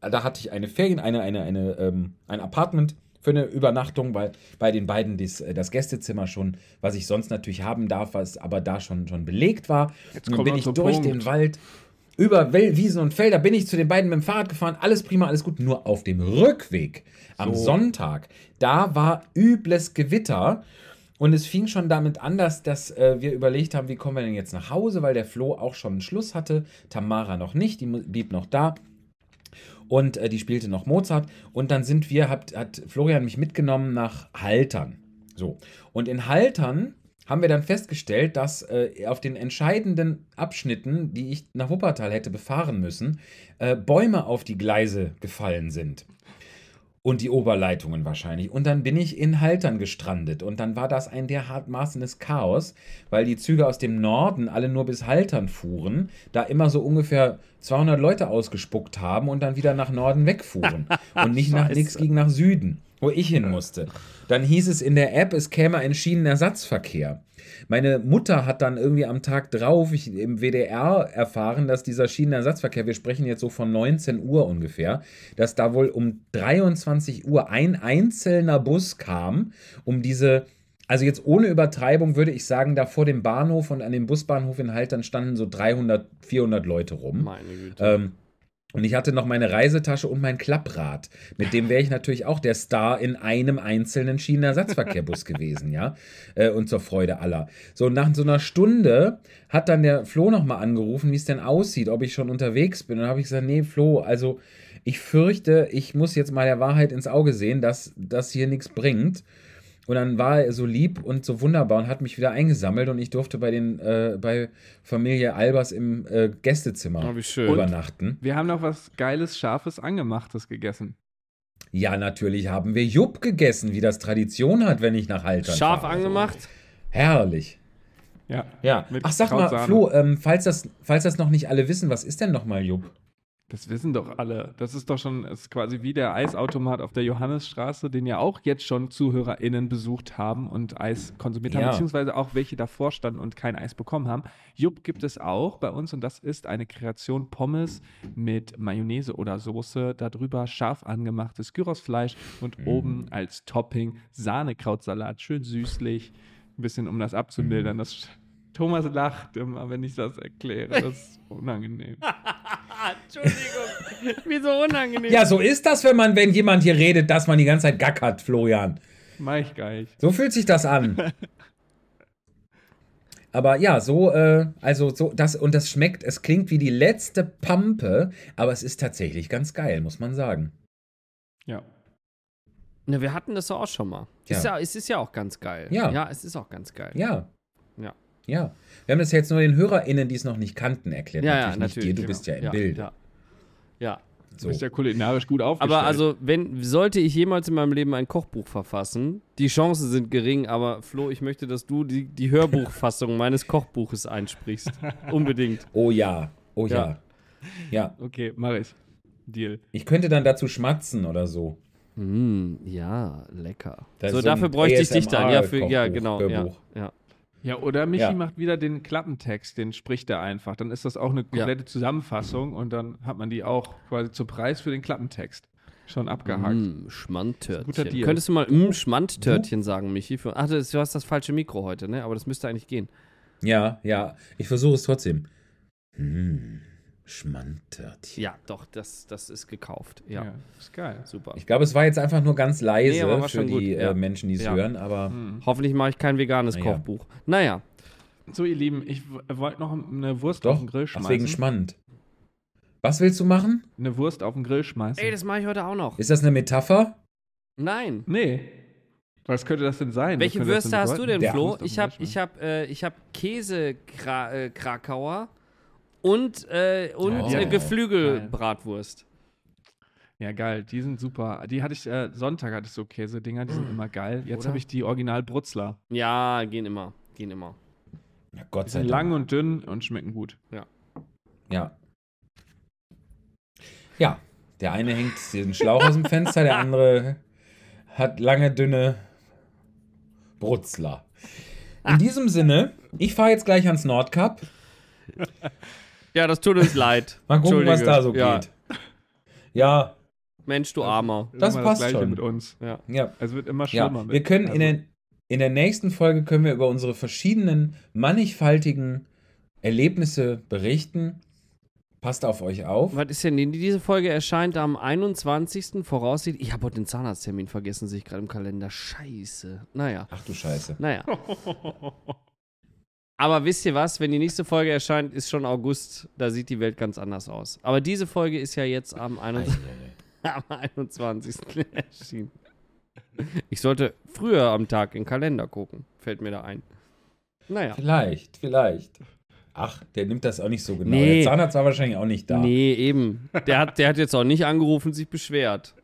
[SPEAKER 3] da hatte ich eine Ferien, eine, eine, eine, ähm, ein Apartment für eine Übernachtung, weil bei den beiden dies, äh, das Gästezimmer schon, was ich sonst natürlich haben darf, was aber da schon, schon belegt war.
[SPEAKER 1] Jetzt kommen
[SPEAKER 3] bin ich durch
[SPEAKER 1] Punkt.
[SPEAKER 3] den Wald, über Wiesen und Felder, bin ich zu den beiden mit dem Fahrrad gefahren, alles prima, alles gut. Nur auf dem Rückweg am Sonntag, da war übles Gewitter. Und es fing schon damit an, dass, dass äh, wir überlegt haben, wie kommen wir denn jetzt nach Hause, weil der Flo auch schon einen Schluss hatte, Tamara noch nicht, die blieb noch da und äh, die spielte noch Mozart. Und dann sind wir, hat, hat Florian mich mitgenommen nach Haltern. So. Und in Haltern haben wir dann festgestellt, dass äh, auf den entscheidenden Abschnitten, die ich nach Wuppertal hätte befahren müssen, äh, Bäume auf die Gleise gefallen sind. Und die Oberleitungen wahrscheinlich. Und dann bin ich in Haltern gestrandet. Und dann war das ein dermaßenes Chaos, weil die Züge aus dem Norden alle nur bis Haltern fuhren, da immer so ungefähr 200 Leute ausgespuckt haben und dann wieder nach Norden wegfuhren. und nicht nach nichts ging nach Süden, wo ich hin musste. Dann hieß es in der App, es käme ein Schienenersatzverkehr. Meine Mutter hat dann irgendwie am Tag drauf ich, im WDR erfahren, dass dieser Schienenersatzverkehr, wir sprechen jetzt so von 19 Uhr ungefähr, dass da wohl um 23 Uhr ein einzelner Bus kam, um diese, also jetzt ohne Übertreibung würde ich sagen, da vor dem Bahnhof und an dem Busbahnhof in Haltern standen so 300, 400 Leute rum.
[SPEAKER 2] Meine Güte.
[SPEAKER 3] Ähm, und ich hatte noch meine Reisetasche und mein Klapprad. Mit dem wäre ich natürlich auch der Star in einem einzelnen Schienenersatzverkehrbus gewesen, ja. Äh, und zur Freude aller. So, nach so einer Stunde hat dann der Flo nochmal angerufen, wie es denn aussieht, ob ich schon unterwegs bin. Und dann habe ich gesagt, nee, Flo, also ich fürchte, ich muss jetzt mal der Wahrheit ins Auge sehen, dass das hier nichts bringt. Und dann war er so lieb und so wunderbar und hat mich wieder eingesammelt und ich durfte bei den äh, bei Familie Albers im äh, Gästezimmer
[SPEAKER 2] Oh,
[SPEAKER 3] übernachten.
[SPEAKER 1] Wir haben noch was Geiles, Scharfes, Angemachtes gegessen.
[SPEAKER 3] Ja, natürlich haben wir Jupp gegessen, wie das Tradition hat, wenn ich nach Haltern
[SPEAKER 2] Scharf
[SPEAKER 3] fahre.
[SPEAKER 2] angemacht.
[SPEAKER 3] Herrlich.
[SPEAKER 1] Ja.
[SPEAKER 3] Ja. Ach, sag mal. Flo, ähm, falls, das, falls das noch nicht alle wissen, was ist denn nochmal Jupp?
[SPEAKER 1] Das wissen doch alle. Das ist doch schon ist quasi wie der Eisautomat auf der Johannesstraße, den ja auch jetzt schon ZuhörerInnen besucht haben und Eis konsumiert haben,
[SPEAKER 3] Ja.
[SPEAKER 1] beziehungsweise auch welche davor standen und kein Eis bekommen haben. Jupp gibt es auch bei uns und das ist eine Kreation Pommes mit Mayonnaise oder Soße, darüber scharf angemachtes Gyrosfleisch und
[SPEAKER 3] Mhm.
[SPEAKER 1] oben als Topping Sahnekrautsalat, schön süßlich, ein bisschen um das abzumildern. Das Thomas lacht immer, wenn ich das erkläre. Das ist unangenehm.
[SPEAKER 2] Entschuldigung. Wieso unangenehm?
[SPEAKER 3] Ja, so ist das, wenn man, wenn jemand hier redet, dass man die ganze Zeit gackert, Florian.
[SPEAKER 1] Mach ich gar nicht.
[SPEAKER 3] So fühlt sich das an. Aber ja, so, äh, also so, das, und das schmeckt, es klingt wie die letzte Pampe, aber es ist tatsächlich ganz geil, muss man sagen.
[SPEAKER 1] Ja.
[SPEAKER 2] Na, wir hatten das auch schon mal.
[SPEAKER 3] Ja.
[SPEAKER 2] Ist ja, es ist ja auch ganz geil.
[SPEAKER 3] Ja.
[SPEAKER 2] Ja, es ist auch ganz geil.
[SPEAKER 3] Ja.
[SPEAKER 2] Ja.
[SPEAKER 3] Ja. Wir haben das jetzt nur den HörerInnen, die es noch nicht kannten, erklärt.
[SPEAKER 2] Ja, ja,
[SPEAKER 3] nicht
[SPEAKER 2] natürlich.
[SPEAKER 3] dir, du bist ja im
[SPEAKER 2] ja,
[SPEAKER 3] Bild.
[SPEAKER 2] Ja. ja.
[SPEAKER 1] Du
[SPEAKER 3] So.
[SPEAKER 1] bist ja kulinarisch gut aufgestellt.
[SPEAKER 2] Aber also, wenn, sollte ich jemals in meinem Leben ein Kochbuch verfassen, die Chancen sind gering, aber Flo, ich möchte, dass du die, die Hörbuchfassung meines Kochbuches einsprichst. Unbedingt.
[SPEAKER 3] Oh ja, oh ja.
[SPEAKER 2] Ja.
[SPEAKER 3] Ja,
[SPEAKER 1] Okay, mach ich. Deal.
[SPEAKER 3] ich könnte dann dazu schmatzen oder so.
[SPEAKER 2] Mm, ja, lecker.
[SPEAKER 3] Das
[SPEAKER 2] so, dafür bräuchte ich dich dann. Ja, für, ja genau. Ja, ja.
[SPEAKER 1] Ja, oder Michi
[SPEAKER 3] Ja.
[SPEAKER 1] macht wieder den Klappentext, den spricht er einfach. Dann ist das auch eine komplette Zusammenfassung und dann hat man die auch quasi zu Preis für den Klappentext schon abgehakt.
[SPEAKER 2] Mm, Schmandtörtchen. Könntest du mal mm, Schmandtörtchen sagen, Michi? Für, ach, das, du hast das falsche Mikro heute, ne? Aber das müsste eigentlich gehen.
[SPEAKER 3] Ja, ja, ich versuche es trotzdem. Hm, Schmandtörtchen.
[SPEAKER 2] Ja, doch, das, das ist gekauft. Ja,
[SPEAKER 1] Ja, ist geil.
[SPEAKER 2] super.
[SPEAKER 3] Ich glaube, es war jetzt einfach nur ganz leise
[SPEAKER 2] Nee,
[SPEAKER 3] für die
[SPEAKER 2] ja.
[SPEAKER 3] äh, Menschen, die es
[SPEAKER 2] Ja.
[SPEAKER 3] hören, aber
[SPEAKER 1] Hm.
[SPEAKER 2] Hoffentlich mache ich kein veganes
[SPEAKER 3] Naja.
[SPEAKER 2] Kochbuch. Naja,
[SPEAKER 1] So, ihr Lieben, ich wollte noch eine Wurst
[SPEAKER 3] doch,
[SPEAKER 1] auf den Grill schmeißen.
[SPEAKER 3] wegen Schmand. Was willst du machen?
[SPEAKER 1] eine Wurst auf den Grill schmeißen.
[SPEAKER 2] ey, das mache ich heute auch noch.
[SPEAKER 3] Ist das eine Metapher?
[SPEAKER 2] Nein.
[SPEAKER 1] nee. Was könnte das denn sein?
[SPEAKER 2] Welche Würste hast du denn, Flo? Ich habe ich hab, äh, ich hab Käse -Kra äh, Krakauer und, äh, und
[SPEAKER 3] Oh.
[SPEAKER 2] äh, Geflügelbratwurst.
[SPEAKER 1] Ja, geil. Die sind super. Die hatte ich, äh, Sonntag hatte ich so Käsedinger, die sind immer geil. Jetzt habe ich die Original Brutzler.
[SPEAKER 2] Ja, gehen immer. Gehen immer.
[SPEAKER 3] Na, Gott
[SPEAKER 1] Die
[SPEAKER 3] sei
[SPEAKER 1] sind
[SPEAKER 3] Dank.
[SPEAKER 1] lang und dünn und schmecken gut.
[SPEAKER 3] Ja. Ja, der eine hängt den Schlauch aus dem Fenster, der andere hat lange, dünne Brutzler. In diesem Sinne, ich fahre jetzt gleich ans Nordkap.
[SPEAKER 2] Ja, das tut uns leid.
[SPEAKER 3] Mal gucken, was da so
[SPEAKER 2] ja.
[SPEAKER 3] geht. Ja,
[SPEAKER 2] Mensch, du Armer.
[SPEAKER 3] Das
[SPEAKER 1] Immer
[SPEAKER 3] passt
[SPEAKER 1] Gleiche
[SPEAKER 3] schon.
[SPEAKER 1] mit uns.
[SPEAKER 2] Ja.
[SPEAKER 3] ja.
[SPEAKER 1] Es wird immer
[SPEAKER 3] Ja,
[SPEAKER 1] schlimmer.
[SPEAKER 3] wir können in,
[SPEAKER 1] also,
[SPEAKER 3] der, in der nächsten Folge können wir über unsere verschiedenen, mannigfaltigen Erlebnisse berichten. Passt auf euch auf.
[SPEAKER 2] Was ist denn? denn Diese Folge erscheint am 21. voraussichtlich. Ich habe heute den Zahnarzttermin vergessen, sehe ich gerade im Kalender. Scheiße. Naja,
[SPEAKER 3] Ach du Scheiße.
[SPEAKER 2] naja. Aber wisst ihr was? Wenn die nächste Folge erscheint, ist schon August. Da sieht die Welt ganz anders aus. Aber diese Folge ist ja jetzt am 21. am 21. erschienen. Ich sollte früher am Tag in den Kalender gucken. Fällt mir da ein. Naja.
[SPEAKER 3] Vielleicht, vielleicht. Ach, der nimmt das auch nicht so genau.
[SPEAKER 2] Nee.
[SPEAKER 3] Der Zahnarzt war wahrscheinlich auch nicht da.
[SPEAKER 2] Nee, eben. Der hat, der hat jetzt auch nicht angerufen und sich beschwert.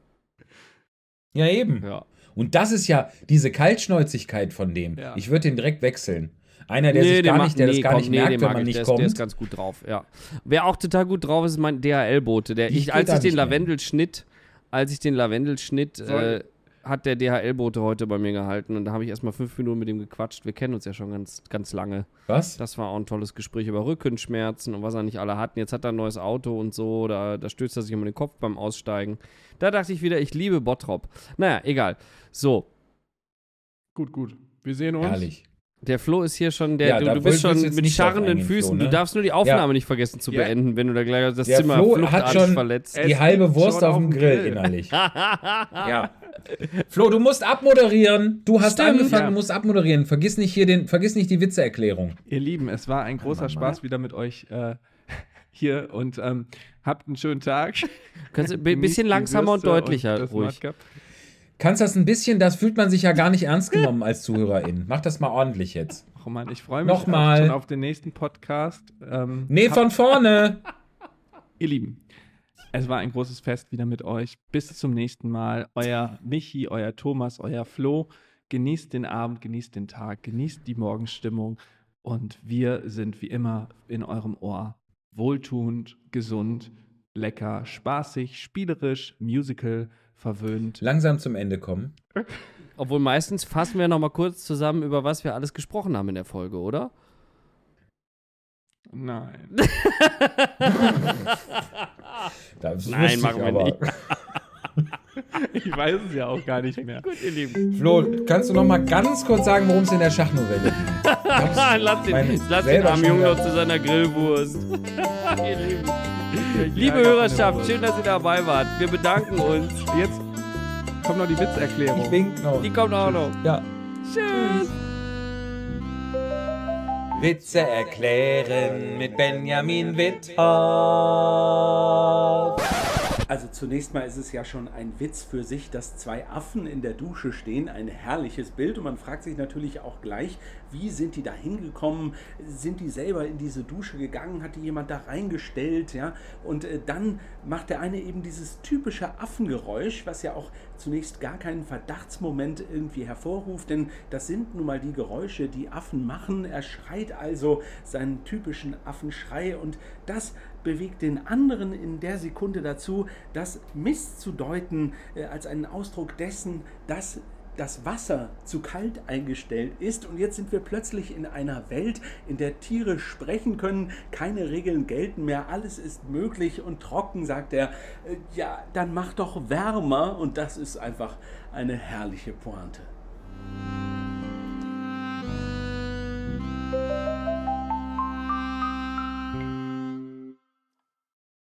[SPEAKER 3] Ja, eben.
[SPEAKER 2] Ja.
[SPEAKER 3] Und das ist ja diese Kaltschnäuzigkeit von dem.
[SPEAKER 1] Ja.
[SPEAKER 3] Ich würde den direkt wechseln. Einer, der
[SPEAKER 2] Nee,
[SPEAKER 3] sich gar
[SPEAKER 2] mag-
[SPEAKER 3] nicht, der
[SPEAKER 2] nee,
[SPEAKER 3] das gar
[SPEAKER 2] komm,
[SPEAKER 3] nicht
[SPEAKER 2] nee,
[SPEAKER 3] merkt,
[SPEAKER 2] den
[SPEAKER 3] wenn
[SPEAKER 2] mag
[SPEAKER 3] man
[SPEAKER 2] ich.
[SPEAKER 3] nicht
[SPEAKER 2] der ist,
[SPEAKER 3] kommt.
[SPEAKER 2] Der ist ganz gut drauf, ja. Wer auch total gut drauf ist, ist mein DHL-Bote. Der,
[SPEAKER 3] Ich
[SPEAKER 2] als ich den. Lavendelschnitt, als ich den Lavendelschnitt, äh, hat der DHL-Bote heute bei mir gehalten und da habe ich erstmal fünf Minuten mit ihm gequatscht. Wir kennen uns ja schon ganz, ganz lange.
[SPEAKER 3] Was?
[SPEAKER 2] Das war auch ein tolles Gespräch über Rückenschmerzen und was er nicht alle hatten. Jetzt hat er ein neues Auto und so, da, da stößt er sich um den Kopf beim Aussteigen. Da dachte ich wieder, ich liebe Bottrop. Naja, egal. So,
[SPEAKER 1] Gut, gut. Wir sehen uns.
[SPEAKER 3] Herrlich.
[SPEAKER 2] Der Flo ist hier schon, der,
[SPEAKER 3] Ja,
[SPEAKER 2] du, du bist schon mit scharrenden Füßen.
[SPEAKER 3] Flo, ne?
[SPEAKER 2] Du darfst nur die Aufnahme
[SPEAKER 3] Ja.
[SPEAKER 2] nicht vergessen zu
[SPEAKER 1] Ja.
[SPEAKER 2] beenden, wenn du da gleich das
[SPEAKER 3] Der
[SPEAKER 2] Zimmer
[SPEAKER 3] Flo hat
[SPEAKER 2] fluchtartig
[SPEAKER 3] schon-
[SPEAKER 2] verletzt.
[SPEAKER 3] Die halbe Wurst auf dem Grill,
[SPEAKER 1] Grill.
[SPEAKER 3] innerlich. ja. Flo, du musst abmoderieren. Du hast
[SPEAKER 2] Stimmt.
[SPEAKER 3] angefangen,
[SPEAKER 1] Ja.
[SPEAKER 3] du musst abmoderieren. Vergiss nicht hier den, vergiss nicht die Witzeerklärung.
[SPEAKER 1] Ihr Lieben, es war ein großer Spaß wieder mit euch äh, hier und ähm, habt einen schönen Tag.
[SPEAKER 2] Kannst du ein bisschen langsamer und deutlicher,
[SPEAKER 1] das
[SPEAKER 2] ruhig.
[SPEAKER 3] Kannst das ein bisschen, das fühlt man sich ja gar nicht ernst genommen als Zuhörerin. Mach das mal ordentlich jetzt.
[SPEAKER 1] Oh Mann, ich freue mich
[SPEAKER 3] Nochmal.
[SPEAKER 1] schon auf den nächsten Podcast. Ähm,
[SPEAKER 3] Nee, von vorne.
[SPEAKER 1] Ihr Lieben, es war ein großes Fest wieder mit euch. Bis zum nächsten Mal. Euer Michi, euer Thomas, euer Flo. Genießt den Abend, genießt den Tag, genießt die Morgenstimmung. Und wir sind wie immer in eurem Ohr. Wohltuend, gesund, lecker, spaßig, spielerisch, musical, verwöhnt.
[SPEAKER 3] Langsam zum Ende kommen.
[SPEAKER 2] Obwohl meistens fassen wir noch mal kurz zusammen, über was wir alles gesprochen haben in der Folge, oder?
[SPEAKER 1] Nein.
[SPEAKER 3] Das
[SPEAKER 2] Nein, machen wir
[SPEAKER 3] aber.
[SPEAKER 2] nicht.
[SPEAKER 1] Ich weiß es ja auch gar nicht mehr.
[SPEAKER 2] Gut, ihr Lieben.
[SPEAKER 3] Flo, kannst du noch mal ganz kurz sagen, worum es in der Schachnovelle hab's
[SPEAKER 2] lass den, lass den armen Jungen noch zu seiner Grillwurst. ihr Lieben. Liebe Hörerschaft, schön, dass ihr dabei wart. Wir bedanken uns.
[SPEAKER 1] Jetzt kommt noch die Witzerklärung.
[SPEAKER 3] Ich wink noch.
[SPEAKER 2] Die kommt auch noch.
[SPEAKER 3] Ja.
[SPEAKER 2] Tschüss.
[SPEAKER 3] Witze erklären mit Benjamin Witthoff.
[SPEAKER 5] Also zunächst mal ist es ja schon ein Witz für sich, dass zwei Affen in der Dusche stehen. Ein herrliches Bild und man fragt sich natürlich auch gleich, wie sind die da hingekommen? Sind die selber in diese Dusche gegangen? Hat die jemand da reingestellt? Ja? Und äh, dann macht der eine eben dieses typische Affengeräusch, was ja auch zunächst gar keinen Verdachtsmoment irgendwie hervorruft, denn das sind nun mal die Geräusche, die Affen machen. Er schreit also seinen typischen Affenschrei und das bewegt den anderen in der Sekunde dazu, das misszudeuten äh, als einen Ausdruck dessen, dass das Wasser zu kalt eingestellt ist. Und jetzt sind wir plötzlich in einer Welt, in der Tiere sprechen können, keine Regeln gelten mehr, alles ist möglich und trocken, sagt er, äh, ja, dann mach doch wärmer. Und das ist einfach eine herrliche Pointe. Musik